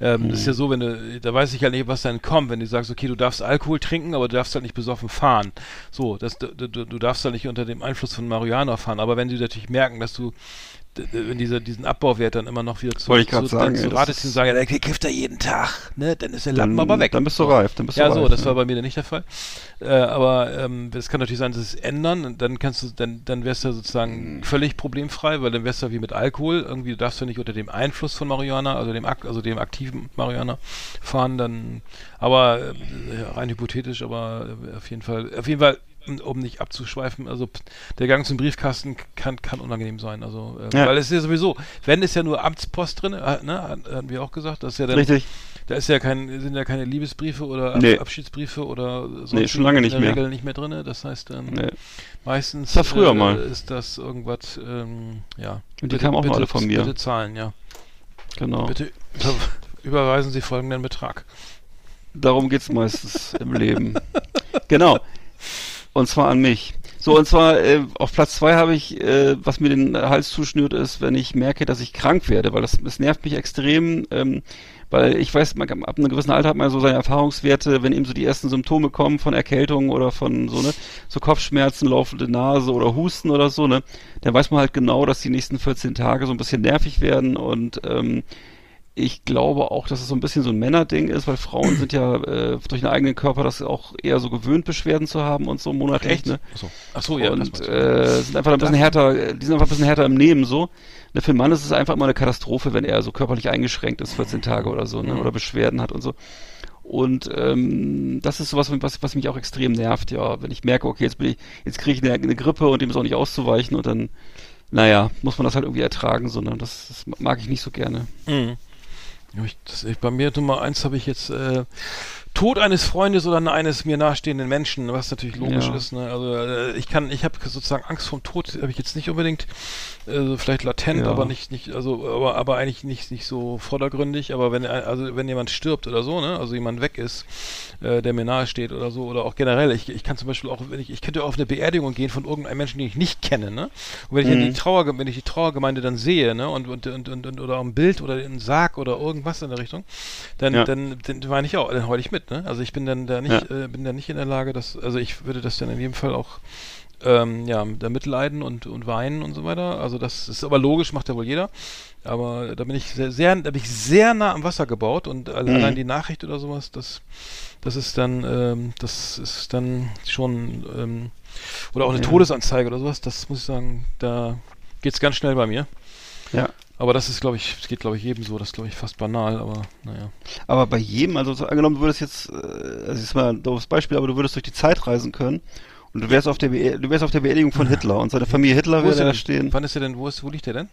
ähm, das ist ja so, wenn du, da weiß ich ja nicht, was dann kommt, wenn du sagst, okay, du darfst Alkohol trinken, aber du darfst halt nicht besoffen fahren. So, das, du, du, du darfst halt nicht unter dem Einfluss von Marihuana fahren, aber wenn die natürlich merken, dass du wenn dieser, diesen Abbauwert dann immer noch wieder zu, Wollte ich zu, sagen, zu Rate und sagen, ja, der kifft er jeden Tag, ne, dann ist der Lappen Dann, aber weg. dann bist du reif, dann bist du Ja, so, das ja. war bei mir dann nicht der Fall. Äh, aber ähm, es kann natürlich sein, dass es ändern und dann kannst du, dann, dann wärst du Mhm. sozusagen völlig problemfrei, weil dann wärst du wie mit Alkohol, irgendwie darfst du nicht unter dem Einfluss von Marihuana, also dem, ak- also dem aktiven Marihuana fahren, dann, aber äh, rein hypothetisch, aber äh, auf jeden Fall, auf jeden Fall, um- nicht abzuschweifen, also der Gang zum Briefkasten kann, kann unangenehm sein, also, äh, Ja. weil es ist ja sowieso, wenn ist ja nur Amtspost drin, äh, ne, hatten wir auch gesagt, das ist ja dann, Richtig. da ist ja kein, sind ja keine Liebesbriefe oder Ab Nee. Abschiedsbriefe oder so. Nee, schon lange nicht in der mehr. Regel nicht mehr drin. Das heißt, ähm, Nee. meistens Das früher äh, mal. ist das irgendwas, ähm, ja. Und die kamen auch noch alle von mir. Bitte zahlen, ja. Genau. Bitte über, überweisen Sie folgenden Betrag. Darum geht's meistens im Leben. Genau. Und zwar an mich. So, und zwar äh, auf Platz zwei habe ich, äh, was mir den Hals zuschnürt, ist, wenn ich merke, dass ich krank werde, weil das, das nervt mich extrem, ähm, weil ich weiß, man, ab einem gewissen Alter hat man so seine Erfahrungswerte, wenn eben so die ersten Symptome kommen von Erkältung oder von so, ne, so Kopfschmerzen, laufende Nase oder Husten oder so, ne, dann weiß man halt genau, dass die nächsten 14 Tage so ein bisschen nervig werden und ähm, ich glaube auch, dass es so ein bisschen so ein Männerding ist, weil Frauen sind ja äh, durch den eigenen Körper das auch eher so gewöhnt, Beschwerden zu haben und so monatlich. Ne? Achso, Achso ja. und äh, sind einfach ein bisschen härter, äh, die sind einfach ein bisschen härter im Nehmen so. Ne, für den Mann ist es einfach immer eine Katastrophe, wenn er so körperlich eingeschränkt ist, 14 Tage oder so, ne? Mhm. oder Beschwerden hat und so. Und ähm, das ist sowas, was, was mich auch extrem nervt, ja. Wenn ich merke, okay, jetzt bin ich, jetzt kriege ich eine, eine Grippe und dem ist auch nicht auszuweichen und dann, naja, muss man das halt irgendwie ertragen, sondern das, das mag ich nicht so gerne. Mhm. Ich, das, ich, bei mir Nummer eins habe ich jetzt äh, Tod eines Freundes oder eines mir nahestehenden Menschen, was natürlich logisch Ja. ist. Ne? Also äh, ich kann, ich habe sozusagen Angst vom Tod, habe ich jetzt nicht unbedingt, äh, vielleicht latent, Ja. aber nicht, nicht, also aber, aber eigentlich nicht, nicht so vordergründig. Aber wenn also wenn jemand stirbt oder so, ne, also jemand weg ist, äh, der mir nahe steht oder so, oder auch generell, ich, ich kann zum Beispiel auch, wenn ich, ich könnte auf eine Beerdigung gehen von irgendeinem Menschen, den ich nicht kenne, ne? Und wenn ich dann Mhm. die Trauer, wenn ich die Trauergemeinde dann sehe, ne, und, und, und, und, und oder ein Bild oder einen Sarg oder irgendwas in der Richtung, dann, Ja. dann, dann meine ich auch, dann heul ich mit, ne? Also ich bin dann da nicht, äh, bin da nicht in der Lage, dass, also ich würde das dann in jedem Fall auch ähm, ja, da mitleiden und, und weinen und so weiter. Also das ist aber logisch, macht ja wohl jeder. Aber da bin ich sehr, sehr da bin ich sehr nah am Wasser gebaut und Mhm. allein die Nachricht oder sowas, das, das ist dann, ähm, das ist dann schon, ähm, oder auch eine Ja. Todesanzeige oder sowas, das muss ich sagen, da geht's ganz schnell bei mir. Ja. Aber das ist, glaube ich, es geht, glaube ich, jedem so, das ist, glaube ich, fast banal, aber naja. Aber bei jedem, also so angenommen, du würdest jetzt, äh, also ist mal ein doofes Beispiel, aber du würdest durch die Zeit reisen können und du wärst auf der, Be du wärst auf der Beerdigung von Hitler und seine Familie Hitler würde da stehen, Wann ist der denn, wo ist, wo liegt der denn?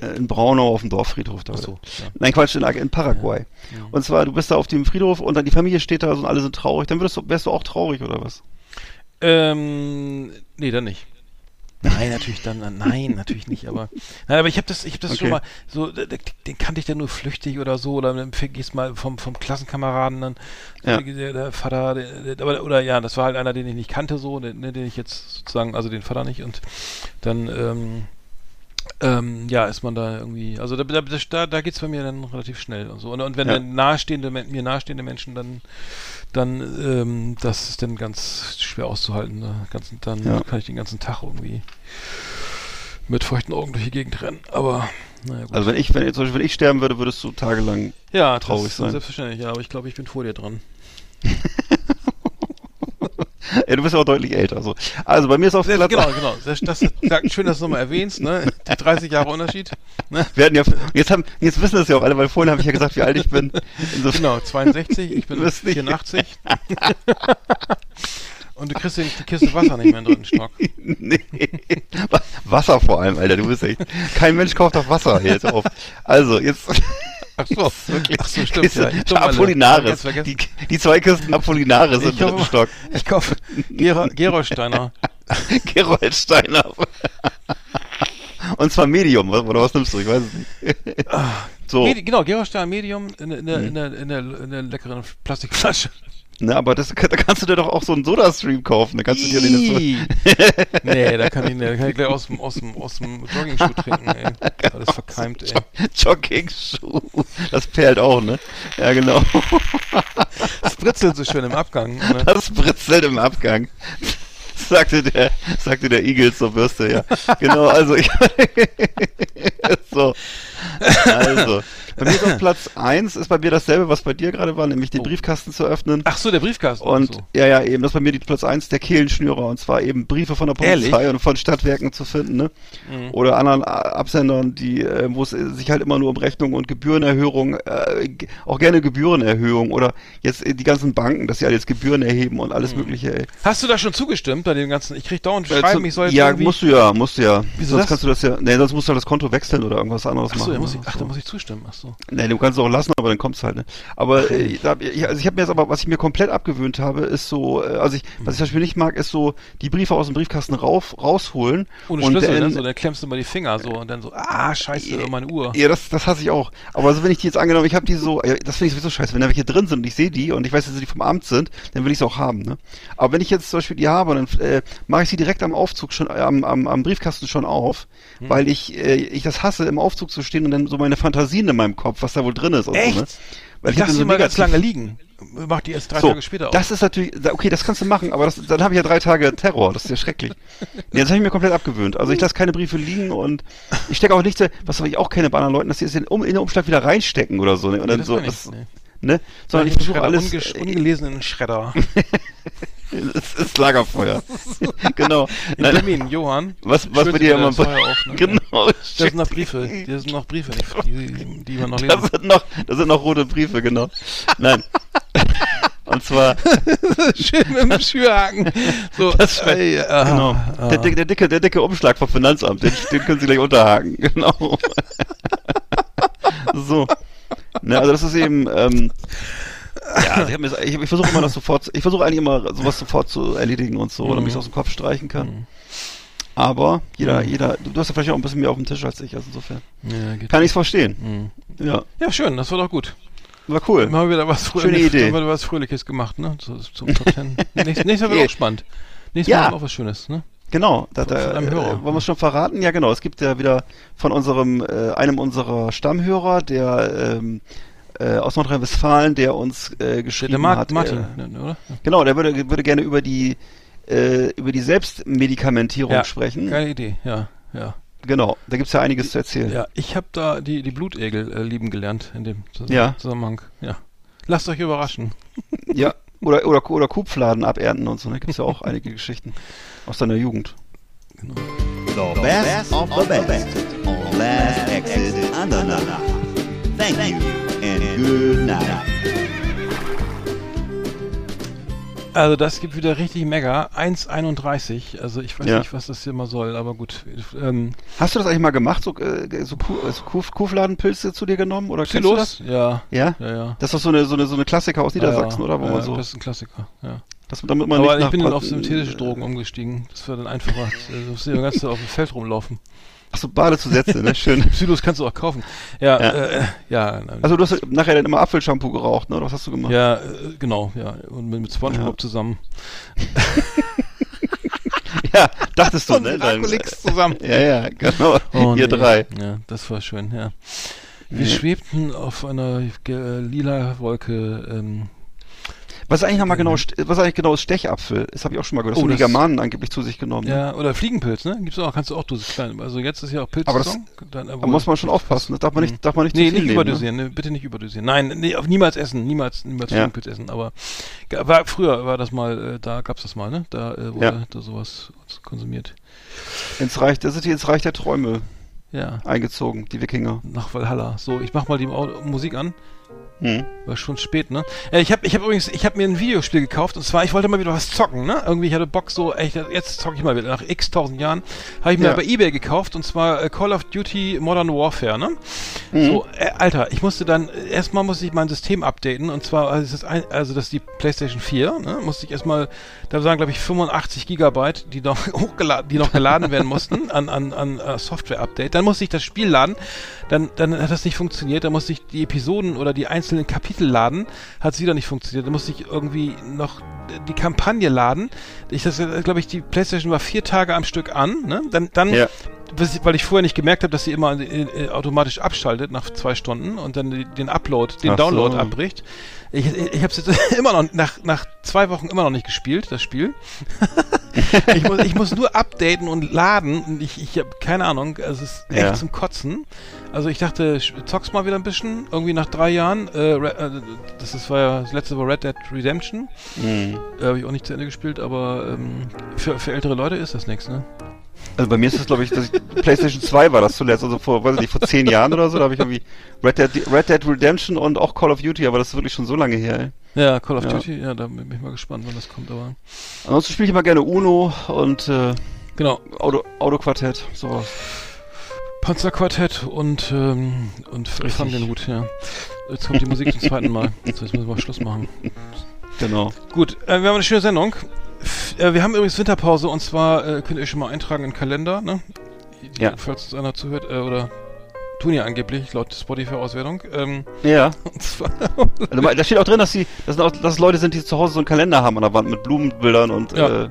äh, in Braunau auf dem Dorffriedhof da. So, ja. Nein, Quatsch, in, in Paraguay. Ja. Und zwar, du bist da auf dem Friedhof und dann die Familie steht da und alle sind traurig, dann würdest du, wärst du auch traurig oder was? Ähm, nee, dann nicht. Nein, natürlich dann, nein, natürlich nicht, aber, nein, aber ich habe das, ich habe das schon Okay. mal, so, den kannte ich dann nur flüchtig oder so, oder dann gehst mal vom, vom Klassenkameraden dann, Ja. der, der Vater, der, der, aber, oder ja, das war halt einer, den ich nicht kannte, so, den, den ich jetzt sozusagen, also den Vater nicht, und dann, ähm, ähm, ja, ist man da irgendwie, also da, da, da, da geht's bei mir dann relativ schnell und so. Und, und wenn Ja. dann nahestehende, mir nahestehende Menschen dann, dann, ähm, das ist dann ganz schwer auszuhalten. Ne? Ganz, dann Ja. kann ich den ganzen Tag irgendwie mit feuchten Augen durch die Gegend rennen. Aber, naja, gut. Also wenn ich, wenn zum Beispiel, wenn ich sterben würde, würdest du tagelang ja, traurig sein. Selbstverständlich, ja, aber ich glaube, ich bin vor dir dran. Ja, du bist ja auch deutlich älter. So. Also bei mir ist auf Platz genau, genau. Das, das, das, schön, dass du nochmal erwähnst, ne? Die 30 Jahre Unterschied. Ne? Wir hatten ja, jetzt haben, jetzt wissen das ja auch alle, weil vorhin habe ich ja gesagt, wie alt ich bin. Insofern, Genau, 62, ich bin Du bist nicht- 84. Und du kriegst die Kiste Wasser nicht mehr im dritten Stock. nee. Wa- Wasser vor allem, Alter, du bist echt. Kein Mensch kauft auf Wasser jetzt auf. Also, jetzt. Ach so, wirklich. Ach so, stimmt, Kiste ja. Apollinaris. Die, die zwei Kisten Apollinaris im dritten mal- Stock. Ich kaufe Gera Gerolsteiner. Gerolsteiner. Und zwar Medium, oder was nimmst du? Ich weiß es nicht. So, Medi genau, Gerolsteiner Medium in, in, Mhm. in, in, der, in der leckeren Plastikflasche. Ne, aber das, da kannst du dir doch auch so einen Soda-Stream kaufen. Da kannst du dir den Ih. nee, da kann ich, da kann ich gleich aus dem, aus dem, aus dem Jogging-Schuh trinken, ey. Alles verkeimt, ey. Jogging-Schuh. Das perlt auch, ne? Ja, genau. Das britzelt so schön im Abgang. Ne? Das britzelt im Abgang. Sagte der, sagte der Igel zur Bürste, ja. Genau, also ich. so. Also. Bei mir ist auf Platz 1 ist bei mir dasselbe, was bei dir gerade war, nämlich den Oh. Briefkasten zu öffnen. Ach so, der Briefkasten. Und so. ja, ja, eben, das ist bei mir die Platz 1 der Kehlenschnürer und zwar eben Briefe von der Polizei Ehrlich? und von Stadtwerken zu finden, ne? Mhm. Oder anderen Absendern, die, äh, wo es äh, sich halt immer nur um Rechnung und Gebührenerhöhung, äh, auch gerne Gebührenerhöhung oder jetzt äh, die ganzen Banken, dass sie alle jetzt Gebühren erheben und alles mögliche, ey. Hast du da schon zugestimmt bei dem ganzen? Ich krieg dauernd Äh, Schreiben, ich soll jetzt ja, irgendwie... musst du ja, musst du ja. Wieso sonst das? kannst du das ja, nee, sonst musst du halt das Konto wechseln oder irgendwas anderes Ach so, machen. muss ich, ne? ach, So. da muss ich zustimmen. Ach so. Nee, du kannst es auch lassen, aber dann kommt's halt, ne? Aber äh, da, ich, also ich habe mir jetzt aber, was ich mir komplett abgewöhnt habe, ist so, äh, also ich, was ich zum Beispiel nicht mag, ist so die Briefe aus dem Briefkasten rauf, rausholen. Ohne und Schlüssel, dann, ne? So, dann klemmst du mal die Finger so und dann so, ah, scheiße, meine Uhr. Ja, das, das hasse ich auch. Aber also wenn ich die jetzt angenommen, ich habe die so, das finde ich sowieso scheiße. Wenn da welche drin sind und ich sehe die und ich weiß, dass sie vom Amt sind, dann will ich sie auch haben. Ne? Aber wenn ich jetzt zum Beispiel die habe, dann äh, mache ich sie direkt am Aufzug schon, äh, am, am, am Briefkasten schon auf, Hm. weil ich, äh, ich das hasse, im Aufzug zu stehen und dann so meine Fantasien in meinem Kopf, was da wohl drin ist. Und Echt? So, ne? Weil Ich hab lasse die mal ganz lange liegen. Mach die erst drei so, Tage später auf. das ist natürlich, okay, das kannst du machen, aber das, dann habe ich ja drei Tage Terror, das ist ja schrecklich. Nee, das habe ich mir komplett abgewöhnt. Also ich lasse keine Briefe liegen und ich stecke auch nicht, so- was ich auch kenne bei anderen Leuten, dass sie es in, um, in den Umschlag wieder reinstecken oder so. Ne? Und Nee, dann das so ich das, nicht, nee. Ne? Sondern ich versuche alles, ungesch- äh, ungelesen in den Schredder. es ist Lagerfeuer. genau. In Nein, Termin, Johann. was, was Sie dir immer, Feuer auf, ne? genau. Da sind noch Briefe. Da sind noch Briefe, die, die, die man noch Da lesen sind noch, da sind noch rote Briefe, genau. Nein. Und zwar, Schön mit dem Schürhaken. So, Das ey, ah, genau, ah. der, der, dicke, der dicke Umschlag vom Finanzamt, den, den können Sie gleich unterhaken, genau. so. Ne, also das ist eben, ähm, ja, also ich, hab mir ich, ich versuche immer das sofort, ich versuche eigentlich immer sowas sofort zu erledigen und so, damit ich es aus dem Kopf streichen kann. Aber jeder, jeder, du, du hast ja vielleicht auch ein bisschen mehr auf dem Tisch als ich, also insofern. Ja. Kann ich es verstehen. Ja, ja, schön, das war doch gut. war cool. Haben wir wieder was, Schöne Idee. Haben wir wieder was Fröhliches gemacht, ne? Zu, zum Top Ten. Nächstes, nächstes Mal wird auch spannend. Nächstes Ja. Mal auch was Schönes, ne? Genau, da, da, äh, wollen wir es schon verraten? Ja, genau. Es gibt ja wieder von unserem, äh, einem unserer Stammhörer, der ähm, äh, aus Nordrhein-Westfalen, der uns äh, geschrieben der Mar hat. Martin, Äh, ne, oder? genau, der würde, würde gerne über die äh, über die Selbstmedikamentierung Ja, sprechen. Geile Idee, ja, ja. Genau, da gibt's ja einiges zu erzählen. Ja, ich habe da die, die Blutegel äh, lieben gelernt in dem Zus- Ja. Zusammenhang. Ja. Lasst euch überraschen. Ja, Oder, oder, oder Kuhpfladen abernten und so. Da gibt's ja auch einige Geschichten aus deiner Jugend. The best of the best on Last Exit Andernach. Thank you and good night. Also das gibt wieder richtig mega. 1,31. Also ich weiß Ja. nicht, was das hier mal soll, aber gut. Ähm, Hast du das eigentlich mal gemacht, so, äh, so, Kuh, äh, so Kuh, Kuhfladenpilze zu dir genommen? Oder kennst du das? Ja. Ja? Ja, ja. Das ist doch so eine, so eine, so eine Klassiker aus Niedersachsen, ja, oder? Wo ja, man so, Das ist ein Klassiker, ja. Das, damit man Aber ich bin dann auf synthetische Drogen umgestiegen. Das wäre dann einfacher. äh, Du musst ja ganz auf dem Feld rumlaufen. Ach so, Badezusätze, ne? Schön. Psylos kannst du auch kaufen. Ja, Ja. äh, ja. nein. Also du hast nachher dann immer Apfelshampoo geraucht, ne? Oder was hast du gemacht? ja, äh, genau, ja. Und mit, mit Spongebob Ja. zusammen. Ja, dachtest du, Und ne? Alkoholix zusammen. Ja, ja, genau. Oh, Ihr nee. drei. Ja, das war schön, ja. Wir Ja. schwebten auf einer lila Wolke. Ähm, Was ist eigentlich nochmal genau, St- was ist eigentlich genau ist Stechapfel? Das habe ich auch schon mal gehört. Das Oh, haben die das- Germanen angeblich zu sich genommen. ne? ja, oder Fliegenpilz, ne? Gibt's auch, kannst du auch Dosis klein. Also jetzt ist ja auch Aber das-. Dann, Da muss man schon aufpassen. Das darf man nicht, darf man nicht Nee, zu viel nicht nehmen. Ne? überdosieren, ne? bitte nicht überdosieren. Nein, nee, niemals essen, niemals, niemals Ja. Fliegenpilz essen. Aber war, früher war das mal, äh, da gab's das mal, ne? Da äh, wurde Ja. da sowas konsumiert. Ins Reich, da sind die ins Reich der Träume Ja, eingezogen, die Wikinger. nach Valhalla. So, ich mach mal die Musik an. Hm. War schon spät, ne? Äh, ich habe ich hab übrigens, ich habe mir ein Videospiel gekauft und zwar, ich wollte mal wieder was zocken, ne? Irgendwie, ich hatte Bock so, echt, jetzt zocke ich mal wieder. Nach x tausend Jahren habe ich mir Ja. bei Ebay gekauft und zwar äh, Call of Duty Modern Warfare, ne? So, äh, Alter, ich musste dann, äh, erstmal musste ich mein System updaten und zwar, also das ist, ein, also das ist die PlayStation 4, ne? Musste ich erstmal, da waren glaube ich 85 Gigabyte, die noch hochgeladen, die noch geladen werden mussten an, an, an äh, Software-Update. Dann musste ich das Spiel laden, dann, dann hat das nicht funktioniert, dann musste ich die Episoden oder die einzelnen Kapitel laden, hat es wieder nicht funktioniert. Dann musste ich irgendwie noch die Kampagne laden. Ich das, glaube ich, die PlayStation war vier Tage am Stück an, ne? Dann, dann Ja. Weil ich vorher nicht gemerkt habe, dass sie immer automatisch abschaltet nach zwei Stunden und dann den Upload, den Ach so. Download abbricht. Ich, ich, habe es jetzt immer noch nach nach zwei Wochen immer noch nicht gespielt, das Spiel. ich, muss, ich muss nur updaten und laden und ich, ich habe keine Ahnung, also es ist echt Ja. zum Kotzen. Also ich dachte, zock's mal wieder ein bisschen, irgendwie nach drei Jahren. Äh, äh, das ist, war ja das letzte war Red Dead Redemption. Hm. Äh, habe ich auch nicht zu Ende gespielt, aber ähm, für, für ältere Leute ist das nichts, ne? Also bei mir ist es, glaube ich, dass ich, PlayStation 2 war das zuletzt, also vor, weiß ich nicht, vor zehn Jahren oder so, da habe ich irgendwie Red Dead, Red Dead Redemption und auch Call of Duty, aber das ist wirklich schon so lange her. Ey. Ja, Call of Ja. Duty, ja, da bin ich mal gespannt, wann das kommt, aber. Ansonsten spiele ich immer gerne Uno und äh, Genau, Auto, Autoquartett, sowas. Panzerquartett und, ähm, und Richtig. Fangenhut, ja. Jetzt kommt die Musik zum zweiten Mal. So, jetzt müssen wir mal Schluss machen. Genau. Gut, äh, wir haben eine schöne Sendung. Äh, wir haben übrigens Winterpause und zwar äh, könnt ihr euch schon mal eintragen in den Kalender, ne? Ja. Falls uns einer zuhört, äh, oder tun ja angeblich, laut Spotify-Auswertung. Ähm, Ja. und zwar, Also, da steht auch drin, dass sie, dass, auch, dass es Leute sind, die zu Hause so einen Kalender haben an der Wand mit Blumenbildern und Ja. äh,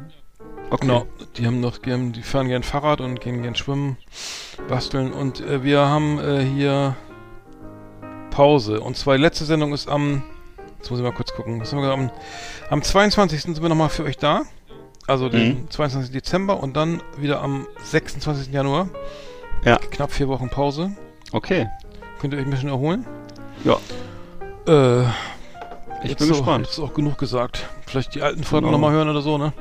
okay. Genau, die haben noch, die, haben, die fahren gern Fahrrad und gehen gern schwimmen, basteln und äh, wir haben äh, hier Pause. Und zwar die letzte Sendung ist am, jetzt muss ich mal kurz gucken, am, am 22. sind wir nochmal für euch da. Also den Mhm. 22. Dezember und dann wieder am 26. Januar. Ja. Knapp vier Wochen Pause. Okay. Könnt ihr euch ein bisschen erholen? Ja. Äh, Ich bin so, gespannt. Jetzt ist auch genug gesagt. Vielleicht die alten Folgen Genau. nochmal hören oder so, ne?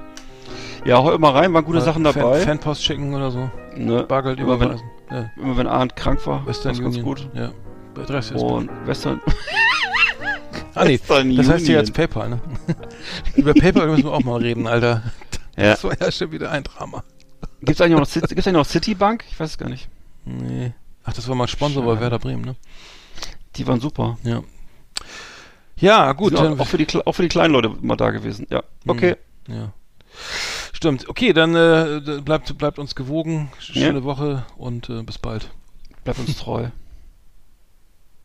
Ja, hau immer rein, waren gute Sachen Fan, dabei. Fanpost schicken oder so. ne? Bargeld Immer wenn- überweisen. Ja. Immer wenn Arndt krank war, Western war's ganz gut. Ja. Bei 30 ist Und Western. Ah nee, das heißt hier Union. jetzt PayPal, ne? Über PayPal müssen wir auch mal reden, Alter. Ja. Das war ja schon wieder ein Drama. Gibt's eigentlich noch, gibt's eigentlich noch Citibank? Ich weiß es gar nicht. Nee. Ach, das war mal Sponsor bei Schade. Werder Bremen, ne? Die waren super. Ja. Ja, gut. Auch, auch, für die, auch für die kleinen Leute mal da gewesen. Ja. Okay. ja. Stimmt. Okay, dann äh, bleibt, bleibt uns gewogen. Schöne Ja. Woche und äh, bis bald. Bleibt uns treu.